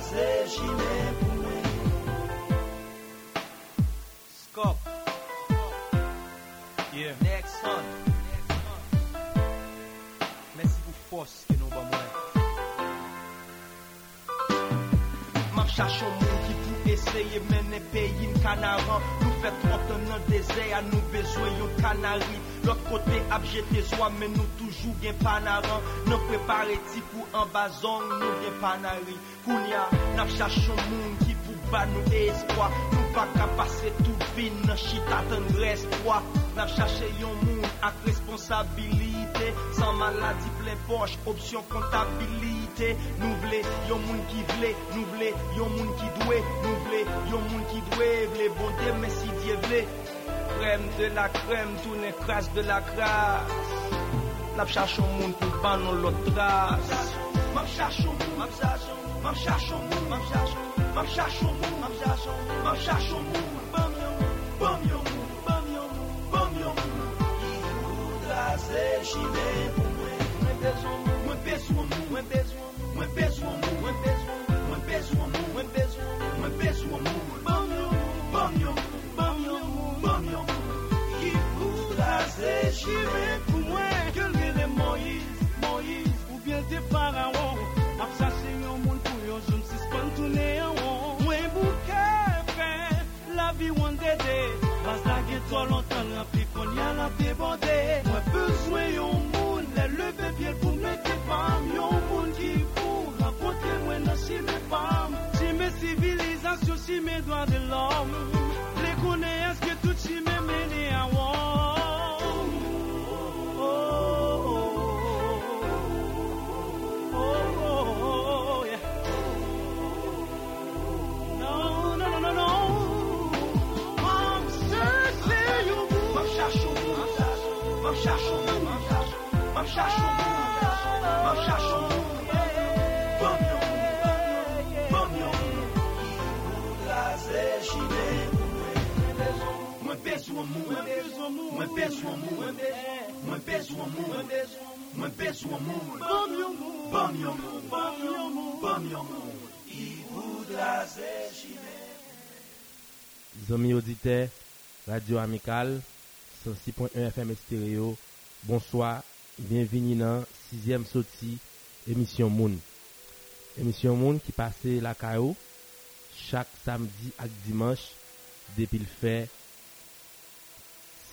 se chime pou mwen Skop. Yeah. Next son Merci pour force que nous ba mwen. Map chache moun ki pou eseye mene peyi n kanaran Nou fet 30 nan dese a nou bezwen yon kanari Lot kote ap jete zwa men nou toujou gen panaran Nan prepare ti pou an bazong nou gen panari. Kounya nap chache moun ki pou ba nou espoi Nou pa ka pase tout vin nan chita tan respoi Nap chache yon moun ak responsabilite San maladi plen poche, opsyon kontabilite Nou vle yon moun ki vle, nou vle yon moun ki dwe Nou vle yon moun ki dwe, vle bonde men si die vle krem de la krem, toune kras de la kras Nap chachon moun pou ban nou lot tras Map chachon, map chachon, map chachon, map chachon Map chachon, map chachon, map chachon moun Bam yon moun, bam yon moun, bam yon moun, bam yon moun Ki koudra se chine pou mwen Mwen bezon moun, mwen bezon moun, mwen bezon moun, mwen bezon moun tro lontan An pi konyan, an pi bode Mwen bezwen yon moun Le leve piel pou mwen te pam Yon moun ki pou rakonte mwen Nan si me pam Si me sivilizasyon, si me doan de l'om Mwen pe sou amou Mwen pe sou amou Mwen pe sou amou Bam yon mou Bam yon mou Bam yon mou Bam yon mou I woud la se chine Zomi Odite Radio Amikal 106.1 FM Stereo Bonsoir Bienveni nan 6e soti emisyon Moun. Emisyon Moun ki pase la kayo chak samdi ak dimanche depil fe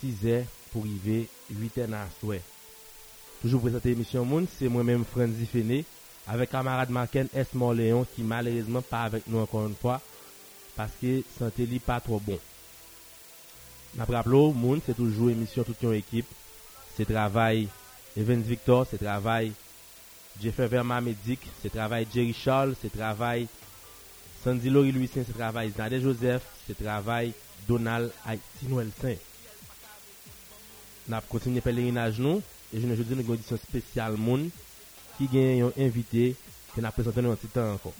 6e pou rive 8e nan aswe. Toujou prezante emisyon Moun, se mwen menm Franzi Fene avek kamarad maken S. Morleon ki malerezman pa avek nou ankon an fwa paske sante li pa tro bon. Napraplo, Moun se toujou emisyon tout yon ekip se travay Evans Victor, se travay Jeffrey Verma Medik, se travay Jerry Charles, se travay Sandy Laurie Louisien, se travay Zade Joseph, se travay Donald Aitino Elsen. Nap kontinye pelerinaj nou, e jounen joudi nou kondisyon spesyal moun ki gen yon invite ki nap presente nou an titan anko.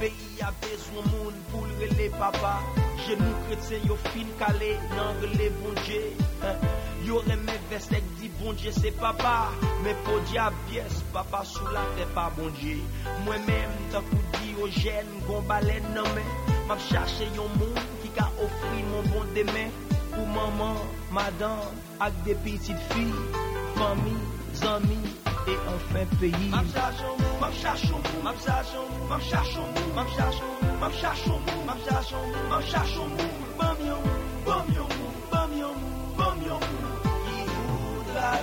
Peyi a bezwen moun pou lrele baba Genou kretsen yo fin kale nan rele bonje eh, Yore me vestek di bondje se papa. Me podi a byes, papa sou la fe pa bondje Mwen men ta kou di yo jen, gon balen nan men Map chache yon moun ki ka ofri moun bon, bon non, demen bon Pou maman, madan, ak de pitit fi Fami, zami, e anfen peyi Map chache yon moun, map chache yon moun, map chache yon moun Map chache yon moun, map chache yon moun, map chache yon moun Map chache yon moun, map chache yon moun, mami yon moun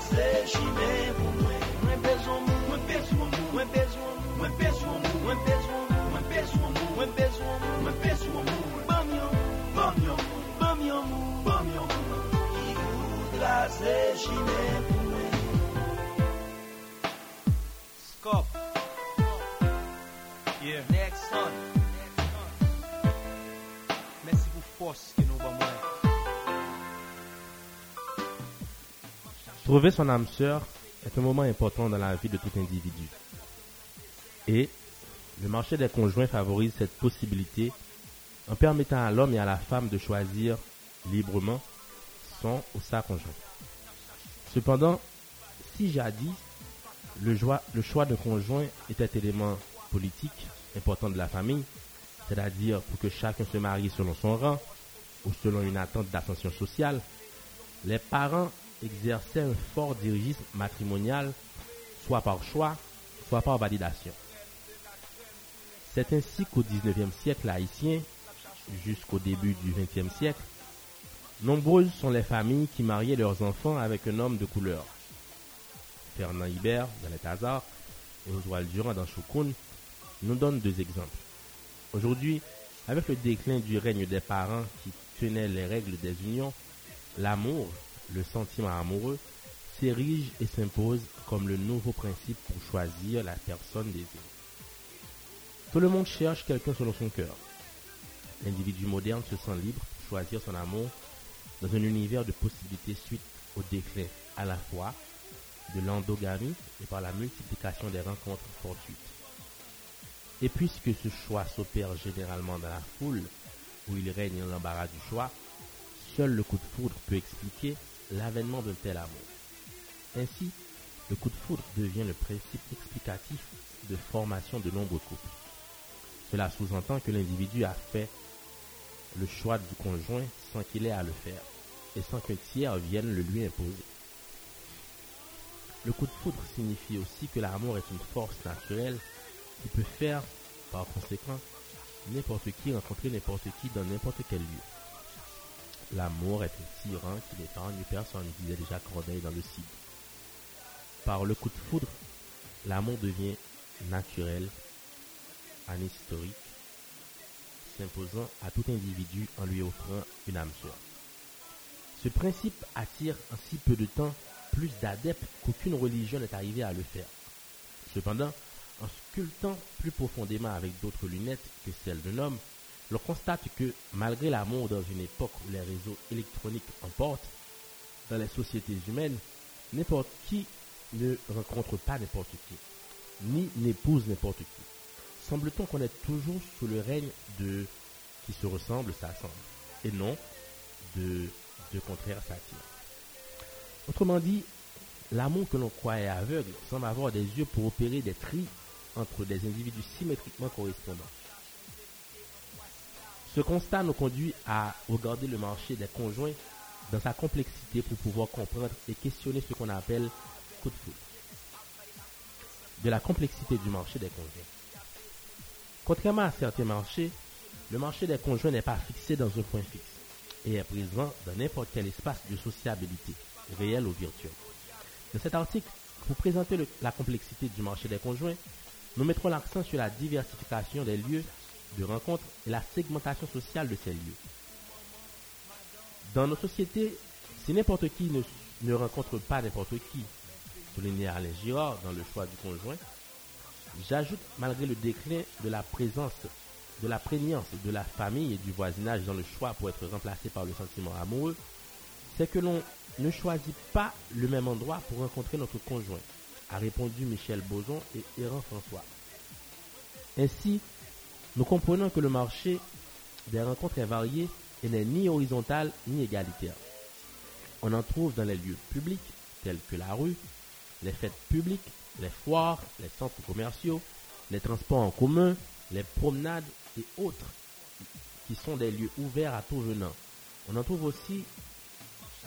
se chime pou mwen Mwen bezon moun, mwen bezon moun mwen bezon moun, mwen bezon moun mwen bezon moun, mwen bezon moun mwen bezon moun, mwen bezon moun Bam yon, moun, bam yon moun bam yon moun, bam yon moun Ki voudra se chime pou mwen Trouver son âme sœur est un moment important dans la vie de tout individu. Et le marché des conjoints favorise cette possibilité en permettant à l'homme et à la femme de choisir librement son ou sa conjointe. Cependant, si jadis le, choix de conjoint était élément politique, importante de la famille, c'est-à-dire pour que chacun se marie selon son rang ou selon une attente d'ascension sociale, les parents exerçaient un fort dirigisme matrimonial, soit par choix, soit par validation. C'est ainsi qu'au XIXe siècle haïtien, jusqu'au début du XXe siècle, nombreuses sont les familles qui mariaient leurs enfants avec un homme de couleur. Fernand Hibert, dans les Hazard, et Oswald Durand dans Choukoun, nous donnent deux exemples. Aujourd'hui, avec le déclin du règne des parents qui tenaient les règles des unions, l'amour, le sentiment amoureux, s'érige et s'impose comme le nouveau principe pour choisir la personne désirée. Tout le monde cherche quelqu'un selon son cœur. L'individu moderne se sent libre pour choisir son amour dans un univers de possibilités suite au déclin à la fois de l'endogamie et par la multiplication des rencontres fortuites. Et puisque ce choix s'opère généralement dans la foule, où il règne l'embarras du choix, seul le coup de foudre peut expliquer l'avènement d'un tel amour. Ainsi, le coup de foudre devient le principe explicatif de formation de nombreux couples. Cela sous-entend que l'individu a fait le choix du conjoint sans qu'il ait à le faire et sans qu'un tiers vienne le lui imposer. Le coup de foudre signifie aussi que l'amour est une force naturelle qui peut faire, par conséquent, n'importe qui rencontrer n'importe qui dans n'importe quel lieu. L'amour est un tyran qui n'épargne personne, disait déjà Corneille dans le Cid. Par le coup de foudre, l'amour devient naturel, anhistorique, s'imposant à tout individu en lui offrant une âme sœur. Ce principe attire en si peu de temps plus d'adeptes qu'aucune religion n'est arrivée à le faire. Cependant, en sculptant plus profondément avec d'autres lunettes que celles d'un homme, l'on constate que malgré l'amour dans une époque où les réseaux électroniques emportent, dans les sociétés humaines, n'importe qui ne rencontre pas n'importe qui, ni n'épouse n'importe qui. Semble-t-on qu'on est toujours sous le règne de qui se ressemble s'assemble, et non de de contraires s'attirent. Autrement dit, l'amour que l'on croyait aveugle semble avoir des yeux pour opérer des tris entre des individus symétriquement correspondants. Ce constat nous conduit à regarder le marché des conjoints dans sa complexité pour pouvoir comprendre et questionner ce qu'on appelle coup de foudre. De la complexité du marché des conjoints. Contrairement à certains marchés, le marché des conjoints n'est pas fixé dans un point fixe et est présent dans n'importe quel espace de sociabilité, réel ou virtuel. Dans cet article, pour présenter la complexité du marché des conjoints, nous mettrons l'accent sur la diversification des lieux de rencontre et la segmentation sociale de ces lieux. Dans nos sociétés, si n'importe qui ne, ne, rencontre pas n'importe qui, souligne Alain Girard dans le choix du conjoint, j'ajoute malgré le déclin de la présence de la prégnance de la famille et du voisinage dans le choix pour être remplacé par le sentiment amoureux, c'est que l'on ne choisit pas le même endroit pour rencontrer notre conjoint, a répondu Michel Boson et Héran François. Ainsi, nous comprenons que le marché des rencontres est varié et n'est ni horizontal ni égalitaire. On en trouve dans les lieux publics tels que la rue, les fêtes publiques, les foires, les centres commerciaux, les transports en commun, les promenades et autres qui sont des lieux ouverts à tout venant. On en trouve aussi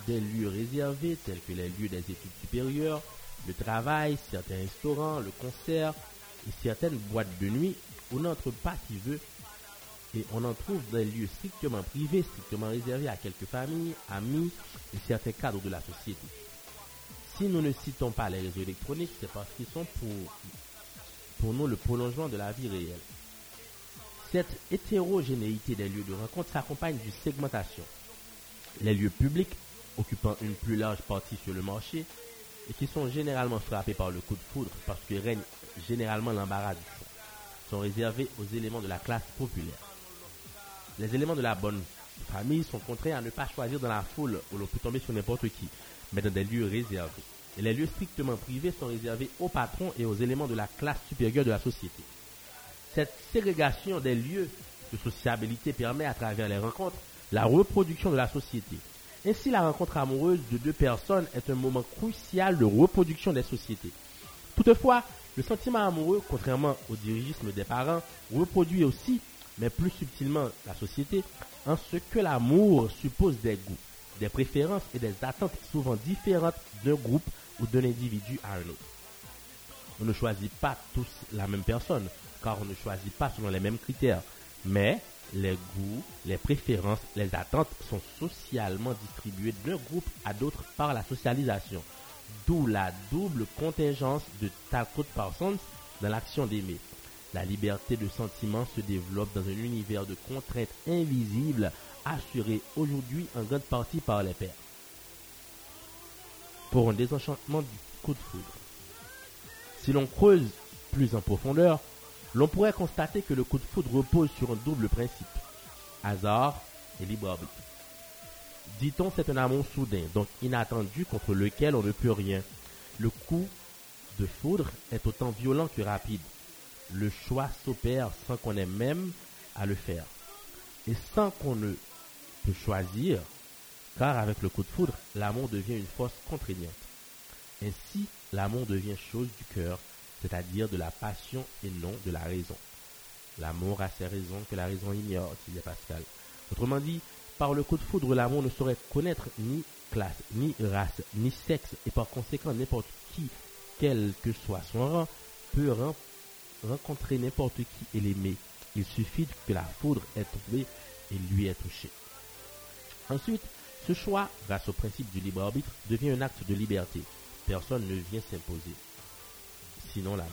des lieux réservés tels que les lieux des études supérieures, le travail, certains restaurants, le concert et certaines boîtes de nuit où n'entre pas qui veut. Et on en trouve des lieux strictement privés, strictement réservés à quelques familles, amis et certains cadres de la société. Si nous ne citons pas les réseaux électroniques, c'est parce qu'ils sont pour, pour nous le prolongement de la vie réelle. Cette hétérogénéité des lieux de rencontre s'accompagne d'une segmentation. Les lieux publics, occupant une plus large partie sur le marché, et qui sont généralement frappés par le coup de foudre parce que règne généralement l'embarras sont réservés aux éléments de la classe populaire. Les éléments de la bonne famille sont contraints à ne pas choisir dans la foule où l'on peut tomber sur n'importe qui, mais dans des lieux réservés. Et les lieux strictement privés sont réservés aux patrons et aux éléments de la classe supérieure de la société. Cette ségrégation des lieux de sociabilité permet à travers les rencontres la reproduction de la société. Ainsi, la rencontre amoureuse de deux personnes est un moment crucial de reproduction des sociétés. Toutefois, le sentiment amoureux, contrairement au dirigisme des parents, reproduit aussi, mais plus subtilement, la société, en ce que l'amour suppose des goûts, des préférences et des attentes souvent différentes d'un groupe ou d'un individu à un autre. On ne choisit pas tous la même personne, car on ne choisit pas selon les mêmes critères, mais les goûts, les préférences, les attentes sont socialement distribués d'un groupe à d'autres par la socialisation, d'où la double contingence de Talcott Parsons dans l'action d'aimer. La liberté de sentiment se développe dans un univers de contraintes invisibles assurées aujourd'hui en grande partie par les pères. Pour un désenchantement du coup de foudre. Si l'on creuse plus en profondeur, l'on pourrait constater que le coup de foudre repose sur un double principe, hasard et libre arbitre. Dit-on, c'est un amour soudain, donc inattendu, contre lequel on ne peut rien. Le coup de foudre est autant violent que rapide. Le choix s'opère sans qu'on ait même à le faire. Et sans qu'on ne peut choisir, car avec le coup de foudre, l'amour devient une force contraignante. Ainsi, l'amour devient chose du cœur, c'est-à-dire de la passion et non de la raison. L'amour a ses raisons que la raison ignore, disait Pascal. Autrement dit, par le coup de foudre, l'amour ne saurait connaître ni classe, ni race, ni sexe, et par conséquent, n'importe qui, quel que soit son rang, peut ren- rencontrer n'importe qui et l'aimer. Il suffit que la foudre ait tombé et lui ait touché. Ensuite, ce choix, grâce au principe du libre arbitre, devient un acte de liberté. Personne ne vient s'imposer, sinon l'amour.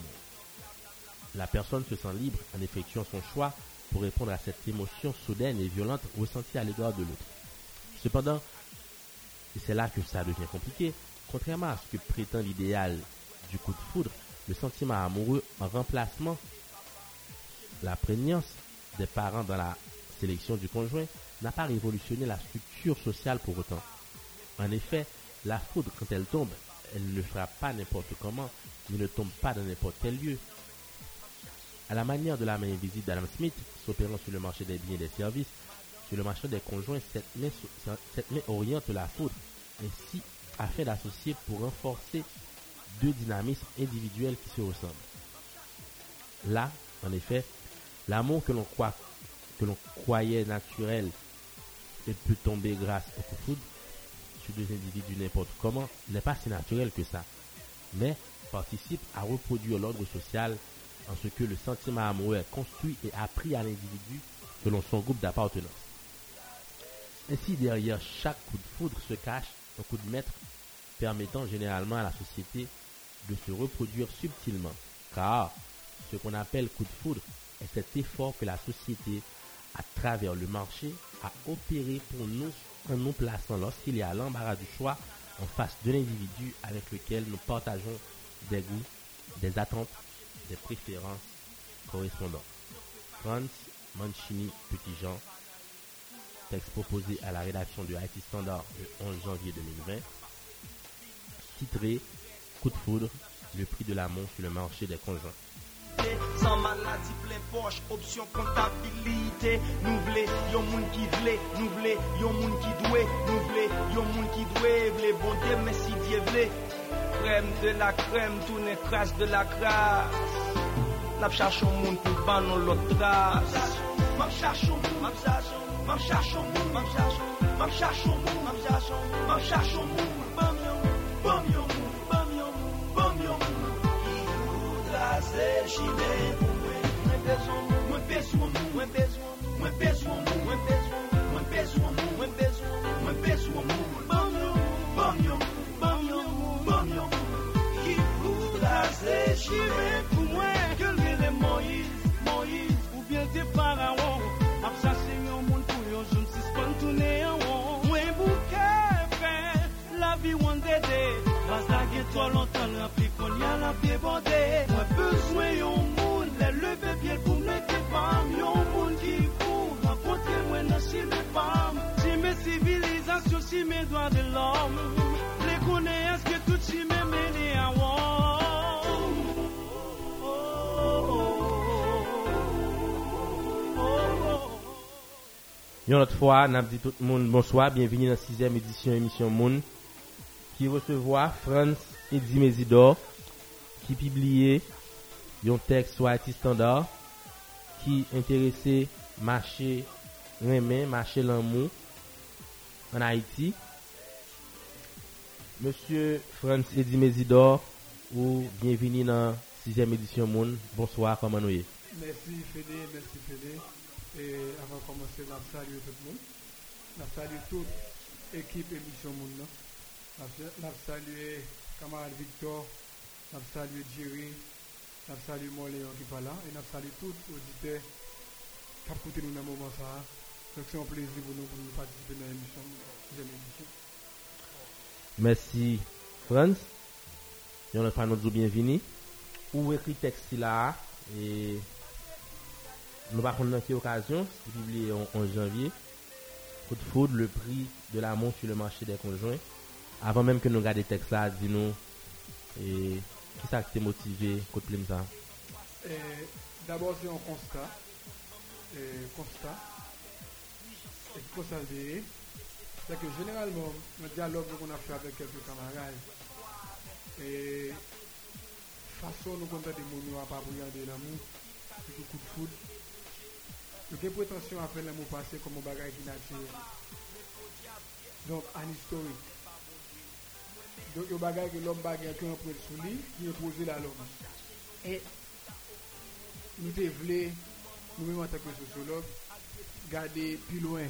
La personne se sent libre en effectuant son choix pour répondre à cette émotion soudaine et violente ressentie à l'égard de l'autre. Cependant, c'est là que ça devient compliqué, contrairement à ce que prétend l'idéal du coup de foudre, le sentiment amoureux en remplacement, la prégnance des parents dans la sélection du conjoint n'a pas révolutionné la structure sociale pour autant. En effet, la foudre, quand elle tombe, elle ne frappe pas n'importe comment, mais ne tombe pas dans n'importe quel lieu. À la manière de la main invisible d'Adam Smith, s'opérant sur le marché des biens et des services, sur le marché des conjoints, cette main, oriente la foudre, ainsi afin d'associer pour renforcer deux dynamismes individuels qui se ressemblent. Là, en effet, l'amour que l'on croit, que l'on croyait naturel et peut tomber grâce au foudre sur deux individus n'importe comment n'est pas si naturel que ça, mais participe à reproduire l'ordre social en ce que le sentiment amoureux est construit et appris à l'individu selon son groupe d'appartenance. Ainsi, derrière chaque coup de foudre se cache un coup de maître permettant généralement à la société de se reproduire subtilement, car ce qu'on appelle coup de foudre est cet effort que la société, à travers le marché, a opéré pour nous en nous plaçant lorsqu'il y a l'embarras du choix en face de l'individu avec lequel nous partageons des goûts, des attentes, des préférences correspondantes. Franz Mancini Petit-Jean, texte proposé à la rédaction de Haïti Standard le 11 janvier 2020, titré Coup de foudre, le prix de l'amour sur le marché des conjoints. Sans maladie plein poche, option comptabilité Nous vle, yon moun qui vle Nous vle, yon moun qui doué Nous vle, yon moun qui doué Vle bon Dieu, mais si Dieu vle Crème de la crème, tourne crasse de la crasse Nap chachon moun pou ban nou lot tras. Mam chachon moun, mam chachon moun Mam chachon moun, mam chachon moun Mam chachon moun, mam chachon moun Mam chachon moun, bam yon moun Bam yon moun, bam yon moun Bam yon moun Ki moun trase chide pou mwen Mwen bezon moun, mwen bezon moun Mwen bezon moun, mwen bezon moun Mwen bezon moun. Ras la gen to lontan rempli kon yan la pied bondé. Mwen bezwen yon moun, le leve pied pou mleke pam. Yon moun ki pou renkontre mwen nan si me pam. Si me civilisasyon, si me doa de l'om. Le kone eske tout si me mene a Yon autre fois, n'a dit tout le monde bonsoir, bienvenue dans la sixième édition émission Moon, qui recevoir Franz Eddy Mesidor ki pibliye yon tekst sou Haiti Standard ki enterese mache remen, mache lanmou an Haiti. Monsie Frans Eddy Mesidor ou bienveni nan 6e edisyon moun. Bonsoir, koman ouye? Mersi Fede, mersi Fede. E avan komanse la salye tout moun. La salye tout ekip edisyon moun nan. La salye... camarade Victor, je salue Jerry, je salue Moléon qui est pas là, et je salue tous les auditeurs qui ont écouté nous dans ce moment. Ça. Donc c'est un plaisir pour nous pour nous participer dans l'émission. Merci, Franz. On a fait notre bienvenue. Ou écrit texte là, et nous avons dans quelle occasion, c'est publié en 11 janvier. Coup de foudre, le prix de l'amour sur le marché des conjoints. avan menm ke nou gade tekst la, di nou, e, ki sa ki te motive kote plim sa? E, euh, d'abord se yon konsta, e, euh, konsta, e, konsta zeye, se ke generalman, mwen diyalog nou kon a fè avèk kelke kamaraj, e, fason nou kon tè de moun nou apap ou yande nan moun, se ki kout foud, yo gen pretensyon apè nan moun pase kon moun bagay ki natye, donk an historik, Donc, il y a bagage que l'homme bagage qui est sous lui, qui est posé là l'homme. Et nous devons, nous-mêmes en tant que sociologue, garder plus loin,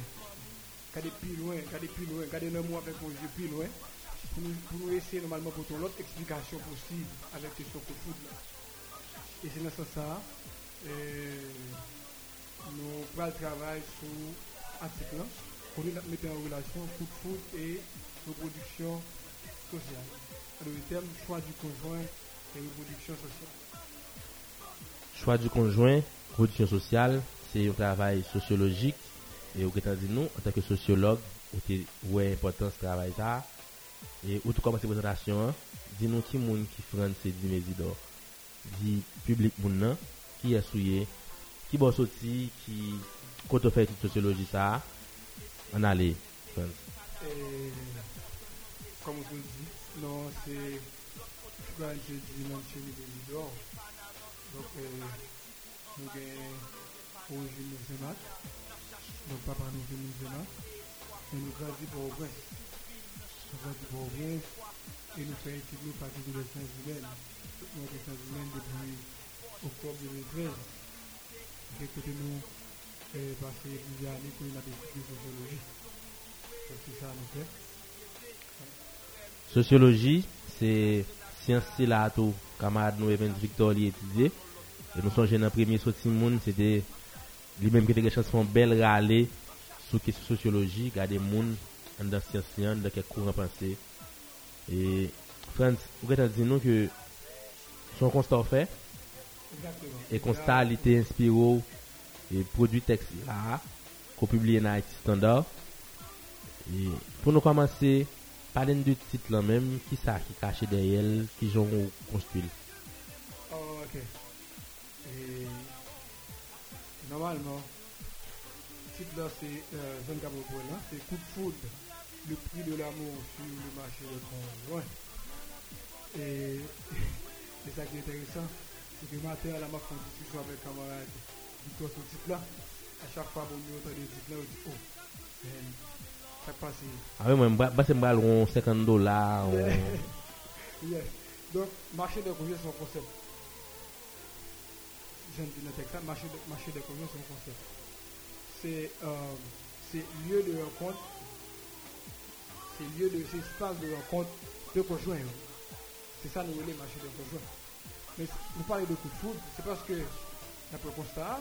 garder plus loin, garder plus loin, garder le mot avec un yeux plus loin, pour nous, essayer normalement pour trouver l'autre explication possible avec question que foot là. Et c'est dans ce sens euh, nous prenons le travail sur l'article là, pour nous mettre en relation foot foot et reproduction sociale, Alors, le terme choix du conjoint et reproduction sociale. Choix du conjoint, reproduction sociale, c'est un travail sociologique. Et au dit nous, en tant que sociologue, où est l'importance de travail ça Et où tout commence la présentation, dis nous qui monde qui France c'est dit Mésidor. Dit public moun, qui est souillé, qui bon sorti, qui quand on fait sociologie ça, on allait. France. Et... comme vous le dites, non, c'est France c'est dit Monsieur Mésidor. Donc, euh, nous avons origine musulmane. Donc, papa nous est musulman. Et nous grandissons au prince. Nous grandissons au prince. Et nous faisons étudier nous partir de humaines. Nous sciences humaines depuis octobre 2013. Et que nous avons passé plusieurs années pour étudier sociologie. C'est ça nous fait. Sociologie, se siyans se la ato kamad nou event Victor li etudye. E nou sonje nan premye soti moun, se te li menm ki te gechans fon bel rale sou kesi sociologi, gade moun an dan siyans li an, dan kek kou repanse. E Frans, ou gata di nou ke son konsta ou fe? E konsta li te inspiro e produ tekst la, ko publie nan IT standard. E pou nou komanse... parler de titre là même qui ça qui caché derrière elle, qui j'ont construit Oh, ok. Et normalement, le titre là, c'est euh, Zone Cabot là, c'est Coup de foudre, le prix de l'amour sur le marché de conjoint. Et c'est ça qui est intéressant, c'est que matin, à la m'a fait une discussion avec un camarade qui sur titre là. À chaque fois, bon, nous entend des titres là, on dit, oh. Ah oui moi c'est m'bral on 50 dollars. Yes. Donc, marché de conjoint, c'est un concept. Je dis dans le marché de, marché de conjoint, c'est un concept. C'est euh, lieu de rencontre, c'est lieu de, c'est espace de rencontre de conjoints. hein. C'est ça, nous voulons marché de conjoint. Mais nous parlons de coup de foudre, c'est parce que, d'après le constat,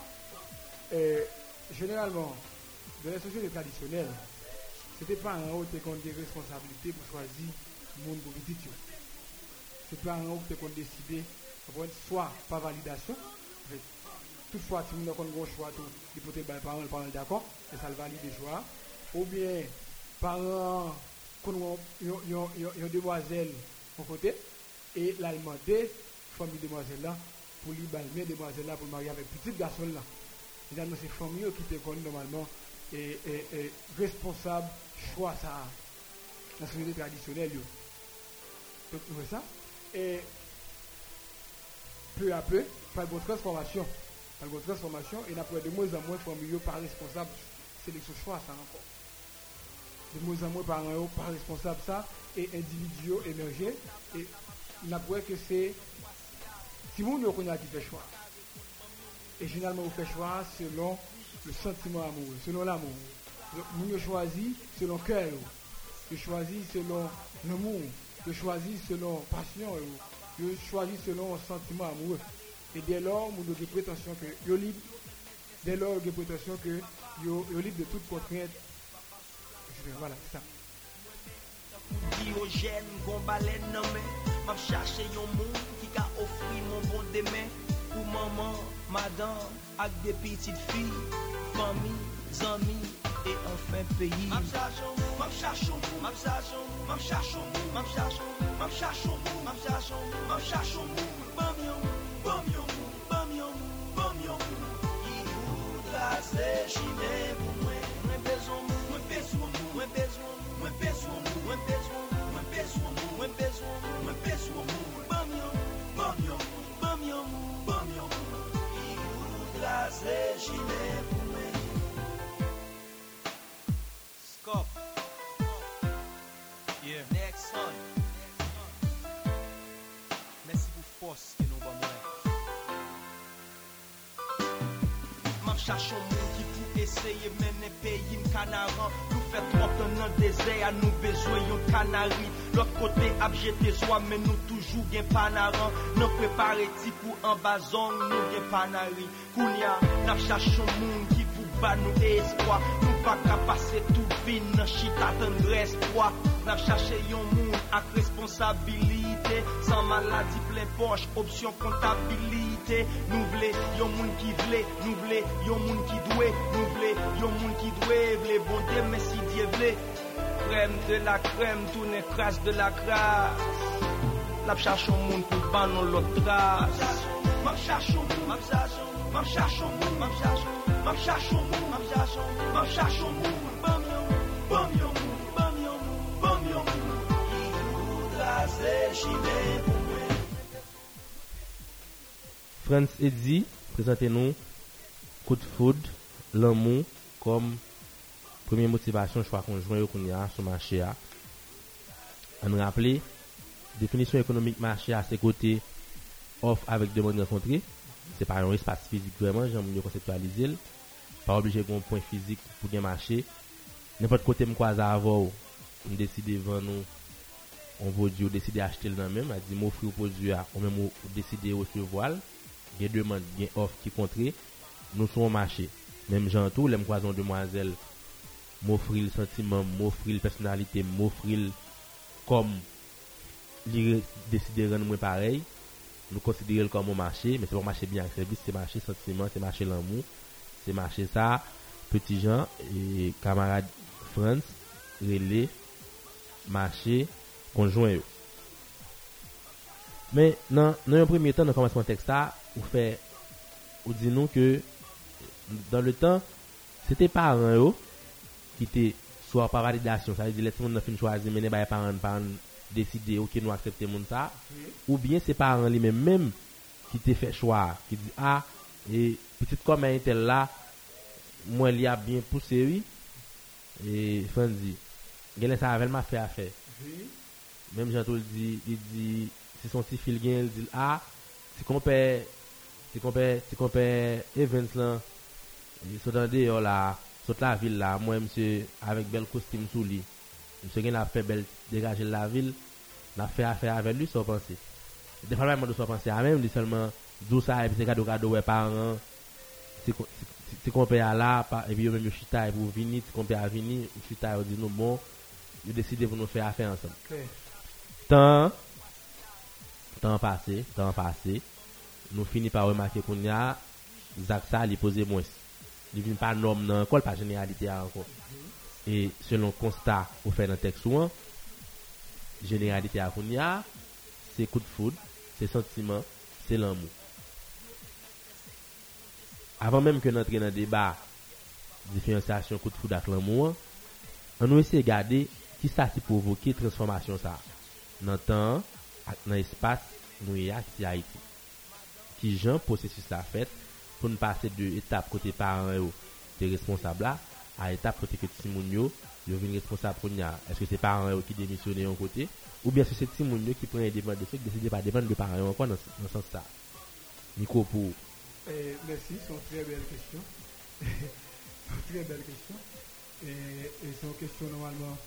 euh, généralement, dans les sociétés traditionnelles, c'était pas un haut qui ont des responsabilités pour choisir le monde pour visiter. C'est pas un haut qui ont décidé, soit par validation, toutefois, si nous avons un choix, il que les parents, les parents d'accord, et ça le valide le choix. Ou bien, parents, ils ont une demoiselle au côté, et demandent, famille demoiselle là, pour lui balmer demoiselle là, pour marier avec petit garçon là. Finalement, c'est famille qui connaît normalement et, et, et responsable choix ça la société traditionnelle. yo. Donc, voyez ça? Et peu à peu, par une transformation. Par une transformation, et après de moins en moins, famille par responsable, sélection choix, ça encore. De moins en moins, par par responsable, ça, et individuels émergés. Et a que c'est, si vous ne connaissez fait choix, et généralement, vous faites choix selon le sentiment amoureux, selon l'amour. Nous choisissons selon cœur. Je choisis selon l'amour. Je choisis selon passion. Je choisis selon sentiment amoureux. Et dès lors, nous avons que je libre. Dès lors, nous prétention que je libre de toute contrainte. Voilà, ça. Diogène, bon mon bon maman, e anfen peyi Mam chachon, mam chachon, mam chachon, mam chachon, mam chachon, mam chachon, mam chachon, mam chachon. Bam yon, bam yon, bam yon, bam yon. Ki ou glase chine pou mwen. Mwen bezon, mwen bezon, mwen bezon, mwen bezon, mwen bezon, mwen bezon, mwen bezon, mwen bezon. Bam yon, bam yon, bam yon, bam yon. Ki ou glase chine pou mwen Chache yon moun ki pou eseye mene peyi m kanaran Nou fè trok nan dese a nou bezwen yon kanari Lòk kote ap jete swa men nou toujou gen panaran Nou prepare ti pou an bazon nou gen panari Kounya, nap chache yon moun ki ba nou espoi Nou pa ka pase tout vin nan chita tan respoi Nap chache yon moun ak responsabilite San maladi ple poche, opsyon kontabilite Nou vle yon moun ki vle, nou vle yon moun ki dwe Nou vle yon moun ki dwe, vle bonde men si diye vle Krem de la krem, tou ne kras de la kras Nap chache yon moun pou ban nou lot tras Map chache yon moun, map chache yon moun, map chache yon moun Franz Eddy, présentez-nous Good Food, l'amour comme première motivation choix conjoint qu'on y sur le marché. Hein. On rappelle, définition économique marché à ses côtés, offre avec demande rencontrée. se pa yon espase fizik vreman, jan moun yo konseptualize l, pa oblije kon point fizik pou gen mache, nepot kote m kwa za avou, m deside ven nou, on vodi ou deside achete l nan men, a di m ofri ou podi a, ou men m ou deside ou se voal, gen deman gen off ki kontre, nou son mache, menm jan tou, lem kwa zon demwazel, m ofri l sentimen, m ofri l personalite, m ofri l kom, li deside ren mwen parey, nous considérons comme un marché, mais c'est pas un marché bien service, c'est marché sentiment, c'est marché l'amour, c'est marché ça. Petit Jean et camarade France, relais, marché, conjoint. Mais dans, dans un premier temps, dans le commencement texte, ça, on fait, ou dit nous que dans le temps, c'était parents qui étaient soit par validation, ça veut dire les gens ont fini choisir mener par parents, parents décider ok nous accepter moun ça, ou bien c'est parents lui même même qui te fait choix, qui dit ah et petite comme un tel là, moi il y a bien poussé oui, et Fanzi, gagner ça avec m'a fait affaire. Même Jean le dit, il dit, c'est son petit fil gain, il dit, ah, si compère, si compère, si compère Evans là, il sont dans dehors là, sont la ville là, moi, monsieur, avec bel costume sous lui, Monsieur Gen a fait belle dégager la ville, n'a fait affaire avec lui, sans penser. Des fois, de sans penser à même, lui seulement, d'où ça, et puis c'est cadeau cadeau, et par an, si qu'on paye à là, et puis même, chita, et vous venez, si qu'on paye à venir, chita, et dit nous, bon, vous décidez de nous faire affaire ensemble. Tant, tant passé, tant passé, nous finissons par remarquer qu'on y a, Zaksa, il posait moins. Il ne vient pas normal, non, quoi, pas généralité encore. Mhm. E selon konsta ou fè nan tek souan, generalite akoun ya, se kout foud, se sentiman, se lan mou. Avan menm ke nan tre nan deba diferansasyon kout foud ak lan mou an, an nou ese gade ki sa ki provoke transformasyon sa. Nan tan ak nan espas nou e ya ki a iti. Ki jan posesis la fèt pou nou pase de etap kote paran yo te responsabla à étape côté que ti moun yo vin responsable pour est-ce que c'est parents qui démissionner en côté ou bien c'est ti moun yo qui prend indépendance de fait décider pas dépendre de parents encore dans dans ce sens ça micro pour Eh, merci, c'est une très belle question. très belle question. Et, et c'est une question normalement,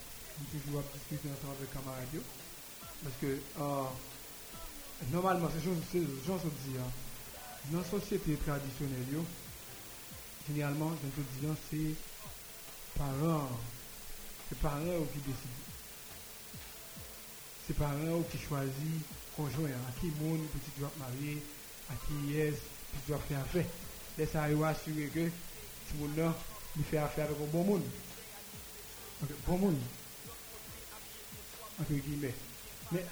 toujours discuter ensemble avec camarades. Parce que euh, normalement, c'est chose c'est gens se disent, hein, dans la société traditionnelle, généralement, dans le disant, c'est parents, c'est parents qui décident. C'est parents qui choisissent conjoint, à qui monde petit doit marier, à qui est tu dois faire affaire. Laisse ça arriver assurer que tout le monde fait affaire avec un bon monde. Ok, bon monde. Entre guillemets. Mais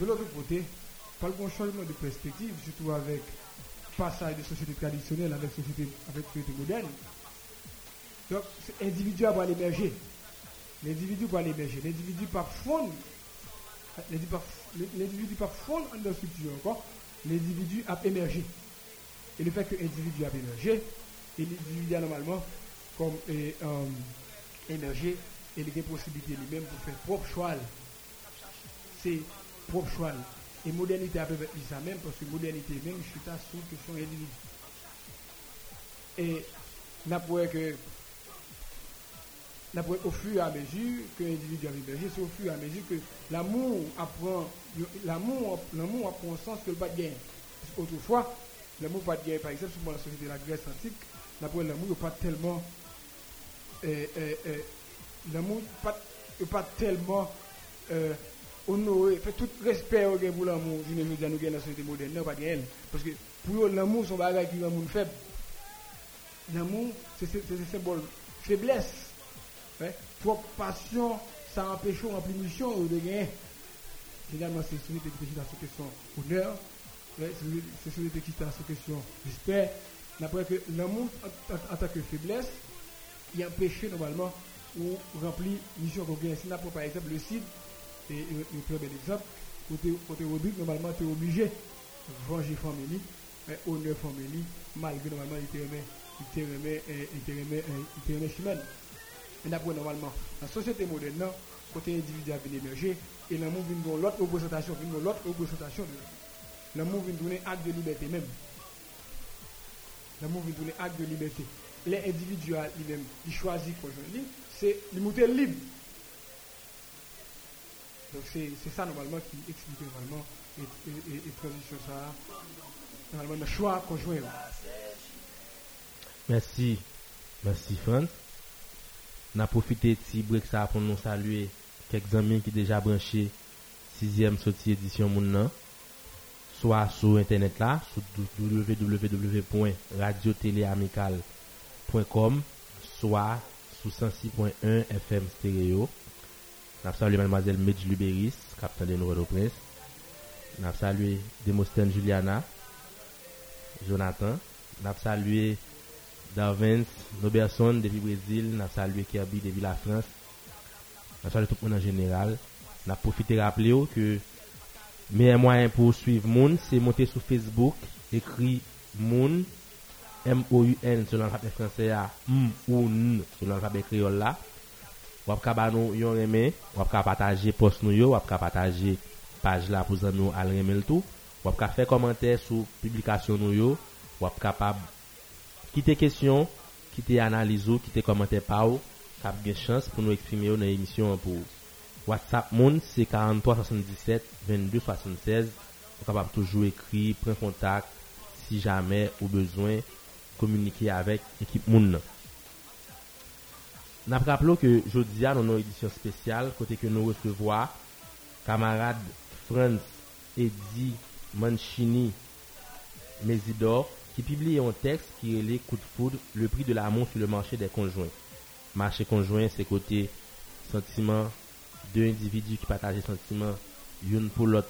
de l'autre côté, par le bon changement de perspective, surtout avec passage de société traditionnelle avec société avec société moderne. Donc, c'est individu va aller émerger. L'individu va aller émerger. L'individu par fond, l'individu par- l'individu fond dans la structure encore, l'individu a émergé. Et le fait que l'individu a émergé, et l'individu a normalement comme eh, euh, émergé, et il a des possibilités lui-même pour faire propre choix. C'est propre choix. Et modernité a peut être ça même, parce que modernité même, je suis à sous question individu. Et n'a pas que au fur et à mesure que l'individu a c'est au fur et à mesure que l'amour apprend, l'amour, l'amour apprend un sens que le pas qu'autrefois, l'amour pas de par exemple, sur la société de la Grèce antique, l'amour, n'est pas tellement, euh, euh, euh, l'amour pas, est pas tellement honoré, fait tout respect au pour l'amour, je ne veux dire, nous dans la société moderne, non, pas de. Parce que pour l'amour, c'est un bagage qui le monde faible. L'amour, c'est un symbole faiblesse. Trop passion, ça empêche ou remplir mission ou de gagner. Généralement, c'est celui qui est dans cette question honneur, ouais, c'est celui qui est dans cette question respect. D'après que l'amour en, en- en tant que faiblesse, il empêche normalement ou remplir mission qu'on gagne. Si par exemple le CID, c'est un très bel exemple, côté, Rodrigue, normalement, tu es obligé de venger famille, ouais, honneur famille, malgré normalement, il te remet, il te remet, il te remet, il te remet Et d'après normalement, la société moderne, côté individu a bien émergé, et l'amour vient dans l'autre représentation, vient dans l'autre représentation de l'amour vient donner acte de liberté même. L'amour vient donner acte de liberté. L'individu a lui-même, il choisit conjoint c'est l'immuté libre. Donc c'est ça normalement qui explique normalement et, et, et, transition ça, normalement le choix conjoint. Merci. Merci, Franz. Na profite ti brek sa pou nou salue kek zanmin ki deja branche 6e soti edisyon moun nan. Soa sou internet la, sou www.radioteleamical.com Soa sou 106.1 FM Stereo. Nap salue mademoiselle Medj Luberis, kapten de Nouveau Prince. Nap salue Demostène Juliana, Jonathan. Nap salue... Davins, Robertson depi Brazil, nan salwe Kirby depi la Frans, nan salwe tout moun an general. Nan profite rappele yo ke meye mwayen pou suiv moun, se monte sou Facebook, ekri moun, M-O-U-N sou l'anfabe franse ya, M-O-U-N sou l'anfabe kriol la. Wap ka ba nou yon reme, wap ka pataje post nou yo, wap ka pataje page la pou zan nou al reme l tou. Wap ka fe komante sou publikasyon nou yo, wap ka pa ki te kesyon, ki te analizo, ki te komante pa ou, kap gen chans pou nou eksprime yo nan emisyon pou WhatsApp moun, se 4377-2276, ou kapap toujou ekri, pren kontak, si jamè ou bezwen, komunike avèk ekip moun nan. Nap raplo ke jodi an nou nou edisyon spesyal, kote ke nou resevoa, kamarade Franz Eddy Manchini Mezidor, ki pibliye yon tekst ki rele Coup de Foudre, le prix de l'amour sur le marché des conjoints. Marché conjoint, se kote sentimen de individu ki pataje sentimen yon pou lot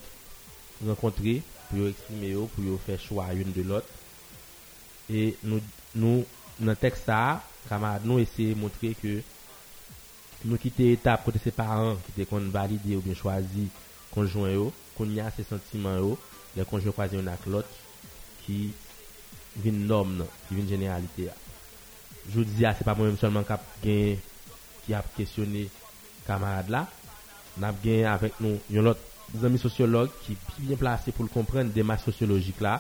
renkontre, pou yo eksprime yo, pou yo fè chwa yon de lot. E nou, nou nan tekst sa, kamad nou ese montre ke nou kite etap kote se paran, kite kon valide ou bien chwazi konjouen yo, kon ya se sentimen yo, le konjouen kwaze yon ak lot ki vin nom nan, ki vin jeneralite ya. Joudi ya, se pa mwen mwen solman kap gen, ki ap kesyone kamarad la, nap gen avèk nou yon lot zami sociolog ki pi bien plase pou l kompren demas sociologik la,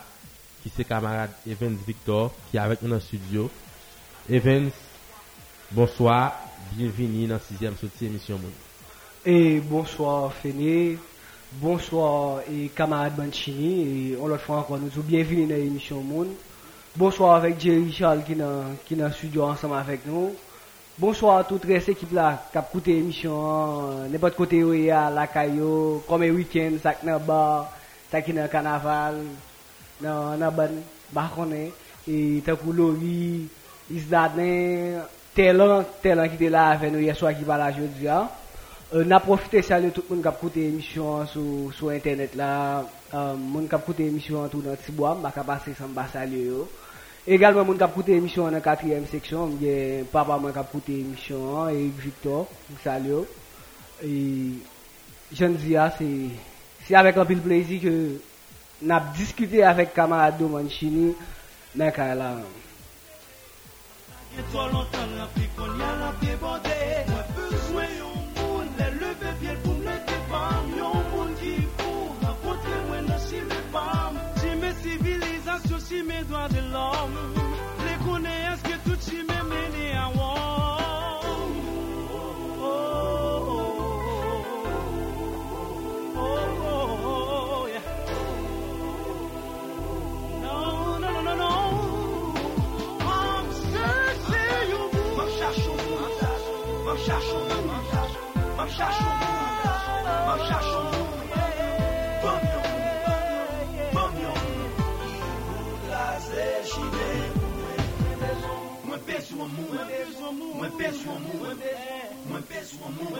ki se kamarad Evans Victor, ki avèk nou nan studio. Evans, bonsoir, bienveni nan 6e soti emisyon moun. E bonsoir Fene, bonsoir e kamarad Banchini, e on lot fwa anko nou zou bienveni nan emisyon moun. Bonsoir avec Jerry Charles qui est dans le studio ensemble avec nous. Bonsoir à toute reste équipe qui a écouté l'émission, n'importe côté où il y a la caillou, comme un week-end, ça qui est bar, ça qui est carnaval, dans la bonne, bah et t'as pour Lori, Isdadin, qui était là avec nous hier soir qui va là aujourd'hui. Euh, on a profité de saluer tout le monde qui a écouté l'émission sur, sur internet là. Euh, monde qui a écouté l'émission tout dans Tibois, m'a passer sans bas saluer. Également, monde qui a écouté l'émission dans la quatrième section, j'ai papa écouté l'émission, et Victor, salut. Et je ne dis c'est c'est avec un peu de plaisir que nous avons discuté avec camarade Domanchini dans le cas là. Si mes doigts de l'homme, les connaissent que tout si me mené à moi. Non, Mwen pes wamoun Mwen pes wamoun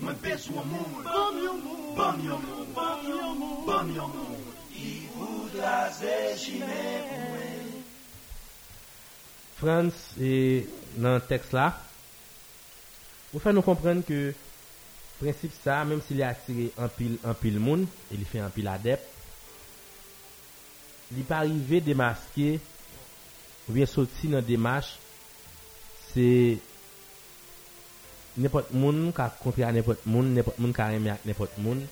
Mwen pes wamoun Bam yon moun Bam yon moun Bam yon moun Bam yon moun I voudra se chine mwen Frans e nan tekst la Ou fè nou komprenne ke prinsip sa, mèm si li atire anpil moun, e li fè anpil adep, li pa rive demaske, ou bien soti nan demache, n'importe monde, n'importe monde qui a aimé à n'importe monde,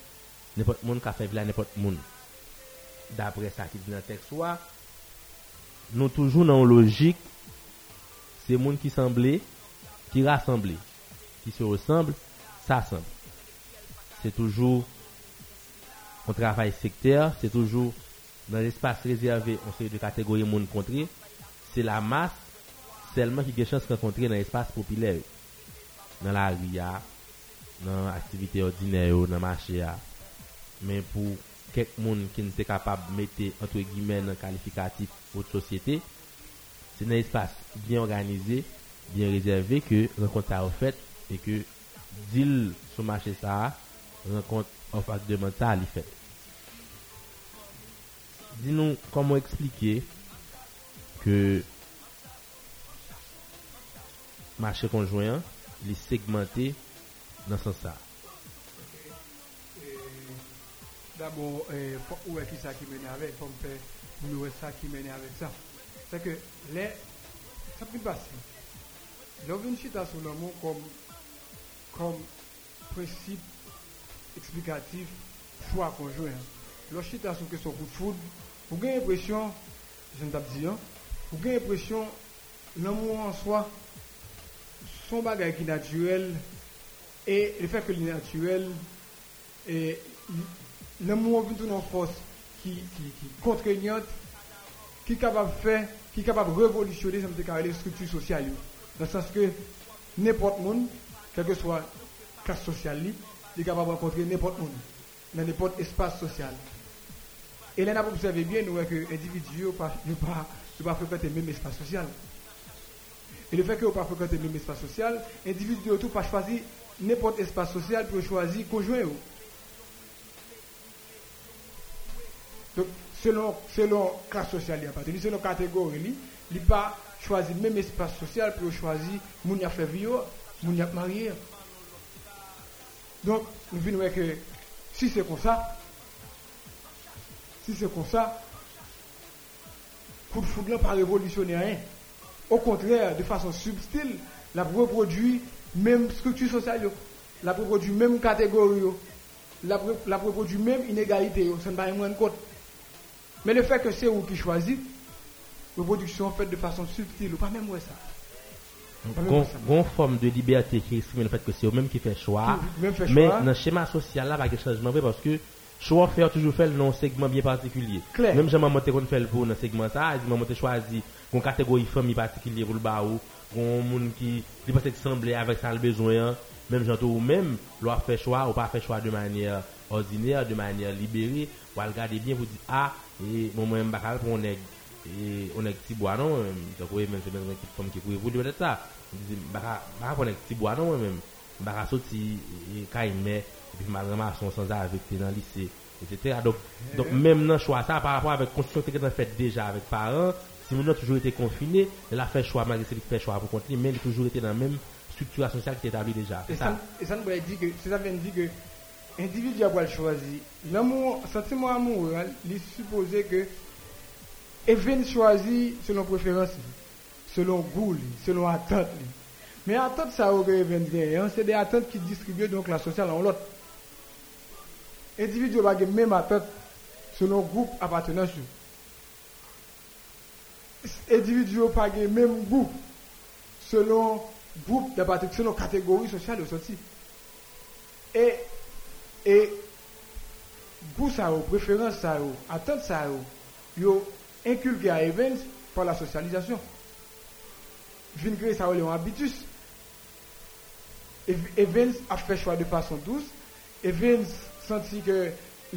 n'importe monde qui a fait à n'importe monde. D'après ça qui nous toujours dans une logique c'est les gens qui semblent, qui rassemblent, qui se ressemblent, s'assemblent. C'est toujours un travail sectaire, c'est toujours dans l'espace réservé, on série de catégories de monde rencontrées. C'est la masse seulement qui a chance de rencontrer dans l'espace populaire. Dans la rue, dans l'activité ordinaire, dans le marché. Mais pour quelques monde qui sont capable de mettre entre guillemets dans qualificatif votre société, c'est un espace bien organisé, bien réservé que rencontre a fait et que deal sur le marché ça, rencontre offre de mental fait. Dis-nous comment expliquer que marché conjoint, il est segmenté dans ce sens ça. D'abord, faut- où est qui ça qui mène avec? Faut est ça qui mène avec ça C'est que les, ça peut passer. L'on chita sur le mot comme, comme principe explicatif choix conjoint. L'on chita sur question coup de foudre, vous avez l'impression, je ne t'ai pas dit, vous avez l'impression, l'amour en soi, son bagage qui est naturel, et le fait que le naturel, et vient d'une force qui, qui, qui contraignante, qui est capable de faire, qui est capable de révolutionner les structures sociales. Dans le sens que n'importe monde, quel que soit la classe sociale, il est capable de rencontrer n'importe monde, dans n'importe espace social. Et là, vous observez bien, que l'individu ne pas, yo pas, pas fréquenter le même espace social. Et le fait que vous pas fréquenter le même espace social, l'individu tout pas choisir n'importe espace social pour choisir conjoint. Donc, selon, selon classe sociale, il selon catégorie, il pas choisi le même espace social pour choisir moun a fait vivre, moun a marié. Donc, nous venons que si c'est comme ça, si c'est comme ça, coup de foudre n'a pas révolutionné rien. Au contraire, de façon subtile, la reproduit même structure sociale, la reproduit même catégorie, la, pro- la reproduit même inégalité, ça ne va pas moins compte. Mais le fait que c'est vous qui choisit, reproduction faite de façon subtile, ou pas même ouais ça. Gon, forme de liberté qui exprime le fait que c'est eux-mêmes qui fait choix. Mais dans le schéma social là, pas de changement parce que choix faire toujours fait dans un segment bien particulier. Même jamais monter qu'on fait le pour dans segment ça, il m'a choisi une catégorie famille particulière pour le bas ou un monde qui qui peut sembler avec ça le besoin. Même gens ou même leur fait choix ou pas fait choix de manière ordinaire, de manière libérée, ou à regarder bien vous dire ah et moi même pas pour on est on est petit bois non donc oui même c'est même une femme qui vous devez être ça. Dit bah bah on est petit bois non même. Bah sorti et puis malheureusement son sans avec dans lycée etc donc donc même dans choix ça par rapport avec construction que tu fait déjà avec parents si nous avons toujours été confinés elle a fait choix malgré qui fait choix pour continuer mais il a toujours été dans la même structure sociale qui est établie déjà Et ça, et ça nous veut dire que, c'est ça veut dire que l'individu a choisir. L'amour, sentiment amoureux, hein, il est supposé que Even choisi selon préférence, selon goût, selon attente. Mais attente ça au que Even gagne, hein, c'est des attentes qui distribuent donc la sociale en l'autre. Individu va gagner même attente selon groupe appartenance. individu yo pa gen menm goup selon goup de patik, selon kategori sosyal yo soti. E, e, goup sa yo, preferans sa yo, atant sa yo, yo inkulge a event pa la sosyalizasyon. Vin kre sa yo leon abitus. E, event a fè chwa de fason dous, event senti ke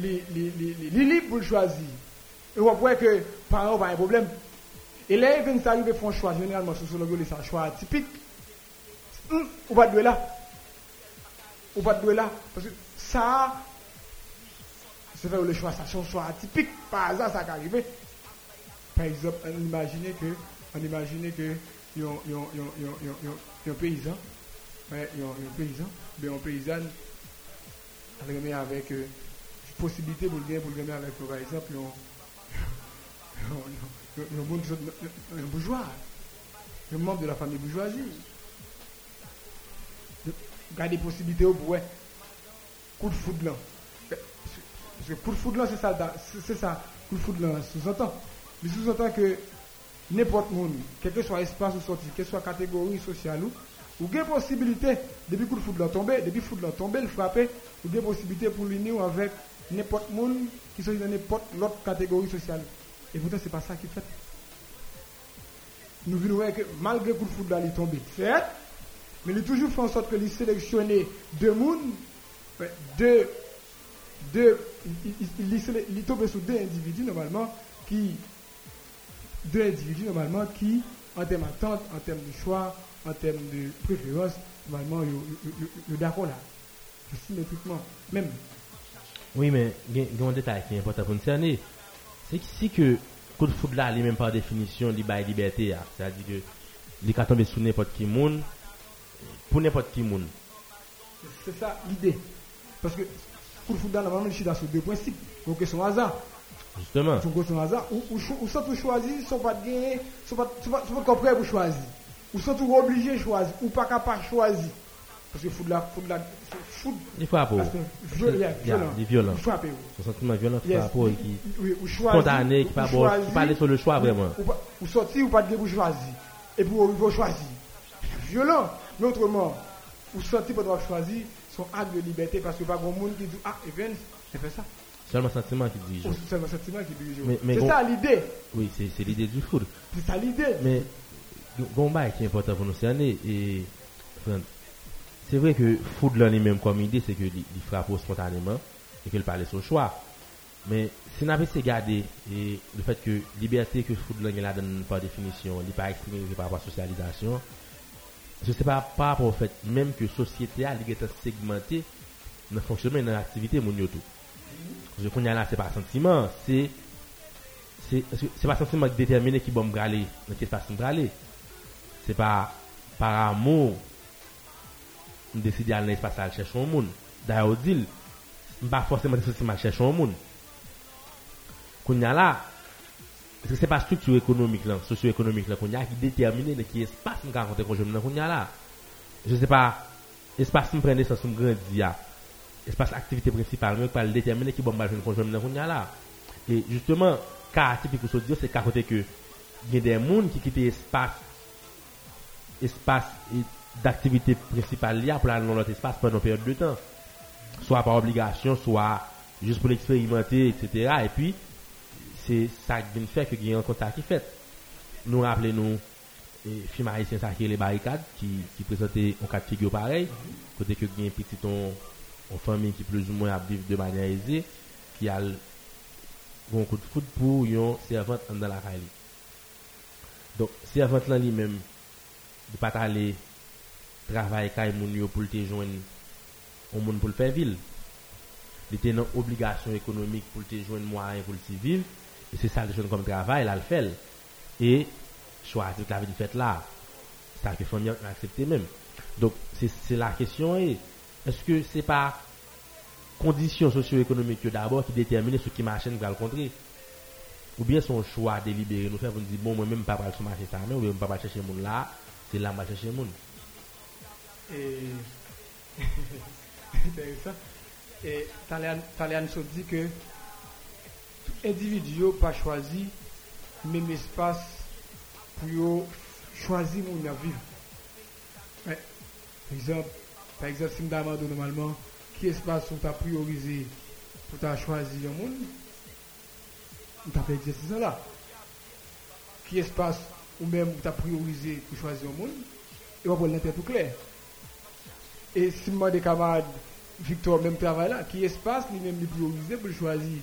li li, li, li, li pou l'chwazi. E wap wè ke paran wap an yon probleme. Là, Evans arrive à faire un choix, généralement, sur le c'est un choix atypique. Hum, ou pas de là. Ou pas de là. Parce que ça, c'est faire le choix, ça, c'est un choix atypique. Par hasard, ça qui arrive. Par exemple, on imagine que, on imagine que, il y a un- il y a un- y a un- il y a un- il y a un- il y a un paysan, ouais, il le le monde- bourgeois, un membre de la famille bourgeoisie. Garder possibilité au ouais, coup de foudre là. Parce que coup de foudre là, c'est ça, c'est- ça, coup de foudre là, sous-entend. Il sous-entend que n'importe monde, quel que soit espace ou sorti, quelle que soit catégorie sociale ou, ou avez possibilité, depuis coup de foudre tombé, depuis foudre là tombé, le frapper, ou avez possibilité pour l'unir avec n'importe monde qui sont dans n'importe l'autre catégorie sociale. Et pourtant, c'est pas ça qui fait. Nous voir que malgré foudre là, il est tombé, certes, mais il a toujours fait en sorte que il sélectionnait deux ouais, deux, deux, il, est tombé sur deux individus normalement qui, deux individus normalement qui, en termes d'attente, en termes de choix, en termes de préférence, normalement, ils sont d'accord là. Symétriquement, même. Oui, mais il y a un détail qui est important pour nous. C'est que si que coup de foudre là, lui-même par définition, il bail liberté, hein. c'est-à-dire que il est tomber sur n'importe qui monde, pour n'importe qui monde. C'est ça l'idée. Parce que pour le football, normalement, je suis dans ces deux principes. Donc, c'est son hasard. Justement. Gros son hasard. Ou, sont tous choisis, sont pas gagner, sont pas, sont pas, pour choisir. Ou sont tous obligés de choisir, ou pas capables de choisir. Parce que foot, Il faut apprendre. c'est violent, Yeah, violent. il est violent. Il frappe. Son sentiment violent et qui Oui, ou choisir. spontané, qui pas bon, qui parle sur le choix vraiment. Ou, pas- ou sortir ou pas de choisir. Et pour arriver choisir. Violent. Mais autrement, ou sortir pour devoir choisir son acte de liberté parce que pas grand monde qui dit Ah, Evans, j'ai fait ça. Seulement sentiment qui dirige. C'est le sentiment qui dirige. C'est bon- ça l'idée. Oui, c'est c'est l'idée du foot. C'est ça l'idée. Mais, Gomba qui est important pour nous cerner, et, c'est vrai que foot là lui-même comme idée, c'est que il frappe spontanément, et qu'il parle son choix. Mais, si on avait regardé, et le fait que liberté que foot là, la donne par définition, il pas exprimé par rapport à la socialisation, je sais pas par rapport au fait même que société a, est segmentée dans le fonctionnement dans l'activité, mon tout. Y a là, c'est pas sentiment, c'est, c'est, pas sentiment qui détermine qui va me dans quel espace me braler. C'est pas par amour, on décide d'aller dans l'espace à chercher un monde. D'ailleurs, on dit, pas forcément des sentiment à chercher un monde. Qu'on y a là, que c'est pas structure économique là, socio-économique là qu'on y a qui détermine de a là. Je mal qu'on y a là. Et justement, cas typique que dire c'est qu'à côté que il y a des gens qui quittent espace espace d'activité principale là pour aller dans l'autre espace pendant une période de temps. Soit par obligation, soit juste pour l'expérimenter, etc. Et puis, c'est ça qui vient faire que y a un contact qui fait. Nous rappelons-nous, film haïtien ça qui est les barricades qui, qui un cas de figure pareil, côté que y a un petit famille qui plus ou moins vivre de manière aisée, qui a un coup de foot pour une servante dans la caille. Donc, servante là lui-même, de pas aller travailler caille moun pour te joindre pour le faire ville. Il était une obligation économique pour te joindre moyen pour le vivre et c'est ça le jeune comme travail là le fait. Et la vie de fête là. Ça que famille accepter même. Donc c'est la question est-ce que c'est pas conditions socio-économiques d'abord qui déterminent ce qui marche va le contrer ou bien son choix délibéré nous faire pour dire bon moi même pas sur marché ça mais ou bien pas chercher monde là c'est là va chercher monde et intéressant. Et Talian dit que tout individu pas choisi même espace pour choisir mon vivre par exemple par exemple si je demande normalement qui espace où tu as priorisé pour tu choisir un monde tu as fait exercice là. Qui espace ou même as priorisé pour choisir un monde et on va l'intérêt tout clair et si moi des camarades Victor même travail là qui espace lui-même lui pour choisir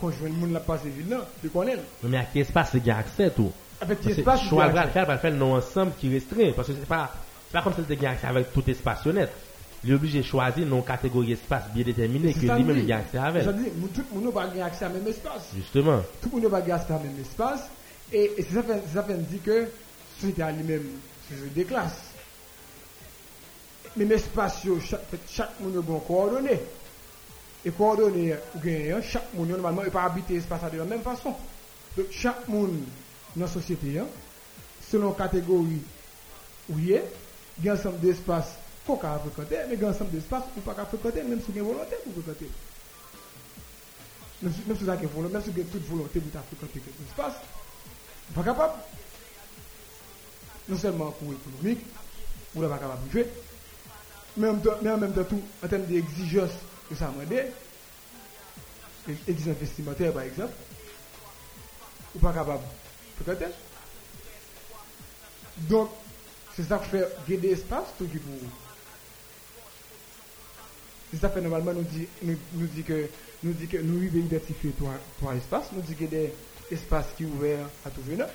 quand je vois le monde la ville là tu connais mais à qui espace il y a accès tout avec qui espace choix va faire va le faire non ensemble qui restreint parce que c'est pas pas comme si c'était accès avec tout espace net il est obligé de choisir une catégorie espace bien déterminée que lui-même il a accès avec. Ça dit, tout le monde n'a pas accès à même espace. Justement. Tout le monde n'a pas accès à même espace. Et, et ça fait, ça fait dire que société à lui-même, c'est des classes. Même espace, chaque, chaque monde a bon coordonnées. Et coordonnées, chaque monde, normalement, il pas habiter l'espace de la même façon. Donc, chaque monde dans la société, hein, selon catégorie où il est, il y a un ensemble d'espace qu'on peut fréquenter, mais il y a un ensemble d'espace qu'on ne peut pas fréquenter, même si on a volonté pour fréquenter. Même si vous avez volonté, même si vous avez toute volonté pour fréquenter quelque espace, vous pas capable. Non seulement pour économique, vous n'êtes pas capable de jouer, mais en même temps, tout, en termes d'exigence que ça m'a dit, exigence vestimentaire par exemple, vous pas capable fréquenter. Donc, c'est ça qui fait gagner espace tout qui pour c'est ça fait normalement nous dit nous, nous dit que nous dit que nous identifier trois, espaces. Nous dit qu'il y a des espaces qui sont ouverts à tout venant.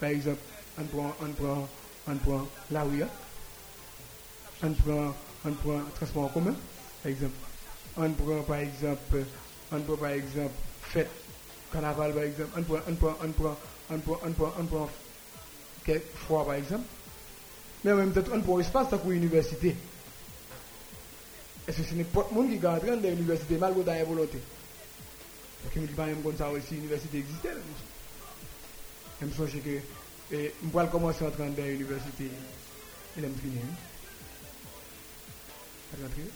Par exemple on prend on prend on prend la rue on prend on prend transport en commun par exemple. On prend par exemple on prend par exemple fête carnaval par exemple. On prend on prend on prend on prend on prend on prend quelques par exemple. Mais en même temps on prend espace pour l'université est-ce que ce n'est pas le monde qui rentre dans l'université malgré la volonté? Parce que je ne pas même ça aussi l'université existait. Je me souviens que je vais commencer à entrer dans l'université. Il aime finir.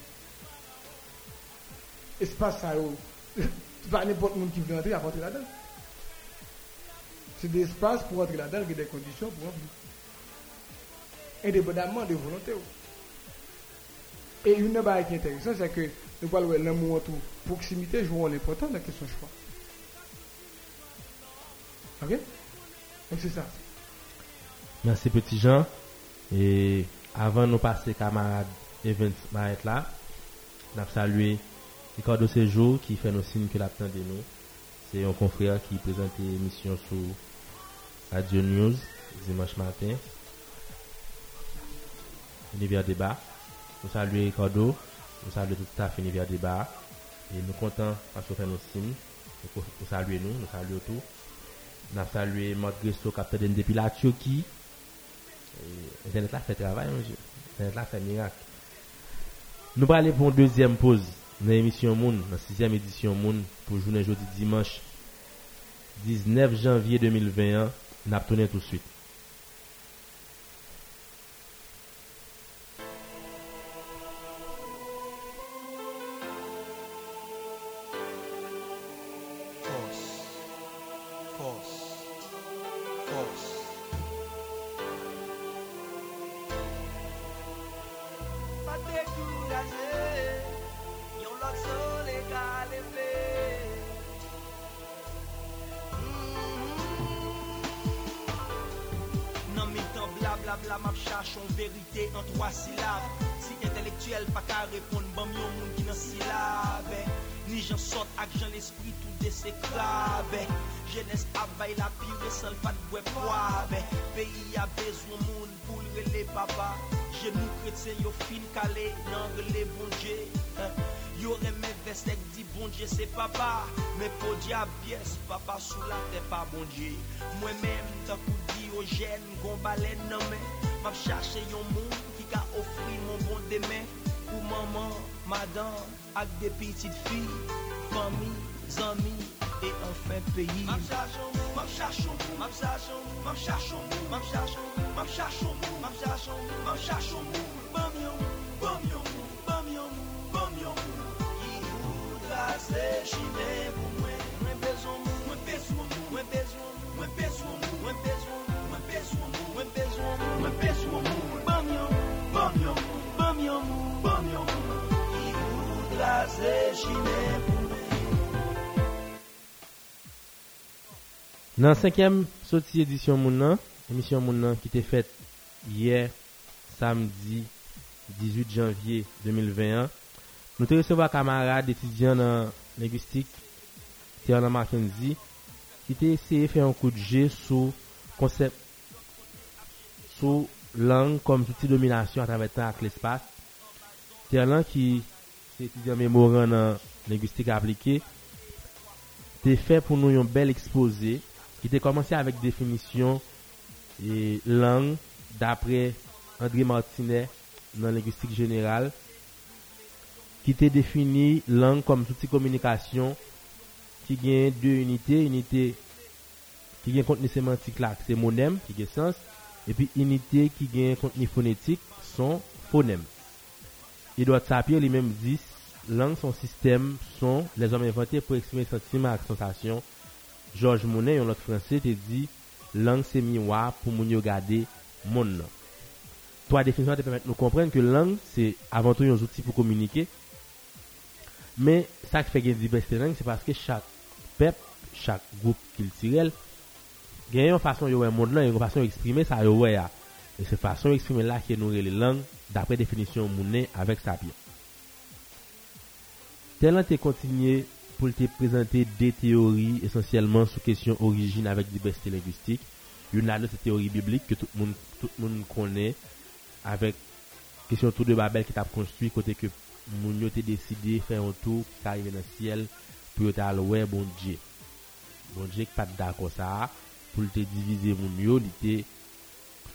Espace ça, pas n'importe monde qui veut entrer à rentrer là-dedans. C'est des espaces pour entrer là-dedans, a des conditions pour entrer. Indépendamment de volonté. Et une chose qui est intéressante, c'est que nous parlons de l'amour entre proximité joue un rôle important dans la question choix. Ok? Donc c'est ça. Merci petit Jean. Et avant de nous passer camarade Evans Maët là, nous avons salué Ricardo Séjour qui fait nos signes que l'attend de nous. C'est un confrère qui présente l'émission sur Radio News dimanche matin. Univers débat. Nous saluons Ricardo, nous saluons tout à fait l'univers débat. Et nous comptons parce qu'on fait nos signes. Nous saluons nous, nous saluons tout. Nous saluons Marc Gresto, capitaine depuis la Turquie. Internet là fait travail, monsieur. Internet là fait miracle. Nous allons pour une deuxième pause dans l'émission Moon, dans la sixième édition Moon, pour journée jeudi dimanche 19 janvier 2021, n'a tourné tout de suite. Nan 5e soti edisyon moun nan, emisyon moun nan ki te fet yè, samdi 18 janvye 2021, nou te resevo a kamarade etidyan nan linguistik Tiana Mackenzie ki te eseye fè an kou de jè sou konsep, sou lang kom touti dominasyon atavè tan ak l'espas. Tiana ki se etidyan memoran nan linguistik aplike, te fè pou nou yon bel expose qui était commencé avec définition et langue d'après André Martinet dans linguistique générale qui était défini langue comme outil communication qui gagne deux unités, unité qui gagne contenu sémantique là, c'est monème qui gagne sens et puis unité qui gagne contenu phonétique son phonème. Edouard Sapir lui-même dit langue son système sont les hommes inventés pour exprimer sentiments et sensations Georges Monet, yon lot franse, te di, lang se miwa pou moun yo gade moun nan. To a definisyon te pemet nou komprenn ke lang se avantou yon zouti pou komunike, men sa ki fe gen diversite lang se paske chak pep, chak goup kiltirel, gen yon fason yo wè moun nan, yon fason yo eksprime sa yo wè ya. E se fason yo eksprime la ki nou re le lang, dapre definisyon Monet avèk sa piye. Telan te kontinye pou te prezante de teori esensyelman sou kesyon orijin avèk diversite lingvistik. Yon la nou se teori biblik ke tout moun, moun konè avèk kesyon tou de Babel ki tap konstwi kote ke moun yo te deside fè yon tou ka yon nan siel pou yo te alwè bon dje. Bon dje ki pat da kosa pou te divize moun yo li te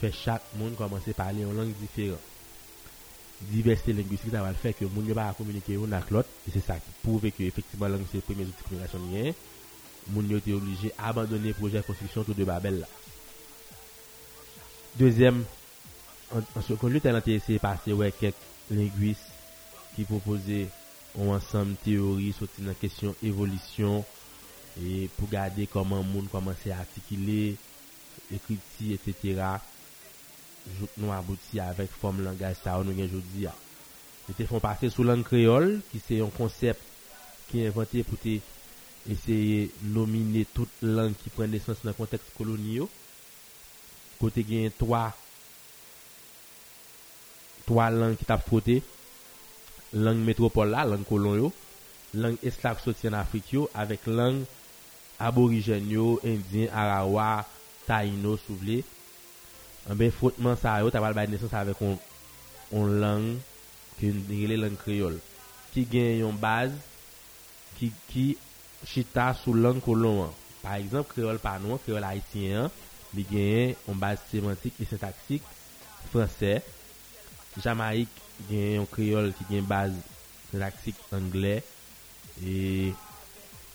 fè chak moun komanse pale yon lang diferent. Diversité linguistique ça va le faire que moun yo pas communiquer un avec l'autre. Et c'est ça qui prouve que effectivement langue c'est le premier outil de communication lien moun yo était obligé abandonner le projet de construction autour de Babel là. Deuxième en, seconde lieu t'as essayé passer ouais quelques linguistes qui proposaient ensemble de théories sur la question évolution et pour garder comment monde commence à articuler écrire etc jout nou abouti avèk fòm langaj sa ou nou gen joudi ya. Yo te fon pase sou lang kreol, ki se yon konsept ki inventè pou te eseye nomine tout lang ki pren nesans nan konteks koloniyo. Kote gen 3 3 lang ki tap fote, lang metropol la, lang kolon yo, lang eslak soti an Afrik yo, avèk lang aborijen yo, indyen, arawa, taino, souvle, Anbe fotman sa yo tabal bay nesans avek on, on lang ki nirele lang kriol. Ki gen yon baz ki, ki chita sou lang kolon an. Par exemple, kriol panon, kriol haitien an, li gen yon baz semantik e sintaksik franse. Jamaik gen yon kriol ki gen baz sintaksik angle. E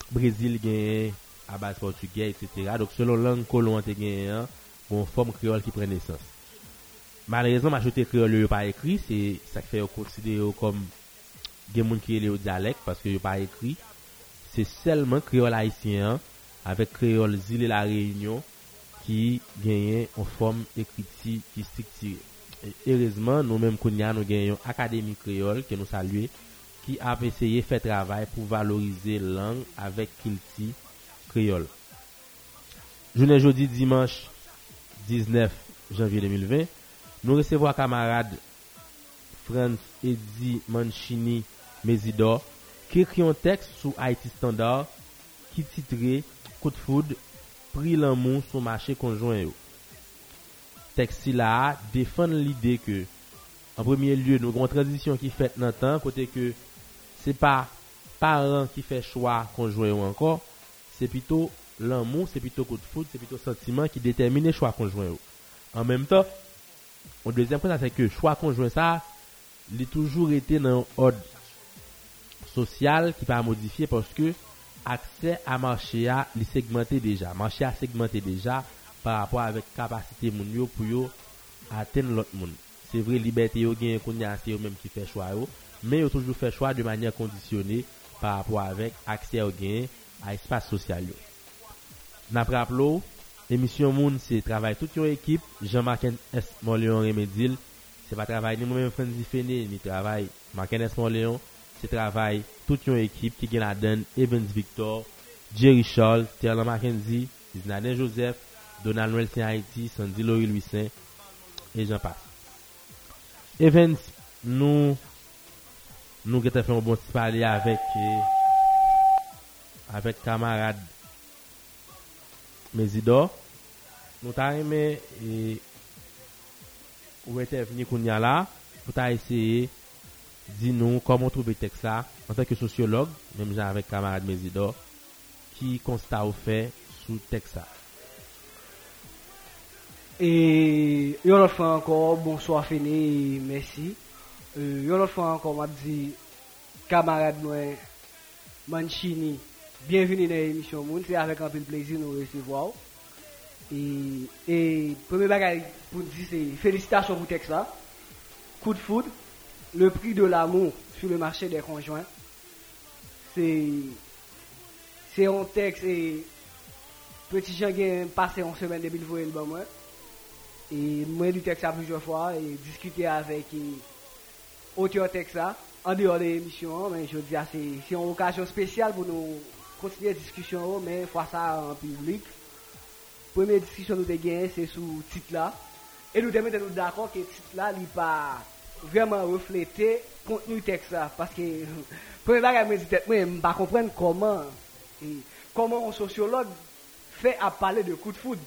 Brezil gen a baz portugye, etc. Dok selon lang kolon an te gen yon bon forme créole qui prend naissance. Malheureusement, majorité créole n'est pas écrit, c'est ça qui fait considérer comme des gens qui est au dialecte parce que n'est pas écrit. C'est seulement créole haïtien avec créole île et la Réunion qui gagne en forme écrite qui structurée. Heureusement, nous-mêmes, nous gagnons Académie créole que nous saluons qui a essayé de faire travail pour valoriser langue avec culture créole. Journée jeudi dimanche 19 janvier 2020, nou resevo a kamarade Franz Eddy Mancini Mezidor ki ekri yon tekst sou Haiti Standard ki titre Kout Food pri lan moun sou machè konjouen yo. Tekst si la defan l'ide ke an premye lye nou gwen tradisyon ki fet nan tan kote ke se pa paran ki fe chwa konjouen yo anko, se pito l'amour, c'est plutôt coup de foudre, c'est plutôt sentiment qui détermine le choix conjoint. En même temps, au deuxième point, c'est que le choix conjoint, ça, il a toujours été dans un ordre social qui pas modifier parce que accès à marché a segmenté déjà. Marché a segmenté déjà par rapport avec capacité moun pour yo atteindre l'autre monde. C'est vrai, liberté yo gagne qu'on assez eux même qui fait choix yo, mais yo toujours fait choix de manière conditionnée par rapport avec accès au gain à espace social yo. Napre ap lo, emisyon moun se travay tout yo ekip, jan maken es mon leon remedil, se pa travay ni mwen mwen frenzi fene, ni travay maken es mon leon, se travay tout yo ekip ki gen aden Evans Victor, Jerry Charles, Terlan Mackenzie, Iznaden Joseph, Donald Nelson Haiti, Sandy Laurie Louisin, e jan pas. Evans nou, nou gete fè yon bon ti pale avèk, avèk kamarade, Mezidor, nou ta reme e, ou ete vini koun ya la, nou ta eseye di nou komon troube tek sa an tanke sociolog, menm jan avek kamarade Mezidor, ki konsta ou fe sou tek sa. E yon lot fwa ankon, bonso a fene, mersi. E, yon lot fwa ankon, mabdi kamarade mwen Manchini bienvenue dans l'émission Moun, c'est avec un peu de plaisir nous recevoir. Et, et premier bagage pour dire, c'est félicitations pour texte là. Coup de foudre, le prix de l'amour sur le marché des conjoints. C'est, c'est un texte et petit Jean qui passé en semaine depuis le moi. Et moi, lu texte plusieurs fois et discuter avec auteur texte en dehors de l'émission. Mais je dis, c'est une occasion spéciale pour nous kontinye diskisyon ou, men fwa sa an publik. Premye diskisyon nou te genye, se sou tit la. E nou temen te nou d'akon ke tit la li pa vreman reflete kontinu tek sa. Paske, premye baga men di tet mwen, mba kompren koman, e, koman an sociolog fe ap pale de kout foud.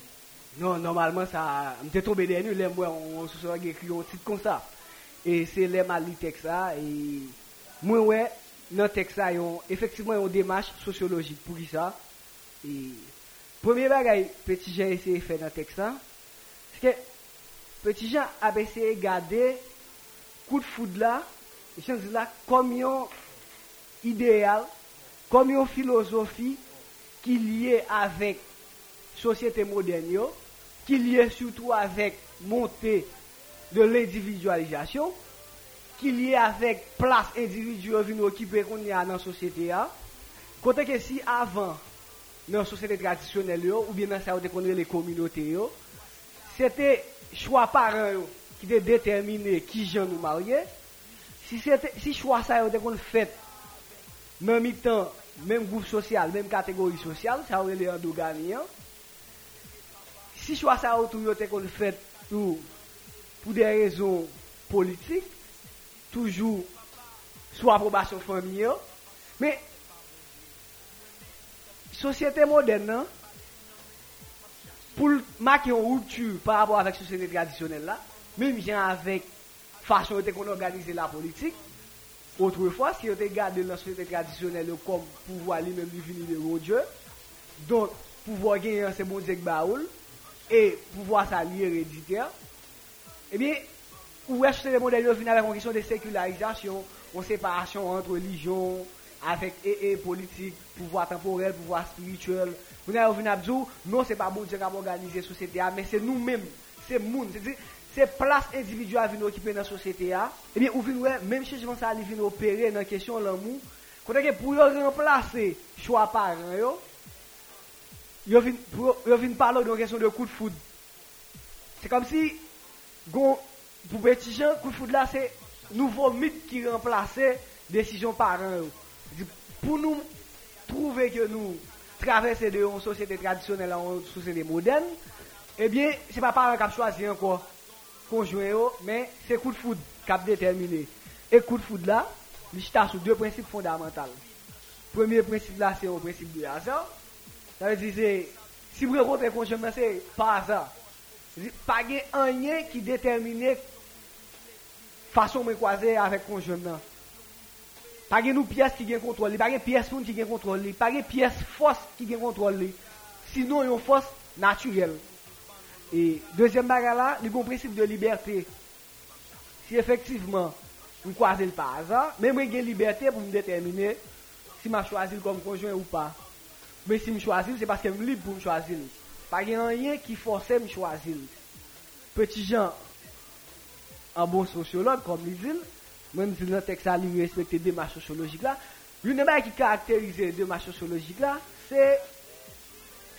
Non, normalman sa, mte tombe denu, lè mwen an sociolog ekri yon tit kon sa. E se lè ma li tek sa, e, mwen wè, ouais, dans le texte ça, effectivement, une démarche sociologique pour ça. Et, premier bagage, petit Jean faire dans le texte ça, c'est que petit Jean a essayé de garder coup de foudre là, et là, comme un idéal, comme une philosophie qui est liée avec société moderne, qui lié surtout avec montée de ki liye avèk plas individu yo vin yo kipe kon ya nan sosyete ya, kote ke si avan nan sosyete tradisyonel yo, ou bien nan sa yo te konre le kominote yo, se te chwa paran yo ki te determine ki jan nou marye, si, si chwa sa yo te kon fèt nan mi tan, menm goup sosyal, menm kategori sosyal, sa yo le endogami yo, si chwa sa yo tou yo te kon fèt pou, pou de rezon politik, toujou sou aprobasyon fami yo. Men, sosyete moden nan, pou maki yon ruptu par rapport avèk sosyete tradisyonel la, mèm jen avèk fason yote kon organize la politik, otre fwa, si yote gade la sosyete tradisyonel yo kom pouvo ali mèm li vini de yon dje, don pouvo gen yon se bon zek baoul, e pouvo sa li ereditè, ebyen, eh Ou est-ce que les modèles viennent avec une question de sécularisation, une séparation entre religion, avec et, et politique, pouvoir temporel, pouvoir spirituel. Vous n'avez vu Nabdou, non, c'est pas bon Dieu qui a organisé la société, mais c'est nous-mêmes, c'est le monde, c'est-à-dire, c'est place individuelle qui nous occuper dans la société. Eh bien, ou voyez, même si je pense à aller opérer dans la question de l'amour, quand que pour remplacer choix parents, yo, yo vin, pour, yo vin parler de question de coup de foudre. C'est comme si, gon, pour petit Jean, coup de foudre là c'est nouveau mythe qui remplaçait décision. Di- Pour nous trouver que nous traversons de une société traditionnelle à une société moderne, eh bien, c'est pas parents qui ont choisi encore conjoint, mais c'est coup de foudre qui a déterminé. Et coup de foudre là, il sur deux principes fondamentaux. Premier principe là, c'est un principe de hasard. Ça veut dire, si vous rencontrez un conjoint, c'est par hasard. pa gen anyen ki determine fason mwen kwaze avèk konjwen nan. Pa gen nou piyes ki gen kontrol li, pa gen piyes foun ki gen kontrol li, pa gen piyes fos ki gen kontrol li. Sinon yon fos naturel. E, dezyen baga la, nou kon prinsip de liberté. Si efektiveman, mwen kwaze l pa azan, men mwen gen liberté pou mwen determine si mwen chwazil kom konjwen ou pa. Men si mwen chwazil, se paske mwen li pou mwen chwazil. Pa gen anyen ki forse m chwazil. Peti jan, an bon sociolog kom li zil, men zil nan teksa li respekte dema sociologik la, yon nan bay ki karakterize dema sociologik la, se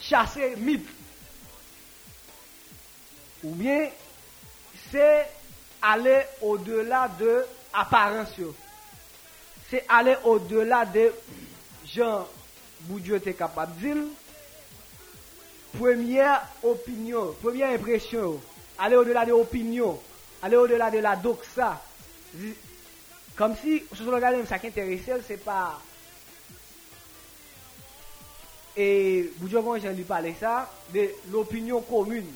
chase mid. Ou bien, se ale o dela de aparensyo. Se ale o dela de jan boudyo te kapab zil, Première opinion, première impression, aller au-delà de l'opinion, aller au-delà de la doxa. Comme si, ce sont ça qui intéressait, c'est pas. Et Bourdieu, quand j'ai lui parler ça, de l'opinion commune.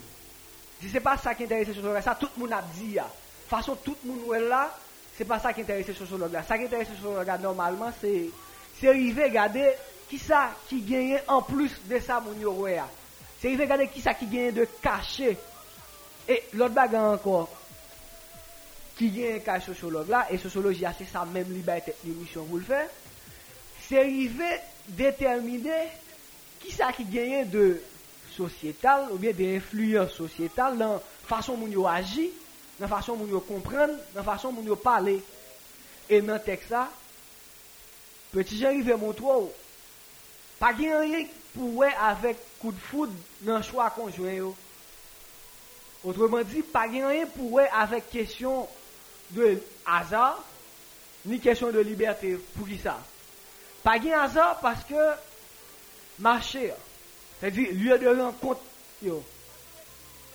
Si c'est pas ça qui intéresse le sociologue, ça tout le monde a dit. ya. De toute façon, tout le monde est là, c'est pas ça qui intéresse le sociologue. là. Ça qui intéresse le sociologue là, normalement, c'est c'est arriver regarder qui ça qui gagne en plus de ça mon Se rive gade ki sa ki gen de kache. E lot bagan ankor. Ki gen kaj sociolog la. E sociologi a se sa menm li bay tek ni misyon wou l fe. Se rive determine ki sa ki genyen de sosyetal ou bien de influence sosyetal nan fason moun yo aji, nan fason moun yo kompren, nan fason moun yo pale. E nan tek sa, peti jen rive moun tro ou. Pa genyen pou we avèk coup de foudre dans le choix conjoint. Autrement dit, pas rien pour avec question de hasard ni question de liberté pour qui ça. Pas gen hasard parce que marché c'est-à-dire lieu de rencontre.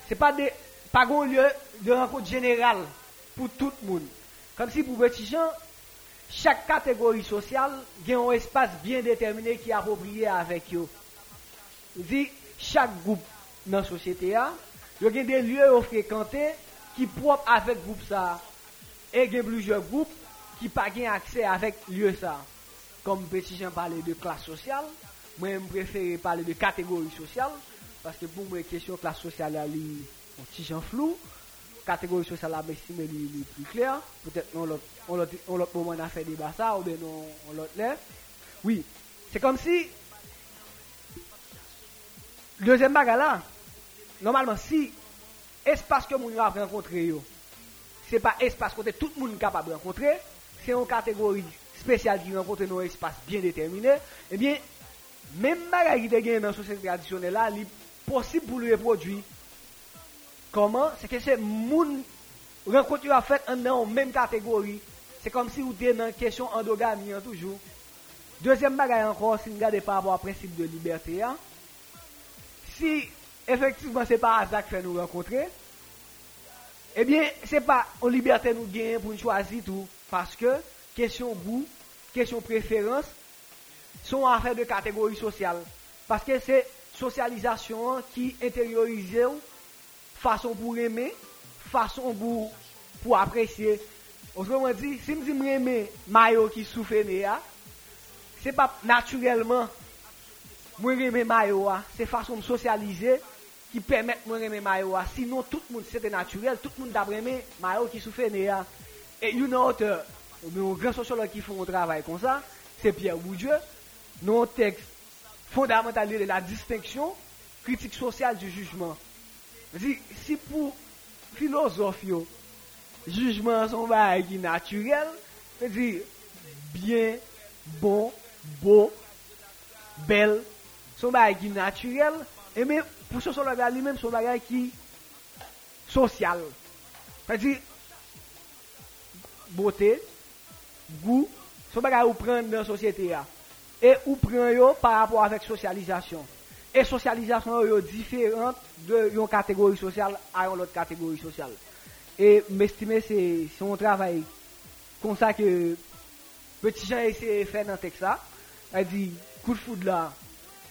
C'est pas des pas un lieu de rencontre générale pour tout le monde. Comme si pour petit gens chaque catégorie sociale a un espace bien déterminé qui est approprié avec eux. Di, chak goup nan sosyete ya, yo gen de lye yo frekante ki prop avèk goup sa. E gen blouje goup ki pa gen akse avèk lye sa. Kom peti jen pale de klas sosyal, mwen m preferi pale de kategori sosyal, paske pou mwen kesyon klas sosyal ya li an ti jen flou, kategori sosyal la besime li li pli kler, pwetet non lot, on lot, on lot mouman a fe deba sa, ou ben non lot lè. Oui, se kom si... Dezem baga la, normalman si espas ke moun yo ap renkontre yo, se pa espas kote tout moun kapab renkontre, se yon kategori spesyal ki renkontre nou espas bien determine, ebyen, men baga ki te gen men sosek tradisyonel la, li posib pou li reprodwi. Koman? Se ke se moun renkontre yo a fet an nan ou men kategori, se kom si ou te nan kesyon endogami an toujou. Dezem baga yon kon, si nga de pa apwa prinsip de liberté an, si efektivman se pa azak fe nou renkontre, ebyen eh se pa an libertè nou gen pou nou chwazi tou, paske kesyon bou, kesyon preferans, son an fè de kategori sosyal. Paske se sosyalizasyon ki interiorize ou fason pou reme, fason pou, pou apresye. Otreman di, si mdi mreme mayo ki soufene ya, se pa naturelman moi aimer maillot, c'est façon de socialiser qui permet aimer maillot. Sinon tout le monde c'était naturel, tout le monde d'après aimer maillot qui souffre Et une autre, un grand sociologue qui font un travail comme ça, c'est Pierre Bourdieu, un texte fondamental de la distinction, critique sociale du jugement. Si, pour philosophe, jugement son bail naturel, c'est dire bien, bon, beau, belle, son bagay ki naturel, e men pou sou son bagay li men son bagay ki sosyal. Fè di, bote, gou, son bagay ou pren nan sosyete ya. E ou pren yo par rapport avèk sosyalizasyon. E sosyalizasyon yo diferant de yon kategori sosyal a yon lot kategori sosyal. E mestime se yon travay konsa ke peti jan ese fè nan tek sa, a di, kou de foud la,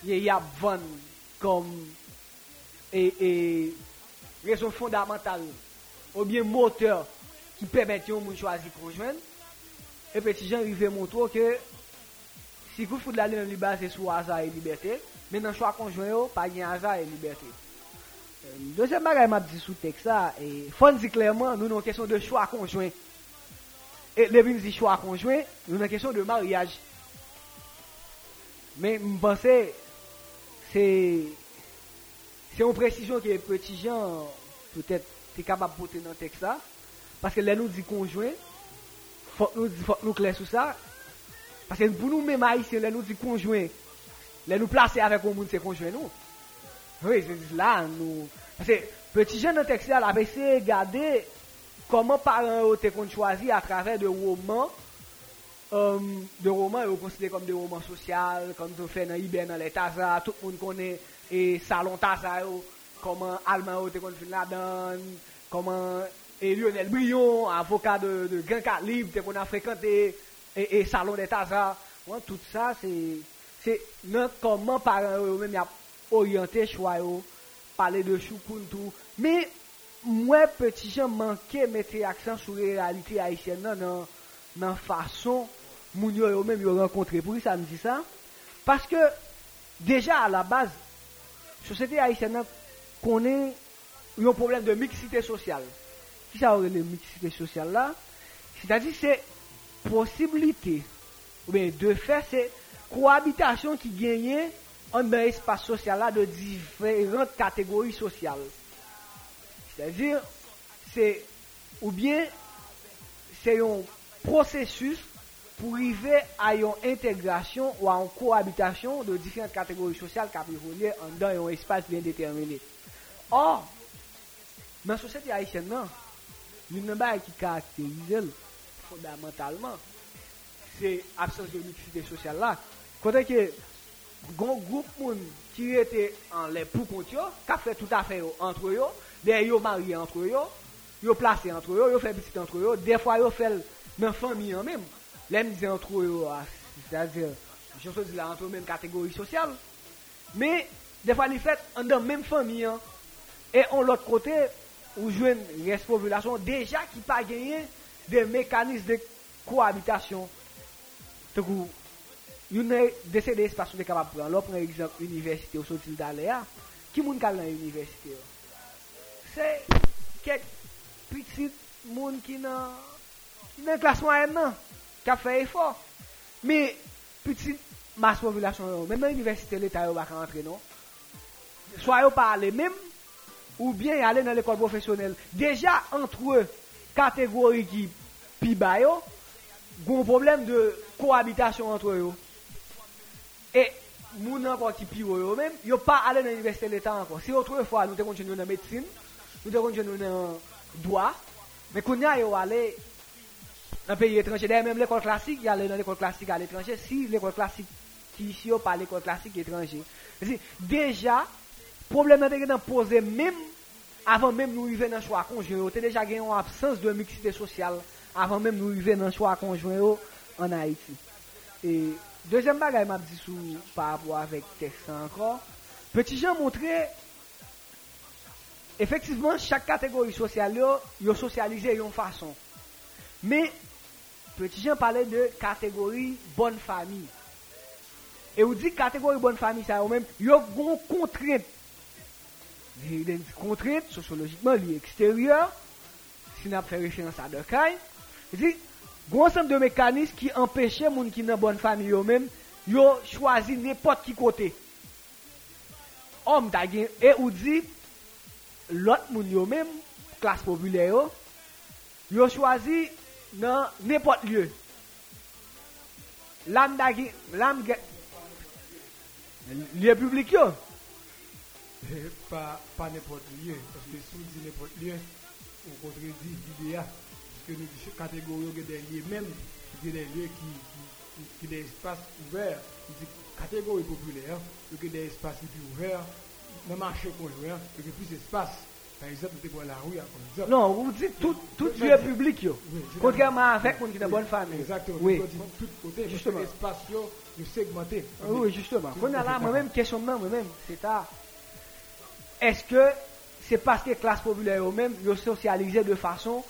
ye yap van kom e, e rezon fondamental ou bien moteur ki pebet yo moun chwazi konjwen, e peti jan rive moutou ke si kou foud la li men li base sou aza e liberté, men nan chwa konjwen yo pa gen aza e liberté. Dezem bagay map di sou tek sa, e fon di klerman nou nan kesyon de chwa konjwen. E lebi nou di chwa konjwen, nou nan kesyon de maryaj. Men mpense, c'est une précision que petit Jean peut-être est capable de porter dans le texte. Parce que là nous dit conjoint, faut nous faut nous clair sur ça. Parce que pour nous même haïtiens, là nous dit conjoint, là nous placer avec un monde c'est conjoint nous. Oui, c'est là nous parce que petit Jean dans le texte là, a essayé de regarder comment parents ont été choisi à travers de romans um, de roman yo konsidere kom de roman sosyal, kom te fè nan Iben nan le Taza, tout moun konè e salon Taza yo, koman Alman yo te kon fin la dan, koman e Lionel Brion, avoka de, de Grand Cat Libre, te kon a frekante e salon de Taza, ouais, tout sa se nan koman paran yo men ya oryante chwa yo, pale de choukoun tou, me mwen peti jan manke mette aksan sou realite Haitien nan nan, non, nan fason moun yo yo même yo rencontré. Pour ça me dit ça? Parce que déjà à la base société haïtienne connaît un problème de mixité sociale. Qui ça aurait le mixité sociale là? C'est-à-dire c'est possibilité. Ou bien de faire c'est cohabitation qui gagne en dans l'espace social là de différentes catégories sociales. C'est-à-dire c'est ou bien c'est un processus pou rive a yon integrasyon ou a yon kohabitasyon de diferent kategori sosyal ka privolye an dan yon espase bien determine. Or, nan sosyete Haitien nan, yon nan ba yon ki karakterize l fondamentalman, se absens de l'utilite sosyal la. Kote ke, goun goup moun ki rete an le pou kont yo, ka fe tout afe yo antre yo, de yo marye antre yo, yo plase antre yo, yo fe bitit antre yo, defwa yo fel nan fami yon menm. lèm dize an tro yo a, zè a zè, jonsou di la an tro mèm kategori sosyal, mè, defwa li fèt, an dan mèm fami an, e an lot kote, ou jwen respopulasyon, deja ki pa genyen de mekanis de koabitasyon. Te kou, yon dese de espasyon de kapap pran, lò pran exemple, universite ou sotil dalè a, ki moun kal nan universite yo? Se, kek, pitit moun ki nan, ki nan klasman en nan, kap fè efor. Me, piti mas populasyon yo, mèm nan universite l'Etat yo baka antre non, swa yo pa ale mèm, ou bien ale nan l'ekol profesyonel. Deja, antre kategori ki pi bayo, goun problem de kohabitasyon antre yo. E, moun ankon ki pi yo yo mèm, yo pa ale nan universite l'Etat ankon. Si yo tre fwa, nou te kontinyon nan medsine, nou te kontinyon nan doa, me koun ya yo ale nan peyi etranje. Dè mèm l'ekol klasik, yalè nan l'ekol klasik al etranje, si l'ekol klasik ki isi yo pa l'ekol klasik etranje. Deja, probleman te gen nan pose mèm, avan mèm nou yive nan chwa konjwen yo, te deja gen yon absens de miksite sosyal, avan mèm nou yive nan chwa konjwen yo an Haiti. E, dejen bagay map di sou pa apwa avèk teksan anko, peti jan montre, efektivman, chak kategori sosyal yo, yo sosyalize yon fason. Mè, Petit Jean parlait de catégorie bonne famille. Et vous dites catégorie bonne famille, ça ou même, yo y a une contrainte. Il y a une contrainte, sociologiquement, liée extérieure, si n'a fait référence à Dokay. Il dit, gros ensemble de mécanismes qui empêchaient les gens qui n'ont bonne famille eux-mêmes, ils ont choisi n'importe qui côté. Homme d'ailleurs, et vous dit, l'autre monde eux-mêmes, classe populaire, ils ont choisi dans n'importe lieu. L'âme da gen, l'âme gen, lieu public. Et pas, n'importe lieu. Parce que si on dit n'importe lieu, on contredit l'idée. Parce que nous disons catégorie, il y a des lieux même, des lieux qui, qui des espaces ouverts. Il dit catégorie populaire, il y a des espaces ouverts. Le marché conjoint, il y a plus d'espace. Par exemple, la rue, exemple. Non, vous dites tout, tout lieu public yo. Contrairement avec Oui, moun qui bonne famille. Exactement. Oui. De tous côtés. Justement. L'espace, yo, yo segmenté. Oui, justement. Tout Qu'on a là, côté, moi-même, questionnement, moi-même, c'est ça. Est-ce que c'est parce que classe populaire eux-mêmes, ils socialisé de façon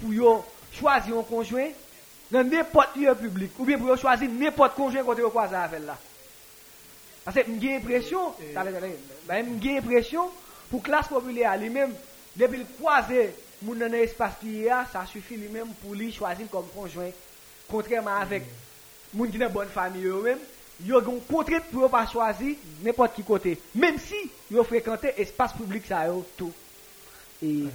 pour choisir un conjoint dans n'importe lieu public, ou bien pour choisir n'importe conjoint côté yo croise avec là? Parce que j'ai l'impression, Et- attendez, pou klas populè a li mèm, depi l kwaze moun nan espas ki yè a, sa sufi li mèm pou li chwazil kom konjwen. Kontrèman avèk moun ki nan bon fami yo mèm, yo goun potret pou yo pa chwazi nèpot ki kote. Mèm si yo frekante espas publik sa yo tou. E,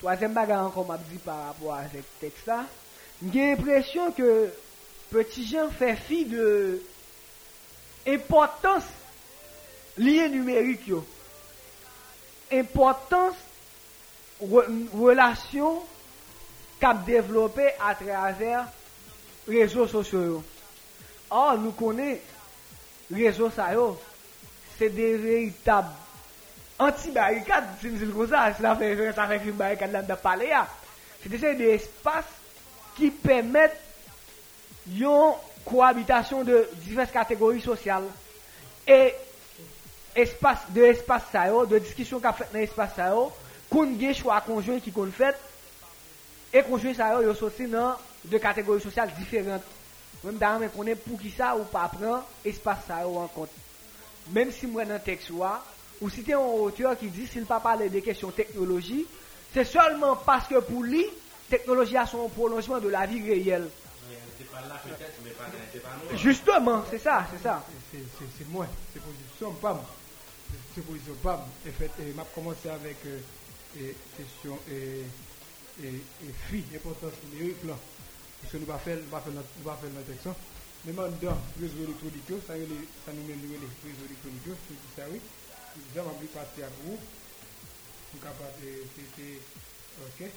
toazèm bagan an kon mabdi par rapport a zèk tekst la, mgen impresyon ke peti jan fè fi de importans liye numerik yo. Importance re- relation qu'a développé à travers réseaux sociaux. Or, nous connaissons réseaux sociaux, c'est des véritables anti-barricades, si nous disons ça fait, ça fait une barricade de parler. là. C'est des espaces qui permettent une cohabitation de diverses catégories sociales. Et espace de espace ça yo, de discussion qu'a fait dans l'espace ça yo, qu'on gen choix conjoint qui qu'on fait et conjoint ça yo yo sorti dans de catégories sociales différentes. Même dans mais connaît pour qui ça ou pas prendre espace ça yo en compte. Même si moi dans texte ou si tu un auteur qui dit s'il pas parler des questions technologie, c'est seulement parce que pour lui technologie a son prolongement de la vie réelle. Justement, c'est ça, c'est ça. C'est- c'est- C'est moi, c'est position PAM. C'est position PAM. Et fait, et m'a commencé avec euh, et, question et, et, importance numérique. Parce que nous ne faire, faire notre, texte. Mais maintenant, réseau électronique, ça, est, ça nous mène les réseaux c'est ça, oui. Nous avons de passer à vous. Nous capables de, c'était, ok.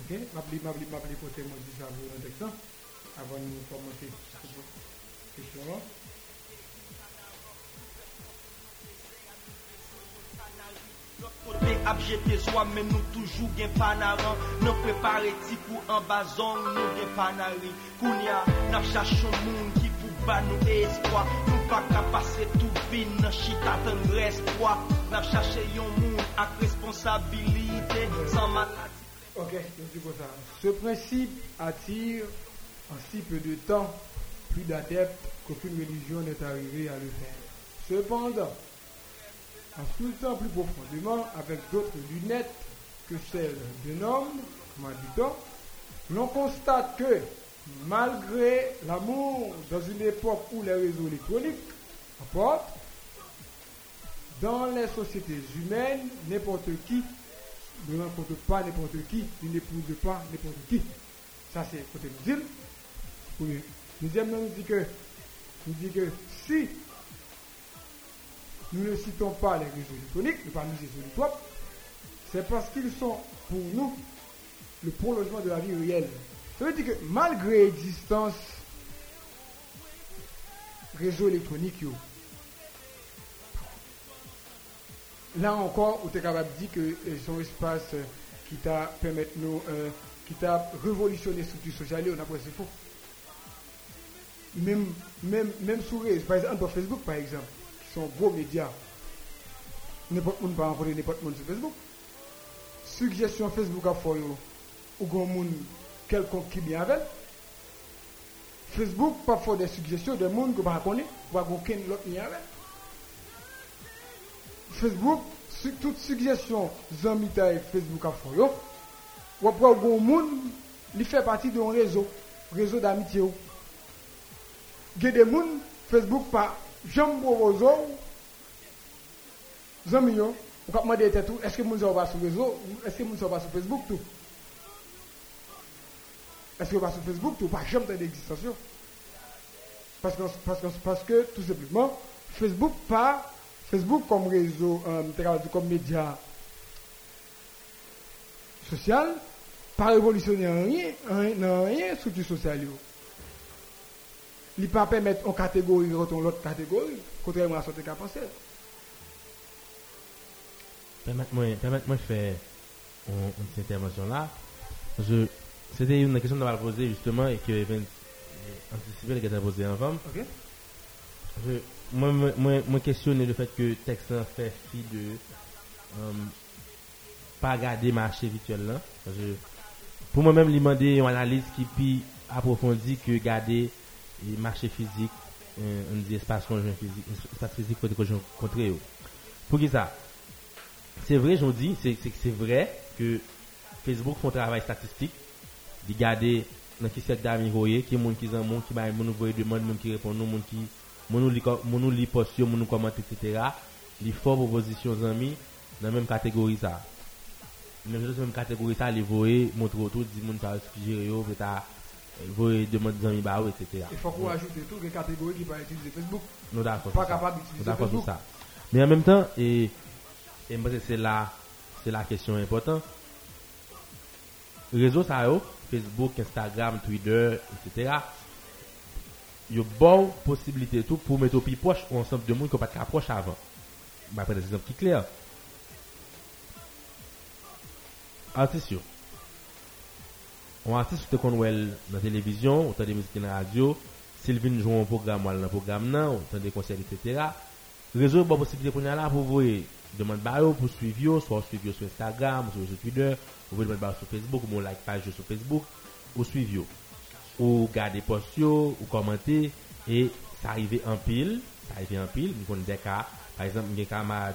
Ok, m'appelez, m'appelez, déjà vous nous commenter cette question là. Kote ap jete swa men nou toujou gen panaran Nan prepare ti pou an bazon nou gen panari. Kounya nap chachon moun ki pou ba nou espoi Nou pa ka pase tou bin nan chita tan respoi Nap chache yon moun ak responsabilite San Ok, je dis ça. Ce principe attire en si peu de temps plus d'adeptes qu'aucune religion n'est arrivée à le faire. Cependant, en scrutant plus profondément avec d'autres lunettes que celles d'un homme, m'a dit-on, l'on constate que malgré l'amour dans une époque où les réseaux électroniques apportent, dans les sociétés humaines, n'importe qui ne rencontre pas n'importe qui, il n'épouse pas n'importe qui. Ça, c'est côté nous dire. Premier. Deuxièmement, nous dit que, nous dit que si nous ne citons pas les réseaux électroniques, nous parlons des réseaux c'est parce qu'ils sont pour nous le prolongement de la vie réelle. Ça veut dire que malgré l'existence réseau électronique, yo, là encore, on est capable de dire que euh, son espace euh, qui t'a permis nous, euh, qui t'a révolutionné les structures sociales, on a c'est faux. Même, même, même par exemple, Facebook, par exemple, qui sont gros médias, n'importe monde pas rencontrer n'importe monde sur Facebook. Suggestion Facebook à faire, ou grand monde quelconque qui bien avec. Facebook pas faire des suggestions de monde que pas connaître, ou pas aucun l'autre lien avec. Facebook toute suggestion zami ta et Facebook fait yo, ou après gon moun, il fait partie d'un réseau, réseau d'amitié. Ou. Gen des Facebook pas jamais propose zami yo, ou kap demander tête tout, est-ce que moun ça va sur réseau, ou est-ce que moun ça va sur Facebook tout? Est-ce que va sur Facebook tout? Pas jamais d'existence yo? Parce que, parce que, parce que tout simplement, Facebook pas, Facebook comme réseau, euh, comme média social, pas révolutionner en rien, en rien, dans rien structure sociale. yo. Il pas permettre une catégorie retourner l'autre catégorie, contrairement à ce que tu as pensé. Permettez-moi de faire une, intervention là. C'était une question que je poser justement et que Evan euh, anticipé que tu as posé avant. Ok? Je, moi, moi, moi, questionner le fait que texte fait fi de euh, pas garder marché virtuel là. Pour moi-même, il demander une analyse qui puis approfondie que garder le marché physique, euh, dit espace conjoint physique, espace physique côté conjoint contre eux. Pour qui ça? C'est vrai, je vous dis, c'est vrai que Facebook font un travail statistique, de garder dans qui cercle d'amis voyez, qui monde qui en monde qui ba monde voyer demande, monde qui répond nous, monde qui nous nous li post yo, monde nous commente etc. Les fort propositions amis dans la même catégorie ça. Même chose même catégorie ça, les voyer montre autour dit monde pas suggérer yo, peut ta voyer demande des amis etc. Il faut qu'on ajoute tout les catégories qui peuvent utiliser Facebook. Nous d'accord. Pas capable Nous d'utiliser d'accord ça. Mais en même temps, et, et moi, c'est là, c'est la question importante. Réseaux yo, Facebook, Instagram, Twitter, etc. Il y a bonne possibilité tout pour mettre au plus proche ou ensemble de monde qui pas de approche avant. Bah, prendre des exemples qui clairs. Artiste yo. On artiste te kon wèl nan televizyon, ou tan de müzik nan radyo, sil vin joun program wèl nan program nan, ou tan de konser, etc. Rezo bo posibite kon yal la pou vwe deman bayo pou suiv yo, swa suiv yo sou Instagram, ou sou Twitter, ou vwe deman bayo sou Facebook, ou moun like page yo sou Facebook, ou suiv yo. Ou gade post yo, ou komante, e sa arrive an pil, sa arrive an pil, mi kon de ka, par exemple, mi gen ka ma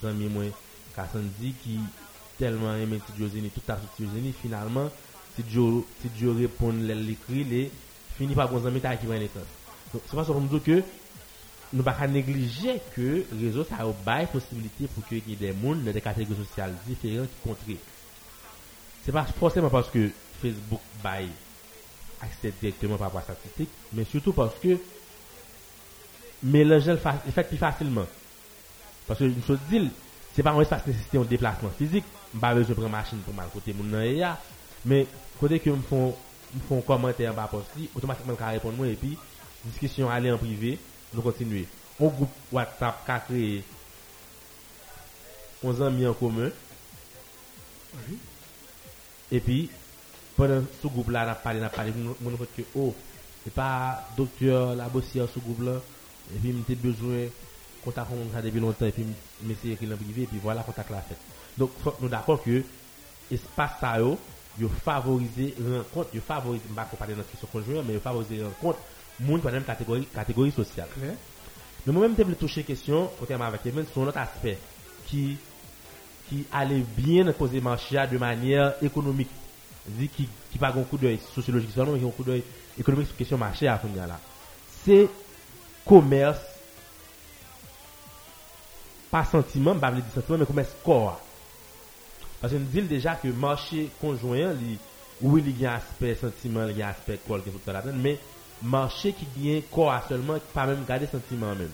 zanmi mwen Kassandji ki telman eme Tidjozeni, tout a sou Tidjozeni, finalman, Tidjo, Tidjo répond, l'écrit, les, finit par bon amis qui les temps. Donc, c'est pas ça nous que, nous ne pouvons pas négliger que le réseau a une possibilité pour qu'il y ait des mondes dans des catégories sociales différentes qui contrent. C'est pas forcément parce que Facebook bail accès directement par rapport à statistique, mais surtout parce que mélanger le fa- le fait plus facilement. Parce que une chose dit, c'est pas un espace nécessité un déplacement physique, pas besoin prendre machine pour mal côté mais côté que me font font commentaire en bas post li, automatiquement ka répondre moi et puis discussion aller en privé, nous continuer. Un groupe WhatsApp qu'a créé 11 amis en commun. Et puis pendant ce groupe là, on a parlé, on a parlé, on a fait que oh, c'est pas docteur la bossière ce groupe là et puis m'était besoin contact comme ça depuis longtemps et puis m'essayer écrire en privé et puis voilà contact la fait. Donc nous d'accord que espace ça yo favoriser rencontre, yo favoriser pas qu'on parle de notre question conjointe mais yo favoriser rencontre monde dans la même catégorie catégorie sociale. Mais moi-même, je voulais toucher question, contrairement avec Kevin, sur un autre aspect qui, qui allait bien poser marché de manière économique. Dit qui, qui pas un coup d'œil sociologique seulement, mais qui un coup d'œil économique sur question marché à Kounia là. C'est commerce, pas sentiment, pas dire sentiment, mais commerce corps. Parce que nous disons déjà que marché conjoint, oui, il y a un aspect sentiment, il y a un aspect corps, qui est là-dedans, mais marché qui vient corps seulement, qui pas même garder sentiment même.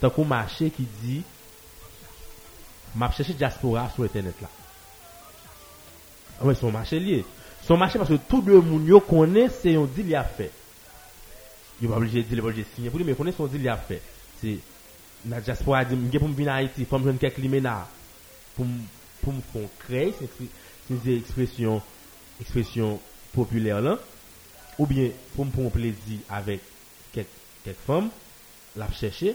Tant qu'on marché qui dit, m'a cherché diaspora sur internet là. Ah ouais, son marché lié. Son marché parce que tout le monde connaît, c'est un deal il a fait. Il pas obligé de dire, il pas obligé de signer pour lui, mais connaît son deal il a fait. C'est, la diaspora dit, pour me venir à Haïti, faut me quelques liména. Pour pou m kon krey, se se ekspresyon, ekspresyon popüler lan, ou bien pou m pon plezi avèk kek, kek fòm, l ap chèche,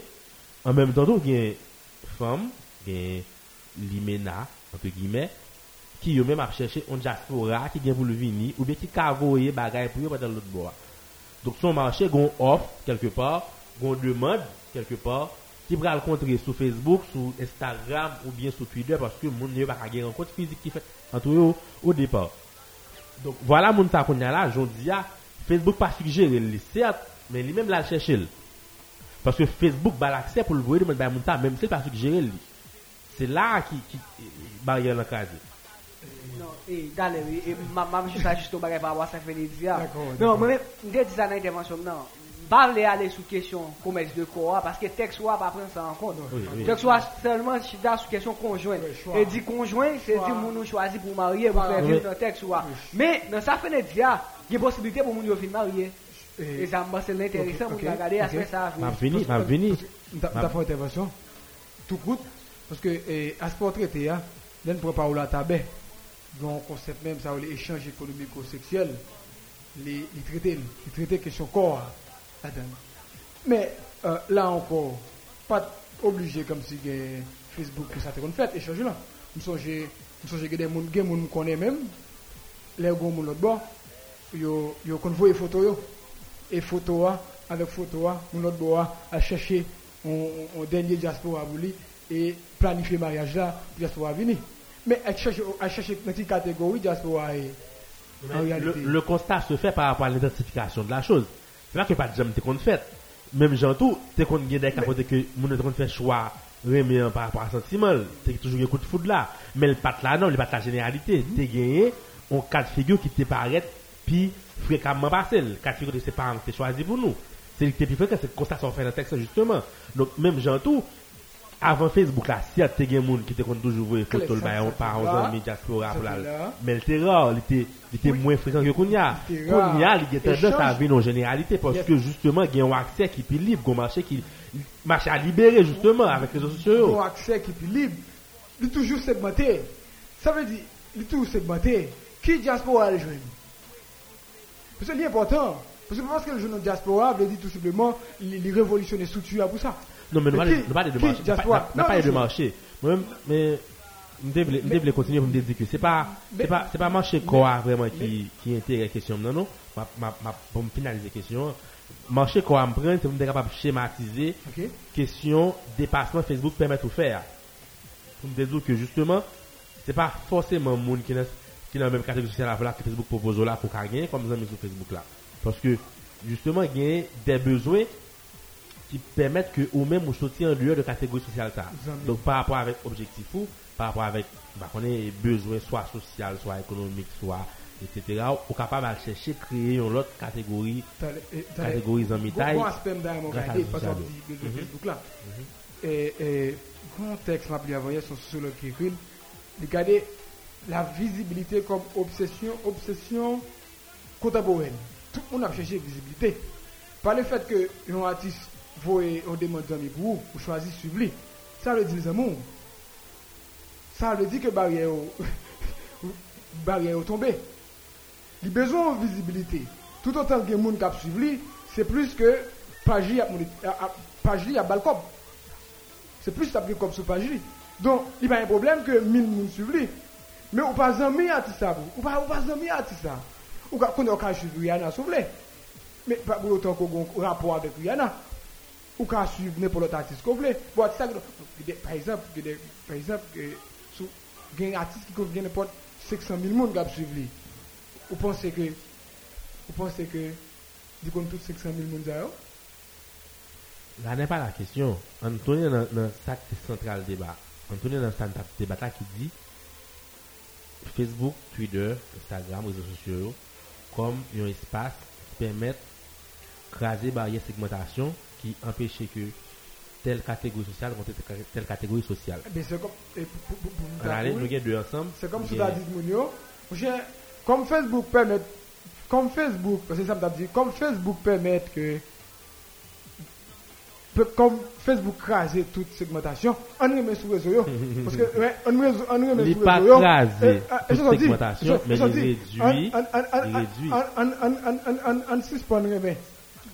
an mèm tan tou gen fòm, gen limena, anpe gimè, ki yo mèm ap chèche on diaspora ki gen pou l vini, ou bien ki kavoye bagay pou yo patal lout bo a. Donk son manche gon off, kelke par, gon demande, kelke par, qui pourra le rencontrer sur Facebook, sur Instagram ou bien sur Twitter parce que moun ne pas gagner rencontre physique qui fait entre eux au, départ. Donc voilà moun ça qu'on a là, je dis à Facebook pas suggéré lui certes, mais lui même là chercher. Parce que Facebook a l'accès pour le voir de moun ça même si c'est pas suggéré lui. C'est là qui qui barrière la case. Non, et d'aller, et ma ma juste juste au bagage par rapport à ça fait dire. Non, moi même je dis ça dans l'intervention non. Pas aller aller sur question commerce de corps parce que texte soit pas prendre ça en compte. Oui, oui. Texte soit seulement si dans sur question conjoint. Oui, choix. Et dit conjoint, c'est Choix. dire moun nous choisi pour marier pour faire Oui. vivre dans texte soit. Mais dans ça fait des dire, il y a possibilité pour moun yo fin marier. Et- Et ça me c'est l'intéressant Ok, pour ok, regarder à ok. ce que ça. M'a venu, m'a venu. T'as t'as fait intervention Tout coûte. Parce que à ce portrait, il y a ne pourrait pas rouler à tabé. Donc, concept même, ça, l'échange économico-sexuel, les, les traités, les. Mais euh, là encore, pas obligé comme si Facebook ça te fait, échange là. Nous songe, nous que des gens qui nous connaît même, les gens qui l'autre bord, yo yo kon voye photo yo et photo a avec photo a mon autre bois à chercher on, on dernier diaspora pour lui et planifier mariage là diaspora venir mais à chercher à chercher une catégorie diaspora et en Le, réalité? le constat se fait par rapport à l'identification de la chose. C'est là que pas de jamais t'es qu'on fait. Même gens tout, t'es qu'on gagne des que mon est qu'on fait choix remet par rapport à sentiment, t'es toujours un coup de foudre là. Mais le pat là non, le pat la généralité, t'es gagné on cas de figure qui te paraît puis fréquemment passé, le cas de ses parents t'es choisi pour nous. C'est le plus fréquent, c'est constat qu'on fait dans le texte justement. Donc même gens tout avant Facebook là, si y a des gens qui te toujours voir photo le bail par Là, un diaspora la mais le terror, il était, était moins fréquent que Kounia. Était rare. Kounia, il y a tendance à Échange. venir en généralité parce que justement, il y a un accès qui est plus libre, un marché qui, marché à libérer justement avec les réseaux sociaux. bon accès qui est plus libre. Il est toujours segmenté. Ça veut dire il est toujours segmenté. Qui diaspora le jeune c'est important. Parce que parce que le jeune diaspora veut dire tout simplement il, il révolutionne les structures pour ça Non, mais nous parlons de marché. Nous parlons de marché. Mais, nous devons continuer pour me dire que Mais- c'est pas, marché quoi vraiment qui, intéresse la question. Non, non? Pour me finaliser la question, marché quoi me c'est pour me capable de schématiser ok question dépassement Facebook permet de faire. Pour me dire que justement, c'est pas forcément le monde qui est dans qui est dans la même catégorie sociale là que Facebook propose là pour gagner comme avons sur Facebook là. Parce que justement, il y a des besoins qui permettent que ou même ou sortir en dehors de catégorie sociale ça. Donc par rapport avec objectif ou par rapport avec bah, on est besoin soit social, soit économique, soit etc. ou capable de chercher créer une autre catégorie le- catégorie en mitaille. bon aspect d'ailleurs, parce qu'on dit Mhm. Facebook là. Et, et, grand texte m'a pris avant hier, son sociologue qui écrit, regardez la visibilité comme obsession, obsession contemporaine. Tout le monde a cherché visibilité. Par le fait que un artiste voit on demande d'amis pour vous, vous choisissez suivre. Ça veut dire amours. Ça veut dire que barrière barrière est tombée. Il a besoin de visibilité. Tout autant que les gens qui suivent c'est plus que page li a a- a- page li a balcom. C'est plus comme sur page li. Donc, il n'y a pas un problème que 1000 personnes suivent. Mais ou pas zami à ça, ou pas pas zami à ça. Ou quand on a suivre Rihanna s'il vous plaît. Mais pas pour autant qu'on a un rapport avec Rihanna. Ou quand suivre n'importe artiste qu'on que- par exemple, par exemple, il y a un artiste qui connaît n'importe 500 000 personnes qui suivent lui. Vous pensez que vous pensez que du coup toutes 500 000 personnes Là n'est pas la question. Anthony dans dans sac central débat. Anthony dans sac débat qui dit Facebook, Twitter, Instagram, réseaux sociaux comme un espace qui permet craser barrière segmentation qui empêche que telle catégorie sociale contre telle- catégorie sociale. Eh bien, c'est comme et pour- pour- vous On nous deux ensemble. c'est comme si dit comme Facebook permet comme Facebook que ça m'a dit comme Facebook permet que comme Facebook craser toute segmentation, on remet sur réseau yo. parce que on remet on Il sur pas réseau yo. craser Et, et, toute segmentation, mais il réduit- on- on- on- il on- réduit. on- on- on- on- on- on- on suspend remet.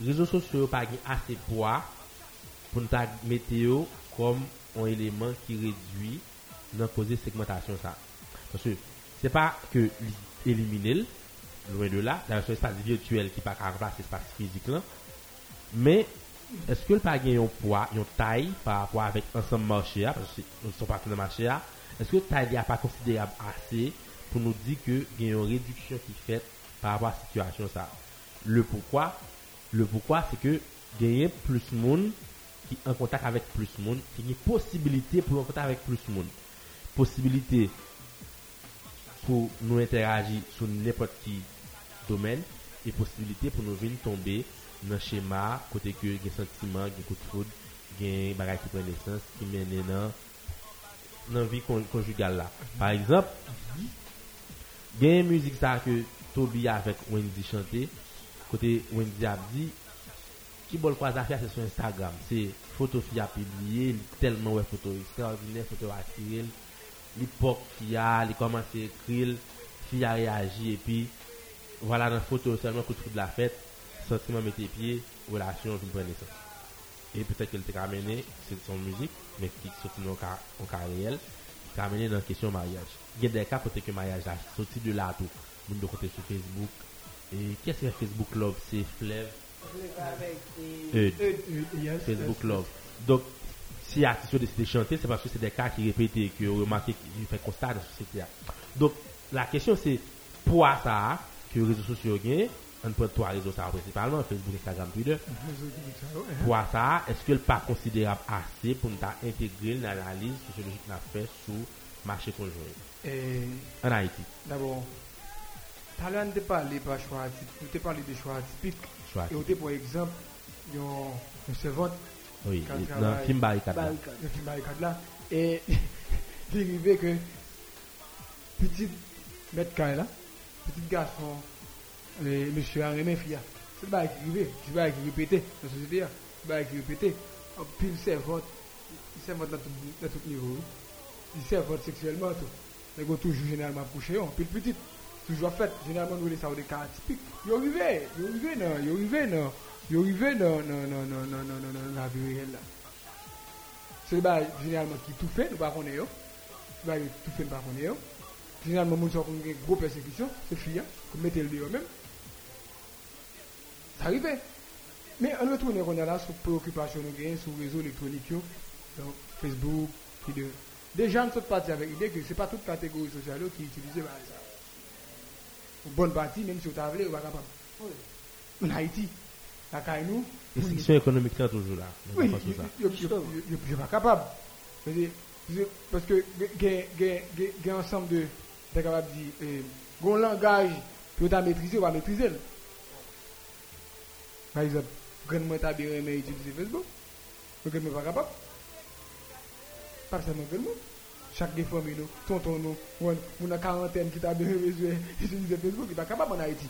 réseaux sociaux pas assez poids pour nous météo comme un élément qui réduit notre cause segmentation. Parce que c'est pas que li- éliminer loin de là, dans un espace virtuel qui pas remplacer l'espace physique mais est-ce que le pas un poids, une taille par rapport avec ensemble marché parce que nous sommes partis dans marché est-ce que taille n'est pas considérable assez pour nous dire que il y a une réduction qui est faite par rapport à la situation. Le pourquoi, le pourquoi c'est que gagner plus de monde qui en contact avec plus de monde, qui a une possibilité pour en contact avec plus de monde. Possibilité pour nous interagir sur n'importe qui domaine et possibilité pour nous venir tomber dans le schéma côté que des sentiments, des coups de foudre, des bagages qui prennent naissance, qui mènent dans la vie con- conjugale. Par exemple, il y a une musique que Toby avec Wendy chanté, côté Wendy a dit, qui bol quoi affaire c'est sur Instagram, c'est photo fille a publié, tellement ouais photo extraordinaire, photo attirée, l'époque qu'il y a, il commence à écrire, fille a réagi et puis voilà dans la photo seulement coup de la fête, sentiment mettre pieds, relation vous prenez ça. Et peut-être qu'elle t'a ramené, c'est son musique, mais qui sorti dans le cas, réel, qui a amené dans la question mariage. Il y a des cas côté que mariage a sorti de là tout. De côté sur Facebook. Et qu'est-ce que Facebook Love? C'est Flev, Eud. Facebook. Love. Donc, si artiste ont décidé de chanter, c'est parce que c'est des cas qui répétés, que vous remarquez qu'ils font constat dans la société. Donc, la question c'est, pour ça, que les réseaux sociaux gagnent, on peut trois réseaux ça principalement, Facebook, Instagram, Twitter, pour ça, est-ce que le pas considérable assez pour nous intégrer l'analyse sociologique qu'on a fait sur le marché conjoint en Haïti? d'abord, Talè an te pale pa chwa atip, nou te pale de te pou ekzamp, yon servant, nan film barikad la, yon film barikad la, e petit met kare la, petit gason, mèche an remè fia, se ba ek rive, se ba ek repete, nan sosite ya, se ba ek repete, pil servant, tout nan go toujou genelman petit, nous les ça des cas typiques. Il est arrivé, il est arrivé non, il est arrivé non, il est arrivé non, non, non, non, non, non, non, non, la vie réelle là. C'est le bail généralement qui tout fait, nous ne connaissons pas. Le bail tout fait, nous ne connaissons pas. Généralement, nous avons une grosse persécution, c'est filles, comme mettez le dehors même. Ça arrive. Mais on retourne on est là sur préoccupation nous gagnons sur les réseaux électroniques, yo, Facebook, puis de. Des gens sont partis avec l'idée que ce n'est pas toute catégorie sociale qui utilise bah, ça. Une bonne partie, même si vous avez, vous pas capable. En Haïti, la caille nous, Restriction économique, c'est toujours là. On oui, je ne suis pas capable. Parce que- il y a un ensemble de. Tu es capable de dire. euh, Un langage que tu as maîtrisé, on va maîtriser. le. Par exemple, quand moi t'as bien aimé utiliser Facebook, je ne suis pas capable. Pas seulement que moi. Chaque des nous, tonton, nous, on a quarantaine qui t'a bien aimé utiliser Facebook, il n'est pas capable en Haïti.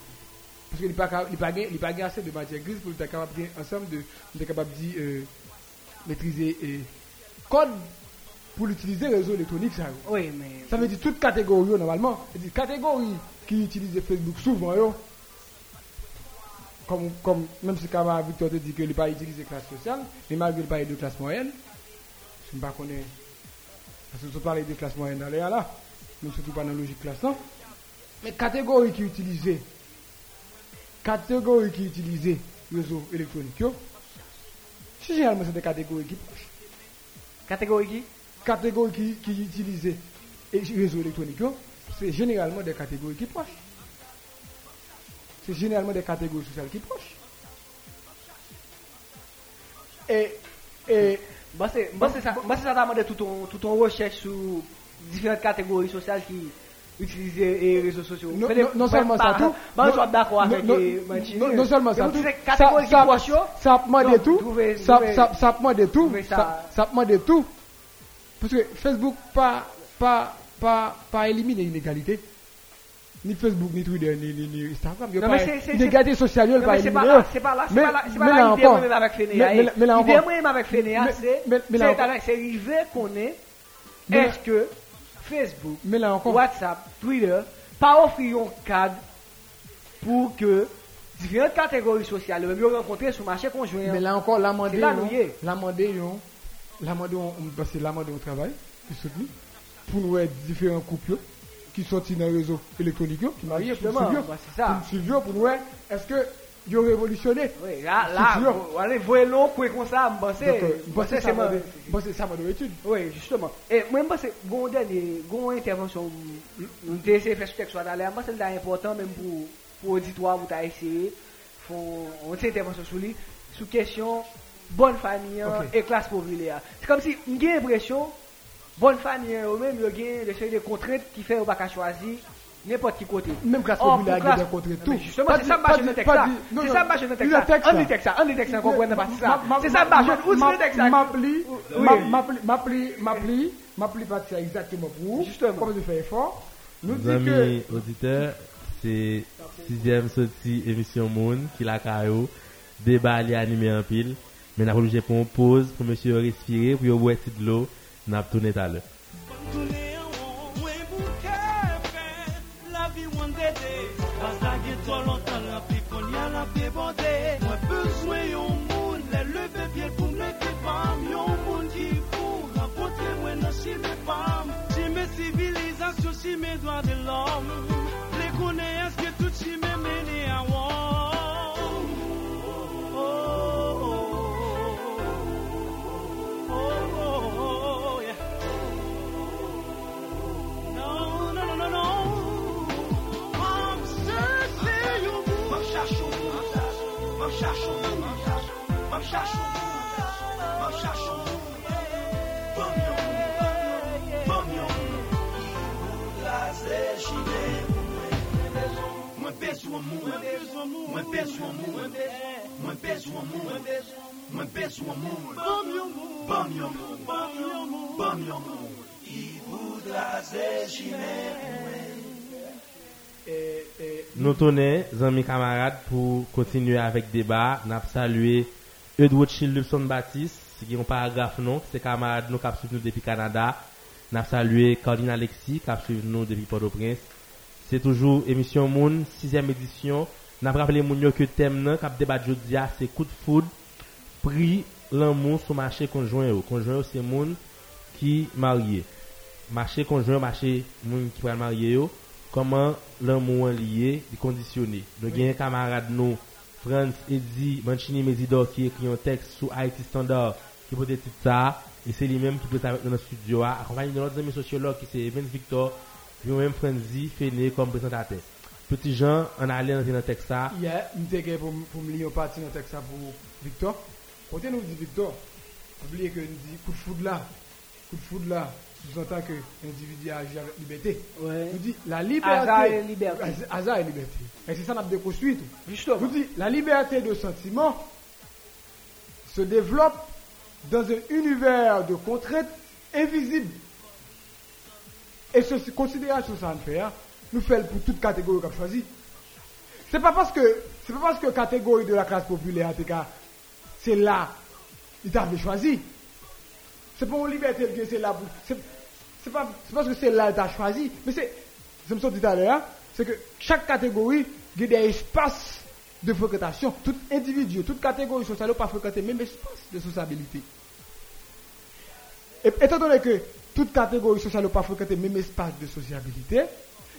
Parce qu'il n'est pas, assez de matière grise pour être capable ensemble de, de capable de dire, euh, maîtriser euh, code pour l'utiliser réseau électronique. Ça, Oui, mais. ça veut dire toute catégorie, normalement. C'est dire catégorie qui utilise Facebook souvent, yo. Comme, comme, même si Kama Victor te dit que il pas utilisé classe sociale, mais malgré le pas de classe moyenne, je ne sais pas connaître. Parce que je parle de classe moyenne dans les là, mais surtout pas dans la logique classe là. Mais catégorie qui utilisait, catégorie qui utilisait réseau électronique, si généralement c'est des catégories qui proches Catégorie qui? Catégories qui, qui électroniques, yo, c'est généralement des catégories qui proches. C'est généralement des catégories sociales qui proches. Et, et Você, você, você já está mandando tudo recherche sur différentes catégories sociales qui utilisent les réseaux sociaux. Non, seulement ça, tout. Non, seulement ça, Ça demande tout. Ça. Ça. Parce que Facebook pas pas pas pas éliminer l'inégalité ni Facebook, ni Twitter, ni, ni, ni Instagram. Non, mais c'est- Non, pas mais c'est pas là, c'est pas là, c'est pas là, c'est mais pas là là l'idée moi-même avec Fénéa. L'idée moi-même avec Fénéa, c'est, c'est arrivé qu'on est, est-ce que Facebook, WhatsApp, Twitter, pas offrir un cadre pour que différentes catégories sociales, même rencontrer sur le marché conjoint. mais là encore, l'amendé, l'amendé, l'amendé, parce que l'amendé au travail, pour nous être différents couples qui sortent dans le réseau électronique, qui bah, c'est ça. Pour nous est-ce que yo révolutionné? Oui, là, là, vous allez voir l'eau, quoi, comme ça, euh, me parce que c'est m'a ma- que ça m'a donné étude. Oui, justement. Et moi, je pense que bon dernier, bon intervention, essayé de faire ce texte soit d'aller, moi, c'est important même pour, pour l'auditoire, pour essayer, font une intervention sur lui, sur question bonne famille hein, et classe populaire. C'est comme si, j'ai l'impression, bonne famille, hein, ou même, il y a des séries de contraintes qui fait, ou pas qu'à choisir n'importe qui côté. Même il y a des Non, tout. Justement, c'est ça, je texte C'est ça, je texte On là. dit texte ça, on dit texte ça, comprendre pas ça. C'est ça, je, texte? M'appli, m'appli, m'appli, m'appli, partir exactement pour vous. Justement. Comme je fais effort? Nous dit Mes que, amis auditeurs, c'est sixième sortie émission Moon qui la caillou. Débat li animé en pile. Mais n'a pas obligé pour une pause pour monsieur respirer, pour boire de l'eau. Nap toune talè. Toune an wè mou kè La vi wan dede Pasage to lontan la pi konya la pi bode Mwen bezwen yon moun Le leve piel pou mwen ki pam. Yon moun ki pou Rapote mwen nan chime pam. Chime sivilizasyon, chime doa de l'om chachou, mam chachou, mam chachou, mam chachou, Pamyon, pamyon, Laze chine Mwen bezou amou, mwen bezou amou, mwen bezou amou, mwen bezou amou, Pamyon, pamyon, pamyon, Ibou laze chine mwen Nous tournons, amis camarades, pour continuer avec débat. Nous avons salué Edward Childson Baptiste, qui est un paragraphe non, c'est camarade nous qui a suivi nous depuis Canada. Nous avons salué Caroline Alexis, qui a suivi nous depuis Port-au-Prince. C'est toujours émission Moon, sixième édition. Nous avons rappelé que thème nan, kap débat jodi a, c'est coup de foudre, prix l'amour sur marché conjoint. Conjoint c'est moun qui marié. Marché conjoint, marché moun qui va marier. Comment l'amour lié, conditionné. Nous avons un camarade nous, Franz Eddy Manchini Mesidor, qui écrit un texte sur Haïti Standard, qui peut être ça, et c'est lui-même qui peut être avec dans le studio, accompagné de notre ami sociologue, qui c'est Evans Victor, puis même Franzi Fené comme présentateur. Petit Jean, on a allé dans le texte ça, hier, nous pour, pour me lire partie dans le texte pour Victor. Quand nous dit Victor, oubliez que nous dit coup de foudre là, coup de foudre là, sous-entend que l'individu agit avec liberté. Ouais. Nous dit la liberté. Hasard et liberté. Hasard et liberté. Et c'est ça qu'on a déconstruit. tout. Justement. Vous dit la liberté de sentiment se développe dans un univers de contraintes invisibles. Et ce considération ça nous fait, hein, nous fait pour toute catégorie qu'on a choisi. C'est pas parce que c'est pas parce que catégorie de la classe populaire en tout cas, c'est là il t'avait choisi. C'est pas une liberté que c'est là c'est pas parce que c'est là que tu as choisi, mais c'est je me suis dit tout à l'heure, hein, c'est que chaque catégorie il y a des espaces de fréquentation. Tout individu, toute catégorie sociale pas fréquenté le même espace de sociabilité. Et étant donné que toute catégorie sociale n'a pas fréquenté même espace de sociabilité,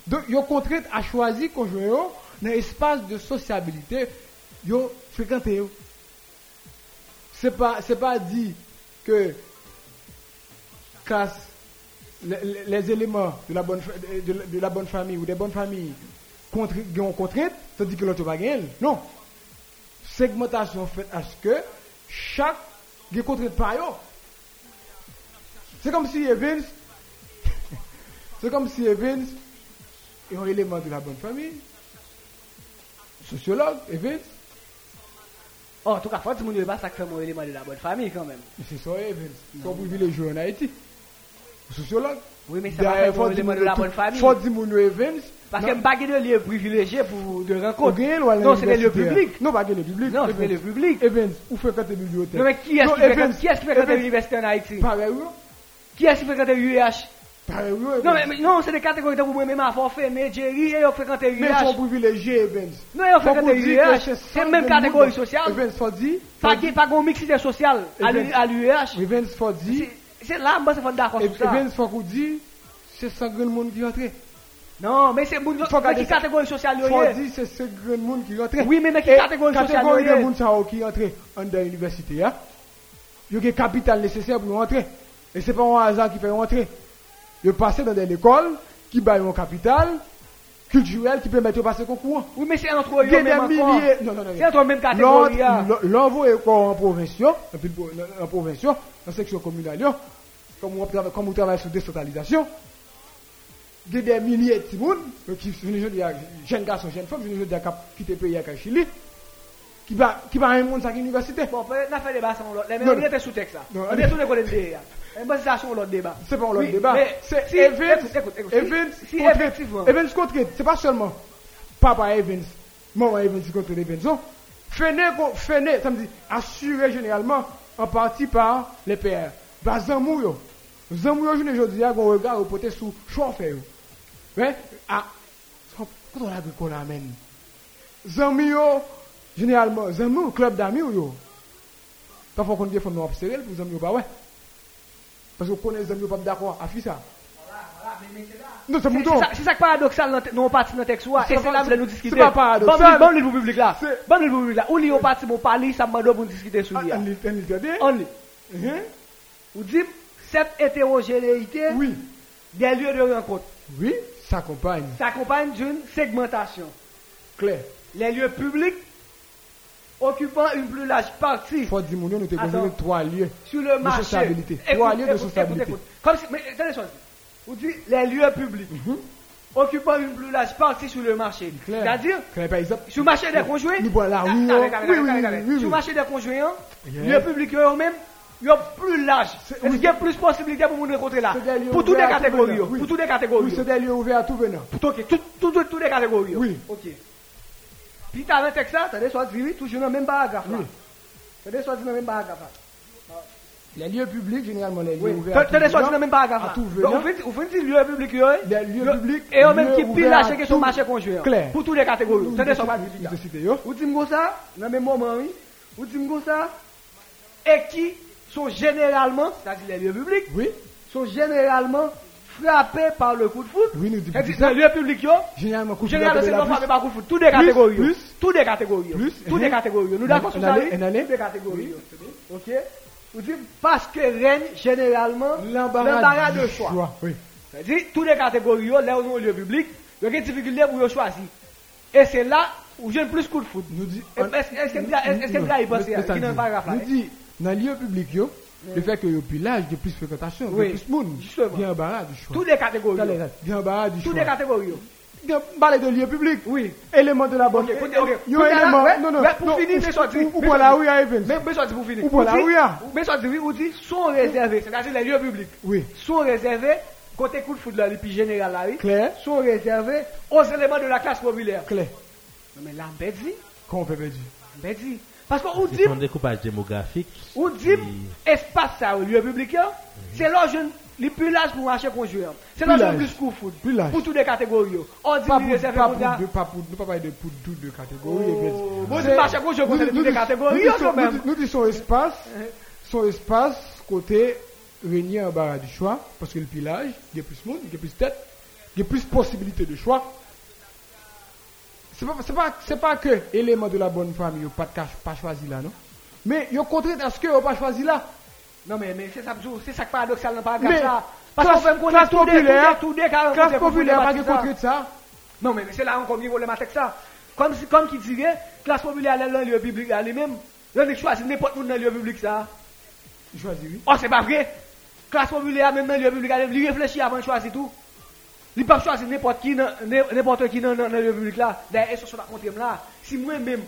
donc ils ont contraint à choisir conjoint dans espace de sociabilité, ils ont fréquenté. Pas c'est pas dit que les, éléments de la bonne de, la bonne famille ou des bonnes familles contre, qui ont contrainte, tandis que l'autre va gagner. Non. Segmentation faite à ce que chaque qui contrainte par. C'est comme si Evans, c'est comme si Evans est un élément de la bonne famille. Sociologue, Evans, Oh, en tout cas, faut que pas ça qui fait mon élément de la bonne famille quand même. c'est ça Evans. Son privilégié en Haïti. Sociologue. Oui, mais ça va faire le de la bonne famille. Faut dire mon Evans. Parce que pas de lieu privilégié pour de rencontre. Non, c'est lieux l'université, publics. hein. Non, pas des lieux publics. Non, c'est lieux publics. Evans, où fréquente les bibliothèques Non, mais qui est-ce qui fréquente- fréquente Evans, l'université en Haïti? Pareil. Qui est-ce qui fréquente l'UEH Pareil, oui. Non, mais, non, c'est des catégories de vous même à forfait, mais Jerry et ils fréquentent Mais ils sont privilégiés, Evans. Non, ils que l'UEH. c'est même le catégorie sociale. Evans, faut dire. Pas qu'il pas de mixité sociale à l'U- Evans. à l'UEH. Evans, faut dire. C'est- là, moi, c'est pas d'accord sur ça. Evans, faut qu'on dise. C'est 100 grand monde qui rentre. Non, mais c'est moun- qui catégorie sociale il y Faut dire c'est 100 grand monde qui rentre. Oui, mais mais qui Et catégorie sociale catégorie il de monde ça, qui rentre en dans l'université. Hein? Il y a le capital nécessaire pour rentrer. Et c'est pas un hasard qui fait rentrer. Il passe dans des écoles qui baillent un capital culturel qui permet de passer concours. Oui, mais c'est entre eux Il même milliers. Non, non, non. C'est entre même catégorie. L'envoi est en provincial, en pile- en section communale, yo? Comme on travaille, comme on travaille sur décentralisation. Il y a des milliers de petits euh, qui sont jeunes garçons, jeunes femmes, qui ont quitté le pays à Chili, qui va, qui va à un monde à l'université. Bon, on a fait débat sur l'autre. Mais on était sous texte là. On tous les côtés de c'est ça sur l'autre débat. C'est pas Oui, débat. mais C'est Evans. Evans, effectivement- Evans contre, c'est pas seulement papa Evans, maman Evans contre Evans. Co- fené, ça me dit, assuré généralement en partie par les PR. Bah, Zamou, Zanmou yo jounen jodi ya, gwen rega ou pote sou chouanfe yo. Ve, a, kouton la gwen konan men. Zanmou yo, generalman, zanmou klub dami yo yo. Pa fò kon diye fò nou apserel pou zanmou yo ba we. Paske ou konen zanmou yo pap dakwa, afi sa. Non, c'est mouton. C'est ça qui est paradoxal dans parti dans texte. Et c'est là que nous discuter. C'est pas paradoxal. Bon, livre public là. Bon, livre public là. Ou lit au parti, mon parler, ça m'a donné pour discuter sur lui. On lit, on lit. On lit. Ou dit, cette hétérogénéité Oui, des lieux de rencontre oui, s'accompagne. s'accompagne d'une segmentation. Clair. Les lieux publics occupant une plus large partie Faut dire, nous t'es Attends. trois lieux. sur le De sociabilité. Écoute, Trois lieux de sociabilité. écoute. Comme si, mais attendez, chose. Vous dites les lieux publics Mhm. occupant une plus large partie sur le marché. C'est-à-dire, sur le marché des conjoints, Oui, oui, oui, Sur le marché des conjoints, Yeah. lieux publics eux-mêmes, il y a plus large. Qu'il y a plus de possibilités pour nous rencontrer là des lieux Pour toutes les catégories. Pour toutes les Oui, catégories. c'est des lieux ouverts à tout venant. Pour toutes les catégories. Oui. Ok. Puis tu as un texte tu as dit oui, toujours dans le même paragraphe. Oui. Tu as soit dit dans le même paragraphe. Les lieux publics, généralement, les lieux ouverts Tu as soit dit dans le même paragraphe. Vous faites vous faites lieu public yo, eh? Les lieux publics. Et eux même lieux qui pile la sur marché conjoint. Clair. Pour toutes les catégories. Tu as te citez, yo. Vous dites ça, dans le même moment, oui. Vous dites ça, et qui sont généralement, c'est-à-dire les lieux publics, Oui, sont généralement frappés par le coup de foot. oui, nous disons les lieux publics, yo, Généralement, coup de Généralement, c'est frappé par coup de foot. Toutes les catégories. plus. Toutes les catégories. Plus, Toutes les hein. catégories. Nous d'accord sur ça, oui? Toutes les catégories. Ok? Vous dites, parce que règne généralement L'embarras de choix. Oui. C'est-à-dire, toutes les catégories, là où nous, au lieu public, il y a des difficultés pour choisir? Et c'est là où j'ai le plus coup de foot. Est-ce que est-ce que vous avez pensé à- qui dans le paragraphe là? Nous dit, dans le lieu public, yo, le fait que le pillage, il y a plus de fréquentation, il y Oui, a plus de monde. justement. Il y a un barrage du choix. Toutes les catégories. T'as yo. les- Il y a un barrage du Toutes choix. les catégories. yo. Balai de lieu public. Oui. Élément de la bonne. Ok, ok. Élément. Non, non. pour finir, mais sorti, ou- pour la sorti. à Evans. Mais, dit pour finir. Ou pour la. Mais oui, ou dit, sont réservés, c'est-à-dire les lieux publics. Oui. sont réservés, côté coup de foot là, plus général là, oui, Clair. sont réservés aux éléments de la classe populaire. Clair. Non mais là, on peut dire, Comment on peut peut dire. Parce qu'on dit, C'est son découpage démographique. on dit, espace ça au lieu public, là, c'est là je les plus large pour marcher conjoint. C'est là Plus. Plus large. Pour toutes les catégories. On dit, Pas pour, pas pour pour, pour, nous pas parler de pour toutes catégories. Oh, Evans. bon, C'est- du marché conjoint, dis- toutes les catégories, nous disons son espace, son espace côté régner en barrage du choix, parce que le pillage, il y a plus de monde, il y a plus de tête, il y a plus de possibilités de choix. C'est pas, c'est pas, pas que élément de la bonne famille, pas de cache, pas choisi là, non? Mais, il y a contraire à ce que pas choisi là. Non mais, mais c'est ça, c'est ça est paradoxal dans le paragraphe là. Parce qu'on fait classe populaire, cas, Classe populaire, pas de contraire de ça. Non, mais c'est là encore mieux problématique ça. Comme, si- comme qui dirait, classe populaire là, dans le lieu public là, lui-même, là, il choisit n'importe où dans le lieu public ça. Oui. Oh, c'est pas vrai. Classe populaire, même dans le lieu public, il réfléchit avant de choisir Li pa chwazi nepot ki nan le publik la, da e sosyo la kontrem la. Si mwen men,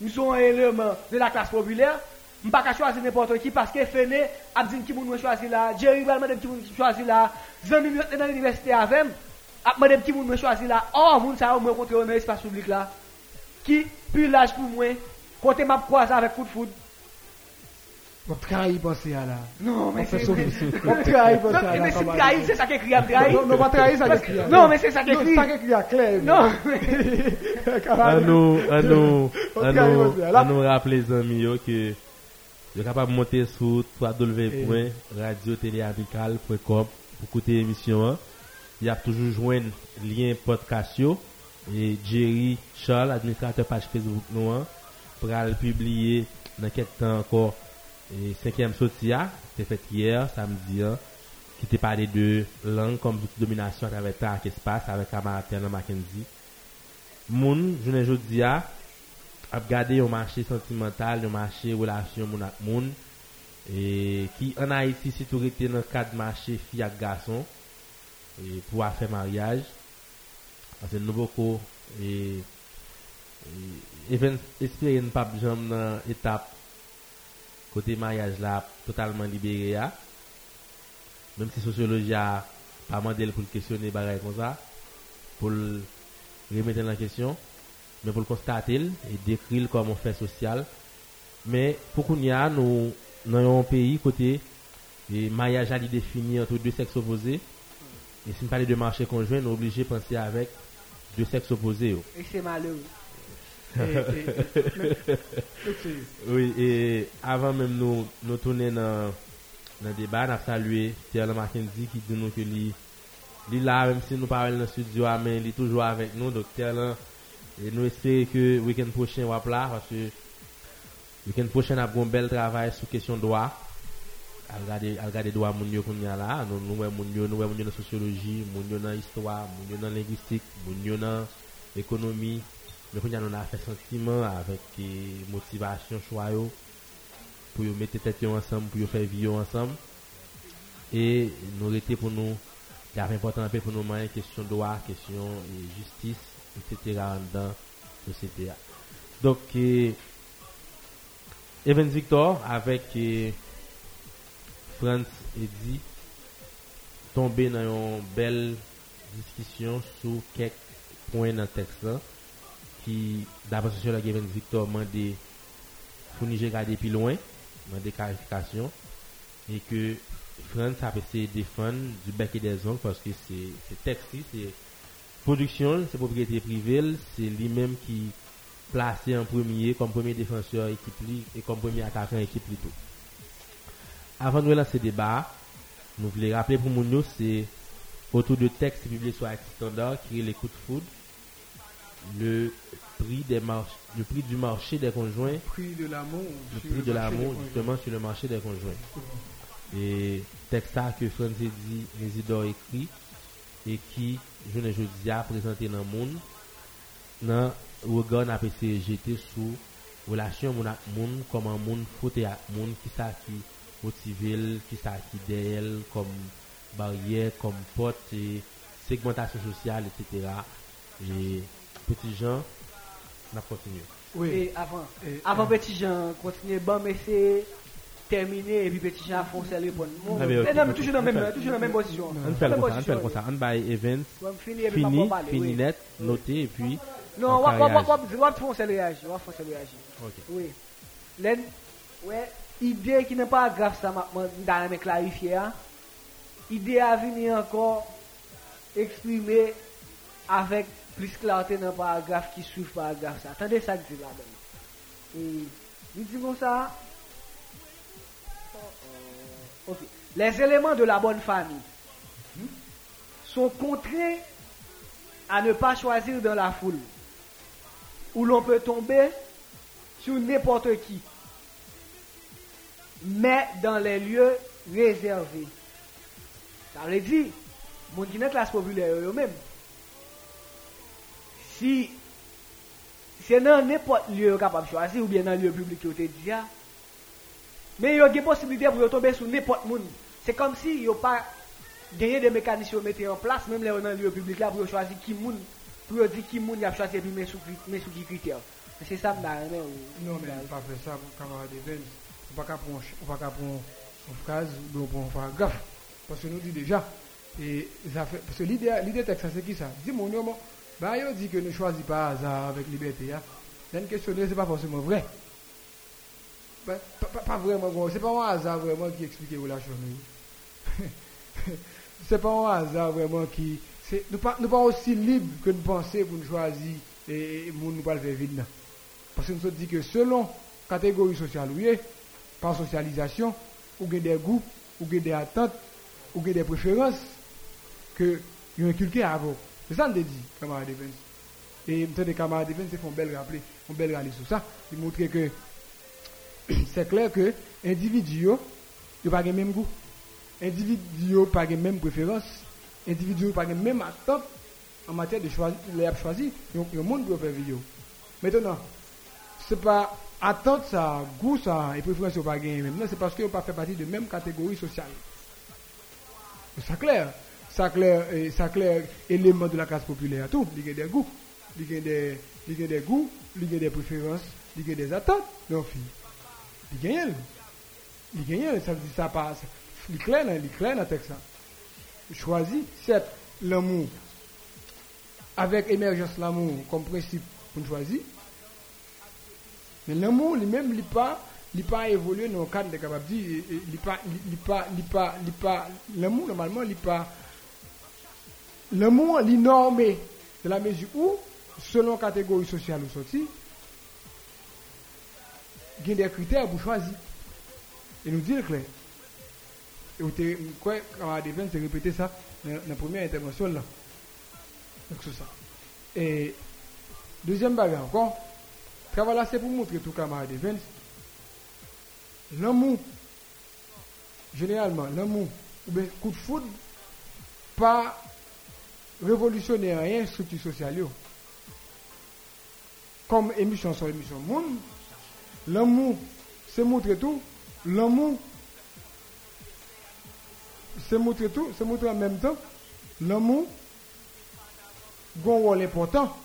mison e lèm de la klas populèr, m pa ka chwazi nepot ki, paske fene, ap zin ki moun mwen chwazi la, djeri valman dem ki moun chwazi la, zan mi mwen nan l'universite avèm, ap mwen dem ki moun mwen chwazi la, or moun sa ou mwen kontre ou nan espas publik la, ki pi laj pou mwen, kote map kwa sa avèk kout foud, Mwen trahi pon se a la. Non, men se trahi pon se a la. Men se trahi, se sa ke kri a trahi. Non, pa trahi sa ke kri a. Non, men se sa ke kri. Sa ke kri a kler. Non. An nou, an nou, an nou, an nou rappele zanmi yo ke yo kapab monte sou www.radioteleavikal.com pou koute emisyon an. Y ap toujou jwen liyen podcast yo. E Jerry Charles, administrateur page Facebook nou an, pral publie nan ket tan ankor Et cinquième sotia, c'est fait hier, samedi, qui t'est parlé de langue comme toute domination avec temps qui se passe, avec Amaratena Mackenzie. Moun, je ne dis pas, ap gade yon mache sentimental, yon mache relasyon moun ak moun, e, ki an Haiti sitorite nan kad mache fi ak gason, e, pou a fe maryaj, ase nou boko, e, even espere yon pap jom nan etap côté mariage là totalement libéré même si sociologie a pas demandé pour questionner bagaille comme ça pour remettre en question mais pour le constater et décrire comme on fait social mais pour qu'on y a nous dans un pays côté et mariage a défini entre deux sexes opposés et si on parle de marché conjoint nous obligé de penser avec deux sexes opposés. Et c'est malheureux. Oui, et avant même nous, nous tourner dans, le débat, nous avons salué Thierry Mackenzie qui dit nous que lui, lui là, même si nous parlons dans le studio, ah, mais il est toujours avec nous. Donc Thierry, et nous espérons que le week-end prochain, on va là, parce que le week-end prochain, on a un bel travail sur question droit. À regarder, à regarder droit moun yo qu'on y a là, nous, nous, moun yo, nous, moun yo dans sociologie, moun yo dans histoire, moun yo dans linguistique, moun yo mais qu'on y a fait sentiment avec eh, motivation choix pour mettre tête ensemble pour faire vie ensemble. Et nous était pour nous a important pour nous question droit question eh, justice etc dans la société donc eh, Evans Victor avec France Eddy tombé dans une belle discussion sur quelques points dans le texte qui, d'après ce sociologue Evans Victor, m'a dit, nous regarder plus loin, m'a des clarifications, et que France a de défendre du bec et des ongles parce que c'est texte, c'est production, c'est propriété privée, c'est lui-même qui placé en premier comme premier défenseur équipe et comme premier attaquant équipe plutôt. Avant de lancer le débat, nous voulons rappeler pour nous, c'est autour de textes publiés sur Acte Standard qui est de foudre le prix des le prix du marché des conjoints, prix de l'amour. le prix de l'amour justement sur le marché des conjoints. Et texte ça que Francis dit Résidor écrit et qui je ne dis à présenter dans le monde dans regard essayé de jeter sous relation moun ak moun comment moun fote ak moun qui ça qui motive qui ça qui d'elle comme barrière comme porte et segmentation sociale etc et petit gens n'a continué Oui. Et avant, Et- avant Petit Jean continue, bon, mais c'est terminé, et puis Petit Jean fonce le répondre. Bon, Ah, mais ok. non, mais toujours dans la même, toujours dans la même position. on fait comme ça on fait comme ça on by events fini, fini net noté et puis Non, on wap foncer le réagir, wap foncer le réagir. ok Oui. Ouais, idée qui n'est pas grave, ça m'a me clarifier. Hein. Idée à venir encore exprimer avec plus clarté dans le paragraphe qui suit le paragraphe. Ça. Attendez ça que dis là-dedans. Et il dit ça. Ok. Les éléments de la bonne famille sont contraints à ne pas choisir dans la foule, où l'on peut tomber sur n'importe qui, mais dans les lieux réservés. Ça veut dire, mon qui classe populaire eux-mêmes, Si, se nan nepot liyo yo kapap chwazi ou bien nan liyo publik yo te diya, men yo gen posibilite pou yo tombe sou nepot moun. Se kom si yo pa genye de mekanisyon mette en plas, menm le yo nan liyo publik la pou yo chwazi ki moun, pou yo di ki moun yap chwazi epi men sou ki kriter. Se sa mda reme ou... Non men, pa fe sa, kamarade Benz, ou pa ka pon fkaz, ou pon paragraf, pwase nou di deja, e, parce l'ide tek sa se ki sa, di moun yo moun, bah il dit que ne choisit pas hasard avec liberté hein. Une question c'est pas forcément vrai. Pas, pas, pas vraiment bon. C'est pas un hasard vraiment qui explique la chose c'est pas un hasard vraiment qui nous pas nous pas aussi libres que nous penser pour nous choisir et, et nous pas le faire vite parce que nous dit que selon catégorie sociale oui par socialisation ou des goûts ou des attentes ou des préférences que ont inculqué avant c'est ça qu'on dit camarade Evans. Et peut des camarades Evans font belle rappeler font belle râler sur ça. Ils montrent que c'est clair que individu n'ont pas le même goût. Individu n'ont pas les mêmes préférences individu n'ont pas les mêmes attentes en matière de choisir les choisir le monde doit faire vidéo. Maintenant c'est pas attente ça goût ça et préférence pas gagner même. C'est parce qu'ils n'ont pas fait partie de même catégorie sociale. C'est clair ça clair ça clair élément de la classe populaire tout. Il y a des goûts il y a des il y a des goûts il y a des préférences il y a des attentes. Non fille il gagne il gagne ça veut dire ça passe. Il clair il clair dans texte choisit certes l'amour. Avec émergence l'amour comme principe pour choisir. Mais l'amour lui-même il pas il pas évolué dans le cadre de capable dire il pas il pas il pas il pas l'amour normalement il pas l'amour il normé de la mesure où selon catégorie sociale ou sortie il y a des critères pour choisir. Et nous dire clair. Et vous quoi, camarade Evans, c'est répéter ça dans la première intervention là. Donc c'est ça. Et deuxième bagarre encore, travail là c'est pour montrer tout camarade Evans. L'amour, généralement, l'amour, ou bien coup de foudre, pas révolutionner rien structure sociale. Comme émission sur émission monde, L'amour, c'est montrer tout. L'amour, c'est montrer tout. C'est montrer en même temps. L'amour, a un rôle important.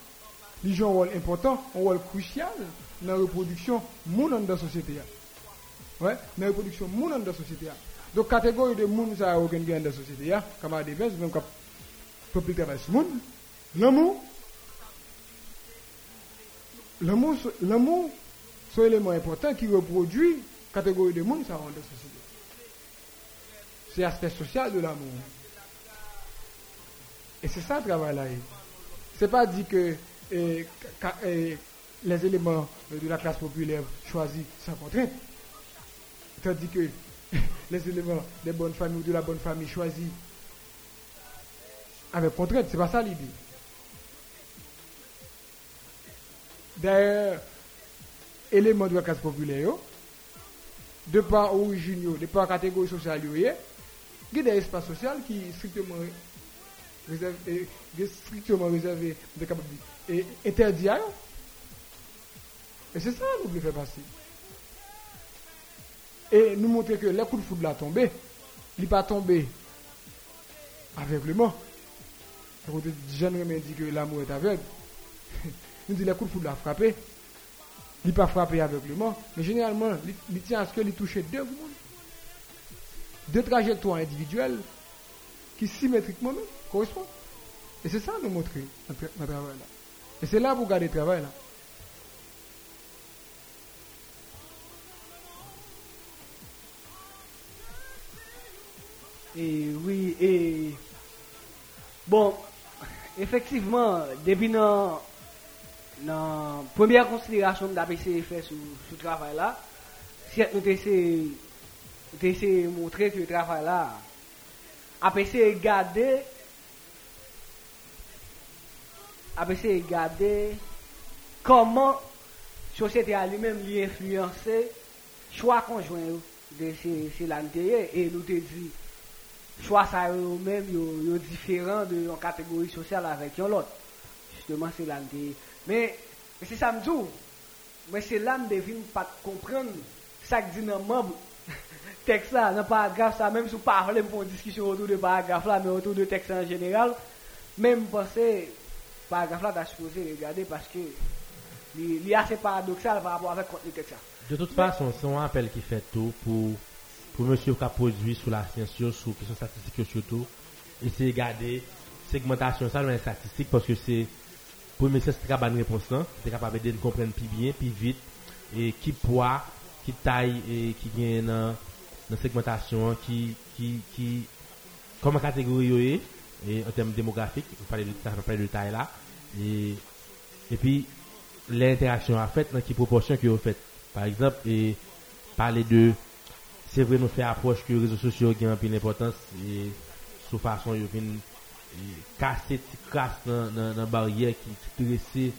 Il joue un rôle important, un rôle crucial dans la reproduction monde dans la société. Ouais, dans la reproduction monde dans la société. Donc, catégorie de monde, ça a aucun gain dans la société. Comme à des même comme peuple travaille ce monde. L'amour, l'amour, l'amour, c'est un élément important qui reproduit la catégorie de monde ça rend la société. C'est l'aspect social de l'amour. Et c'est ça le travail là. Ce n'est pas dit que eh, eh, les éléments de la classe populaire choisis sans contrainte. Tandis que les éléments des bonnes familles ou de la bonne famille choisis avec contrainte. Ce n'est pas ça l'idée. D'ailleurs, éléments de la classe populaire, de par origine, de par catégorie sociale, il y a des espaces sociaux qui sont strictement réservés, strictement réservés et interdits Et c'est ça que nous voulons faire passer. Et nous montrer que le coup de foudre l'a tombé, il n'est pas tombé aveuglement. Quand Jean dit que l'amour est aveugle, nous dit le coup de foudre l'a frappé. Il pas frappé aveuglement, mais généralement, il tient à ce qu'il touche deux mondes. Deux trajectoires individuelles qui symétriquement correspondent. Et c'est ça nous montrer notre, travail là. Et c'est là pour garder le travail là. Et oui, et bon, effectivement, depuis la première considération d'APC fait sur ce travail-là, si nous essayons de montrer que le travail-là, APC garder, APC garder comment la société a lui-même influencé choix conjoint de ces et nous dit choix ça eux-mêmes différent de la catégorie sociale avec l'autre justement c'est l'intérieur mais, c'est ça me dit. Mais c'est là que je ne pas comprendre ça que dit dans le texte là, dans le paragraphe ça, même si vous parlez pour une discussion autour de paragraphe là, mais autour de texte en général, même penser, paragraphe là, supposé regarder parce que il est assez paradoxal par rapport avec le texte. De toute fason, son apel ki fet tou pou pou monsye ou ka podwi sou la siyensyo, sou kesyon statistik yo sou tou, ese gade segmentasyon sa jwen statistik, poske se pou monsye se tra ban repons lan, se kapab ede nou kompren pi bien, pi vit, e ki poa, ki tay, e ki gen nan segmentasyon, ki ki koman kategori yo e, e en tem demografik, pou pale de tay la, e e pi l'interaksyon a fet nan ki proporsyon ki yo fet. Par exemple, et parler de se vre nou fe aproche ki rezo sosyo gen anpil importans e sou fason yo vin kase ti kras nan, nan, nan barye ki trese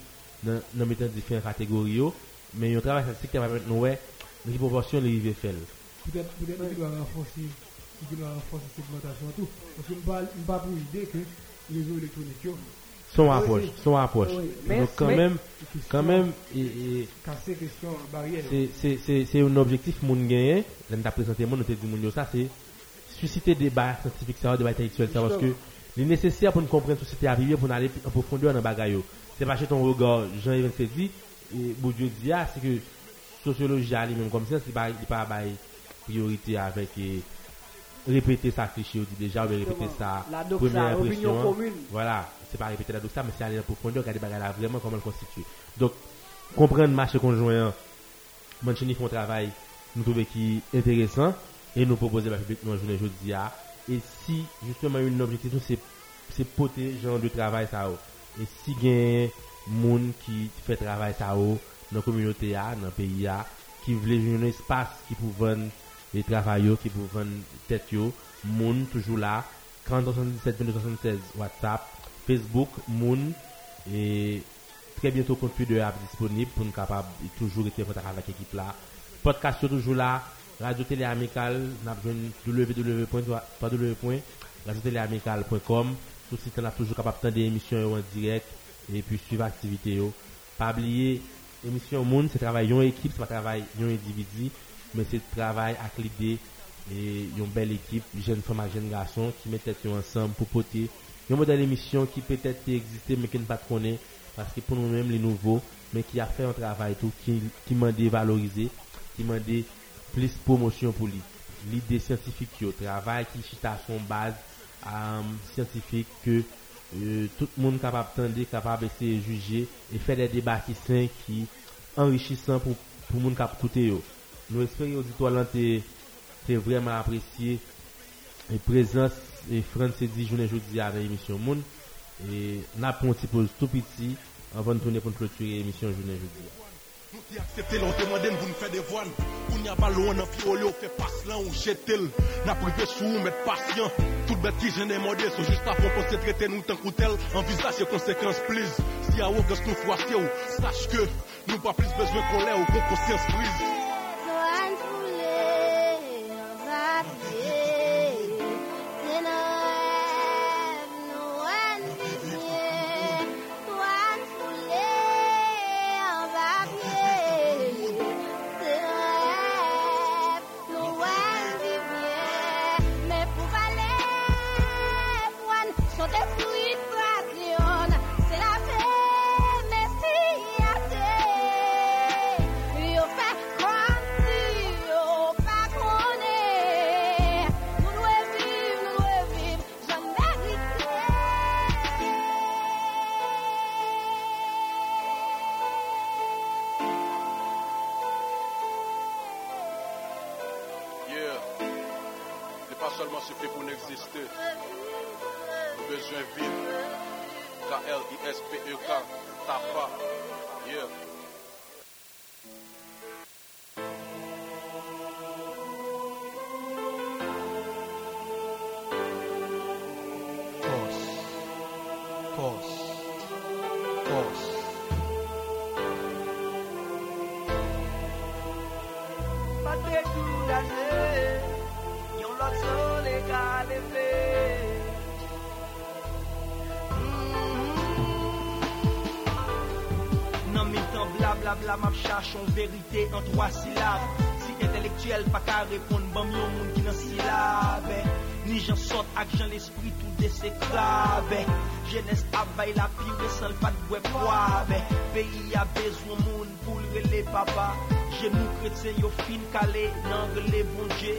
nan, nan metan difen kategori yo. Men yon travay statistik te mwen nou we nou ki proporsyon li vive fel Pouten nou ki do a renforsi nou ki do a renforsi segmentasyon an tou mwen pa pou ide ke rezo elektronik yo son approche, son approche. Donc quand même, quand même, c'est un objectif moun gagné. L'on t'a présenté moun, on t'a dit moun ça, c'est susciter des débats scientifiques, des débats intellectuels, parce que c'est nécessaire pour nous comprendre la société arrivée, pour aller en profondeur dans bagaille. C'est pas chez ton regard, Jean-Yves dit, et Bourdieu dit, ah, c'est que sociologie a lui-même comme ça, c'est pas, pas priorité avec répéter ça cliché, déjà, ou répéter ça, première impression. Voilà c'est pas répéter la ça, mais c'est aller en profondeur, regarder là vraiment comment elle constitue. Donc, comprendre le marché conjoint, Manchini font un travail, nous trouvons qui est intéressant, et nous proposer nous journée aujourd'hui. Et si, justement, une objectif, c'est, c'est porter genre de travail ça Et si il monde qui fait travail ça dans la communauté, dans le pays, qui veut un espace qui vendre les travailleurs, qui pour vendre tête, monde toujours là, 4077 2276 WhatsApp, Facebook, Moon, et très bientôt contenu de disponible pour nous capable toujours être en contact avec l'équipe là. Podcast toujours là, Radio Télé Amical, www.radiotéléamical.com. Sur le site, a toujours capable de des émissions en direct et puis suivre l'activité. Pas oublier, émission Moon, c'est travail en équipe, c'est pas travail en individu, mais c'est travail avec l'idée et une belle équipe, jeune femme et jeune garçon qui mettent ensemble pour porter un modèle d'émission qui peut-être existait mais qui ne pas parce que pour nous-mêmes les nouveaux mais qui a fait un travail tout qui qui m'a dévalorisé qui m'a dit plus promotion pour lui. L'idée scientifique le travail qui chita son base euh, scientifique que euh, tout le monde capable d'entendre capable de juger et faire des débats qui sont qui enrichissants pour pour monde cap écouter nous espérons auditoires c'est vraiment apprécié et présence et France dit journée jeudi avec l'émission Moun et n'a pas un petit pause tout petit avant de tourner pour clôturer l'émission journée jeudi. Nous qui acceptons, on demande de nous faire des voiles. Pour n'y a pas loin, on fait fait passe là, on jette. N'a privé sous, mettre patient. Tout bête qui j'en ai demandé, c'est juste pour se traiter nous tant qu'outel. Envisage les conséquences, please. Si y a aucun nous froissé, sache que nous pas plus besoin qu'on l'ait ou qu'on conscience prise. Vérité en trois syllabes. Si intellectuel, pas qu'à répondre, bon, yon moun qui nan syllabe. Ni Ki jan sot ak jan l'esprit tout de se klabe Jenes avay la piwe san pat bwe poabe Peyi a bezwen moun pou rele papa Genou kretsen yo fin kale nan rele bonje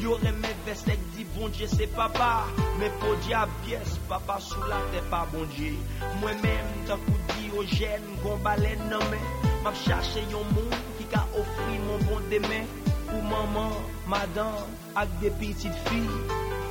Yo reme vestek di bonje se papa. Me po di a bies papa sou la te pa bonje Mwen men takou di o jen gon balen nan men Map chache yon moun ki ka ofri moun bon demen Ou maman, madan, ak de pitit fi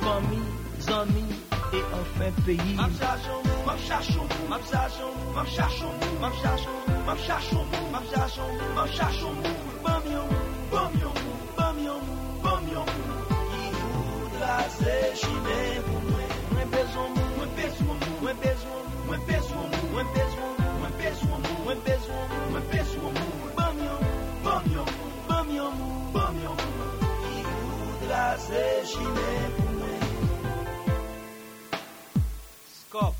Fami, zami, e anfen peyi Map chache yon moun, map chache yon moun Map chache yon moun, map chache yon moun Map chache yon moun, map chache yon moun Map chache yon moun, map chache yon moun Bam yon moun, bam yon moun, bam yon moun, bam yon moun Ki voudra se chine pou mwen Mwen bezon moun, mwen bezon moun, mwen bezon moun Mwen bezon moun, mwen bezon moun, mwen bezon moun Mwen bezon moun, mwen bezon moun se chine pou mwen Skop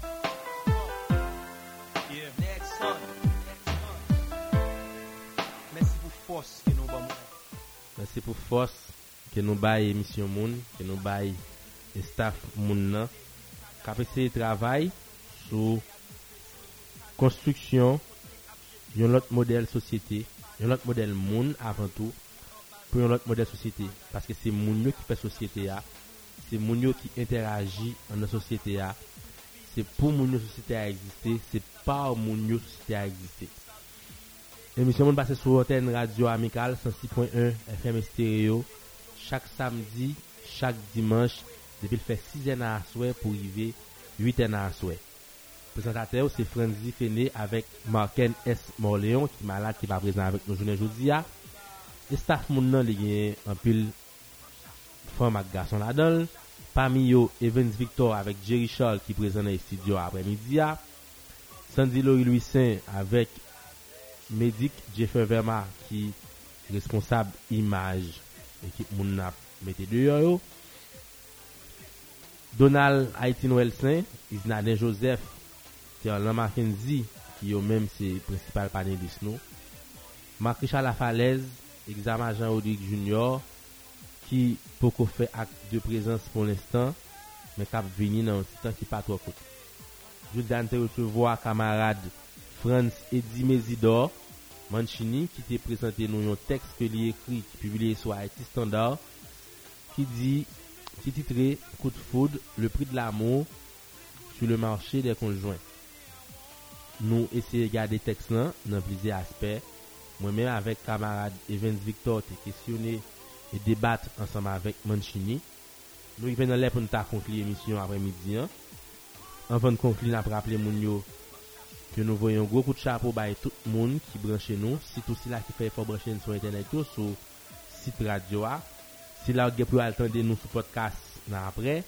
Yeah. Next son Mersi pou fos ke nou ba mwen Mersi pou fos ke nou baye misyon moun ke nou baye estaf moun nan kapese travay sou konstruksyon yon lot model sosyete, yon lot model moun avan tou pour yon lot modèle société parce que c'est moun yo qui fait société c'est moun yo qui interagit dans la société. C'est pour moun yo société a exister, c'est par moun yo société a exister. Émission Moun passe sur antenne radio amicale 106.1 FM stéréo chaque samedi, chaque dimanche, depuis le fait 6 ans à souhait pour arriver 8 ans à souhait. Présentateur, c'est Franzi Fené avec Marken S. Morléon qui est malade, qui va présent avec nous aujourd'hui. E staf moun nan li gen anpil fèm ak gason la dol. Pami yo Evans Victor avèk Jerry Scholl ki prezen nan studio apre midia. Sandy Lori Louisin avèk Medik Jeffrey Verma ki responsab imaj ekip moun nap mette deyo yo. Donald Aitin Welsen, Iznaden Joseph, Terlan Mackenzie ki yo menm se principal panelist nou. Marc Richard Lafalèze, examen Jean-Rodrigue Junior ki poko fe ak de prezans pou l'instant men kap vini nan titan ki patwa kote. Jules Dante retevo a kamarade Franz Edimezidor Mancini ki te prezante nou yon tekst ke li ekri ki publie sou Haiti Standard ki di ki titre Coup de foudre, le prix de l'amour sur le marché des conjoints. Nou eseye gade tekst lan nan plize aspek Mwen men avèk kamarad Evans Victor te kestyonè e debat ansam avèk Manchini. Nou y ven nan lè pou nou ta konkli emisyon apre midi an. Anvan konkli nan praple moun yo ke nou voyon gwo kout chapo baye tout moun ki branche nou. Sit ou si la ki fè fò branche nou sou internet yo sou sit radio a. Si la ou gè pou al tende nou sou podcast nan apre.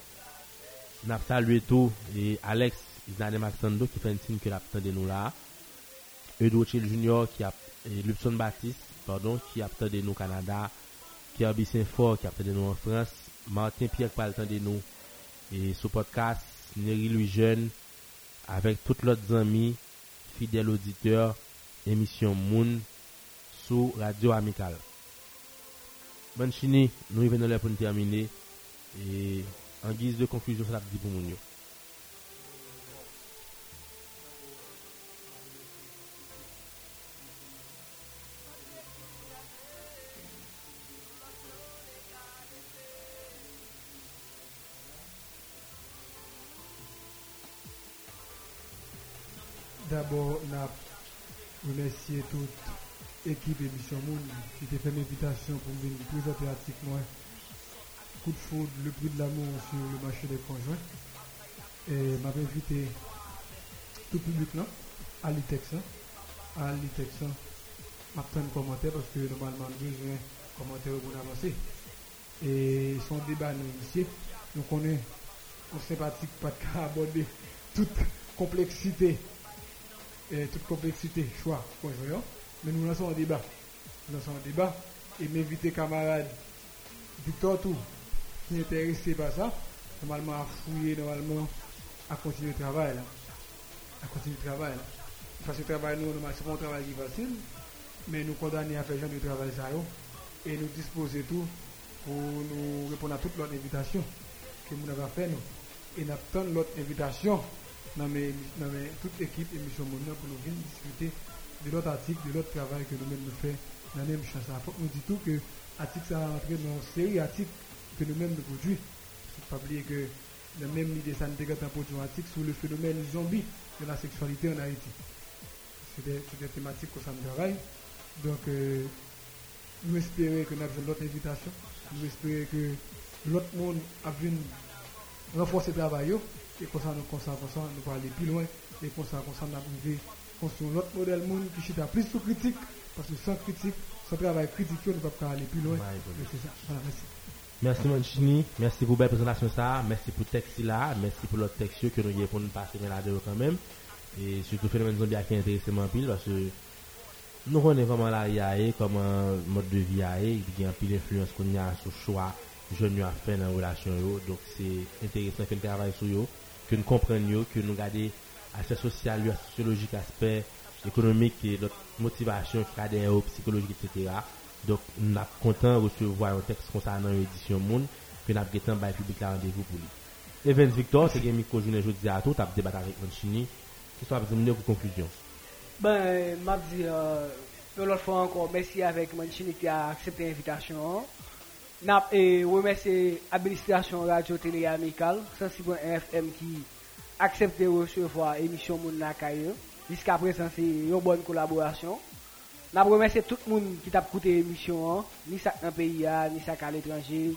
Nap salwe tou e Alex Izane Maxando ki fè ntin ke la pou tende nou la. Edo Chil Junior ki ap E, Lupson Baptiste, pardon, ki aptande nou Kanada, Kirby Saint-Fort ki aptande nou an Frans, Martin Pierre ki aptande nou, e sou podcast, Neri Louis Jeune, avek tout lot zami, fidel auditeur, emisyon Moun, sou Radio Amikal. Ban chini, nou y ven nou lè pou nou termine, e an giz de konfuzyon sa ap di pou moun yo. D'abord, on a remercié toute l'équipe émission Moun qui t'a fait l'invitation pour venir présenter l'article. Coup de foudre, le prix de l'amour sur le marché des conjoints. Et m'a invité tout le public là, à l'ITEX, hein, à l'ITEX, hein, m'a pris un commentaire parce que normalement, nous besoin de commentaires pour avancer. Et son débat nous initié, donc on est on sympathique pas de cas aborder toute complexité toute complexité, choix. Mais nous lançons un débat. Nous lançons un débat et m'inviter camarades Victor Tout qui est intéressé par ça, normalement à fouiller, normalement à continuer le travail. À continuer le travail. Parce que le travail, nous, normalement, c'est un travail qui facile, mais nous condamnons à faire genre de travail ça, et nous disposer tout pour nous répondre à toutes leurs invitations. que nous avons fait nous. Et nous attendons l'autre invitation dans, mes, toute l'équipe émission Monde pour nous venir discuter de l'autre article, de l'autre travail que nous-mêmes nous faisons dans la même chance. Faut nous disions tout que l'article ça rentre dans une série d'articles que nous-mêmes nous produisons. Il ne faut pas oublier que la même idée ça nous produit un article sur le phénomène zombie de la sexualité en Haïti. C'est des, des, thématiques que ça nous travaille. Donc, euh, nous espérons que nous avons l'autre invitation. Nous espérons que l'autre monde a vu renforcer le travail. Et comme ça, nous, comme ça, comme ça, nous allons aller plus loin. Et comme ça, comme ça, nous allons construire l'autre modèle monde qui chita plus sous critique. Parce que sans critique, sans travail critique, nous ne pouvons pas aller plus loin. C'est ça. Voilà, merci. Merci Manchini, merci pour la présentation ça, merci pour le texte là, merci pour l'autre texte que nous avons pour nous passer là-dedans quand même. Et surtout phénomène zombie qui est intéressant pile parce que nous connaissons vraiment la IA comme un mode de vie et il y a un pile d'influence qu'on a sur le choix jeunes à faire dans la relation. Donc c'est intéressant que nous travaillions sur eux, que nous comprenions, que nous regardions l'aspect social, sociologique, l'aspect économique et notre motivation, cadre, psychologique, etc. Donc, nous sommes contents de recevoir un texte concernant l'édition Monde, que nous avons un public là rendez-vous pour lui. Evans Victor, c'est un micro journée aujourd'hui à tout, tu as débattu avec Manchini. Qu'est-ce que tu as pour conclusion? Ben, je vais euh, l'autre fois encore, merci avec Manchini qui a accepté l'invitation. Et remercier l'administration Radio Télé Amicale, 106.1 FM qui a accepté de recevoir l'émission Moun Nakaye. Jusqu'à présent, c'est une bonne collaboration. Je remercie tout le monde qui a écouté l'émission, ni ça dans le pays, ni ça à l'étranger.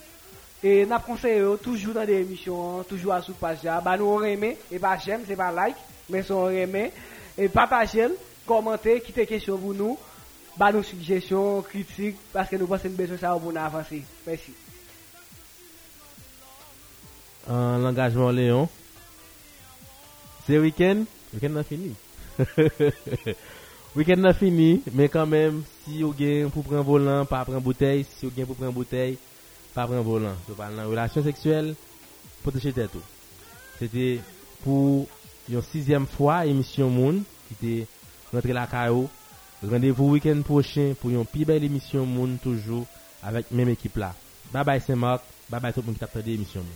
Et nous conseillons toujours dans des émissions, toujours à sous page. Nous aimé, et pas j'aime, c'est pas like, mais on aimé. Et partagez, commentez, quittez question pour nous ba nou sugesyon, kritik, paske nou basen beso sa ou pou nan avansi. Mersi. An l'engajman Leon, se week-end, week-end nan fini. week-end nan fini, men kanmem, si yo gen pou pren volan, pa pren bouteil, si yo gen pou pren bouteil, pa pren volan. Yo pal nan relasyon seksuel, poteche tetou. Sete pou yon sizyem fwa emisyon moun, ki te rentre la kayo, Rendez-vous week-end prochain pour une plus belle émission Moun toujours avec même équipe là. Bye bye Saint-Marc, bye bye tout le monde qui t'a l'émission Moun.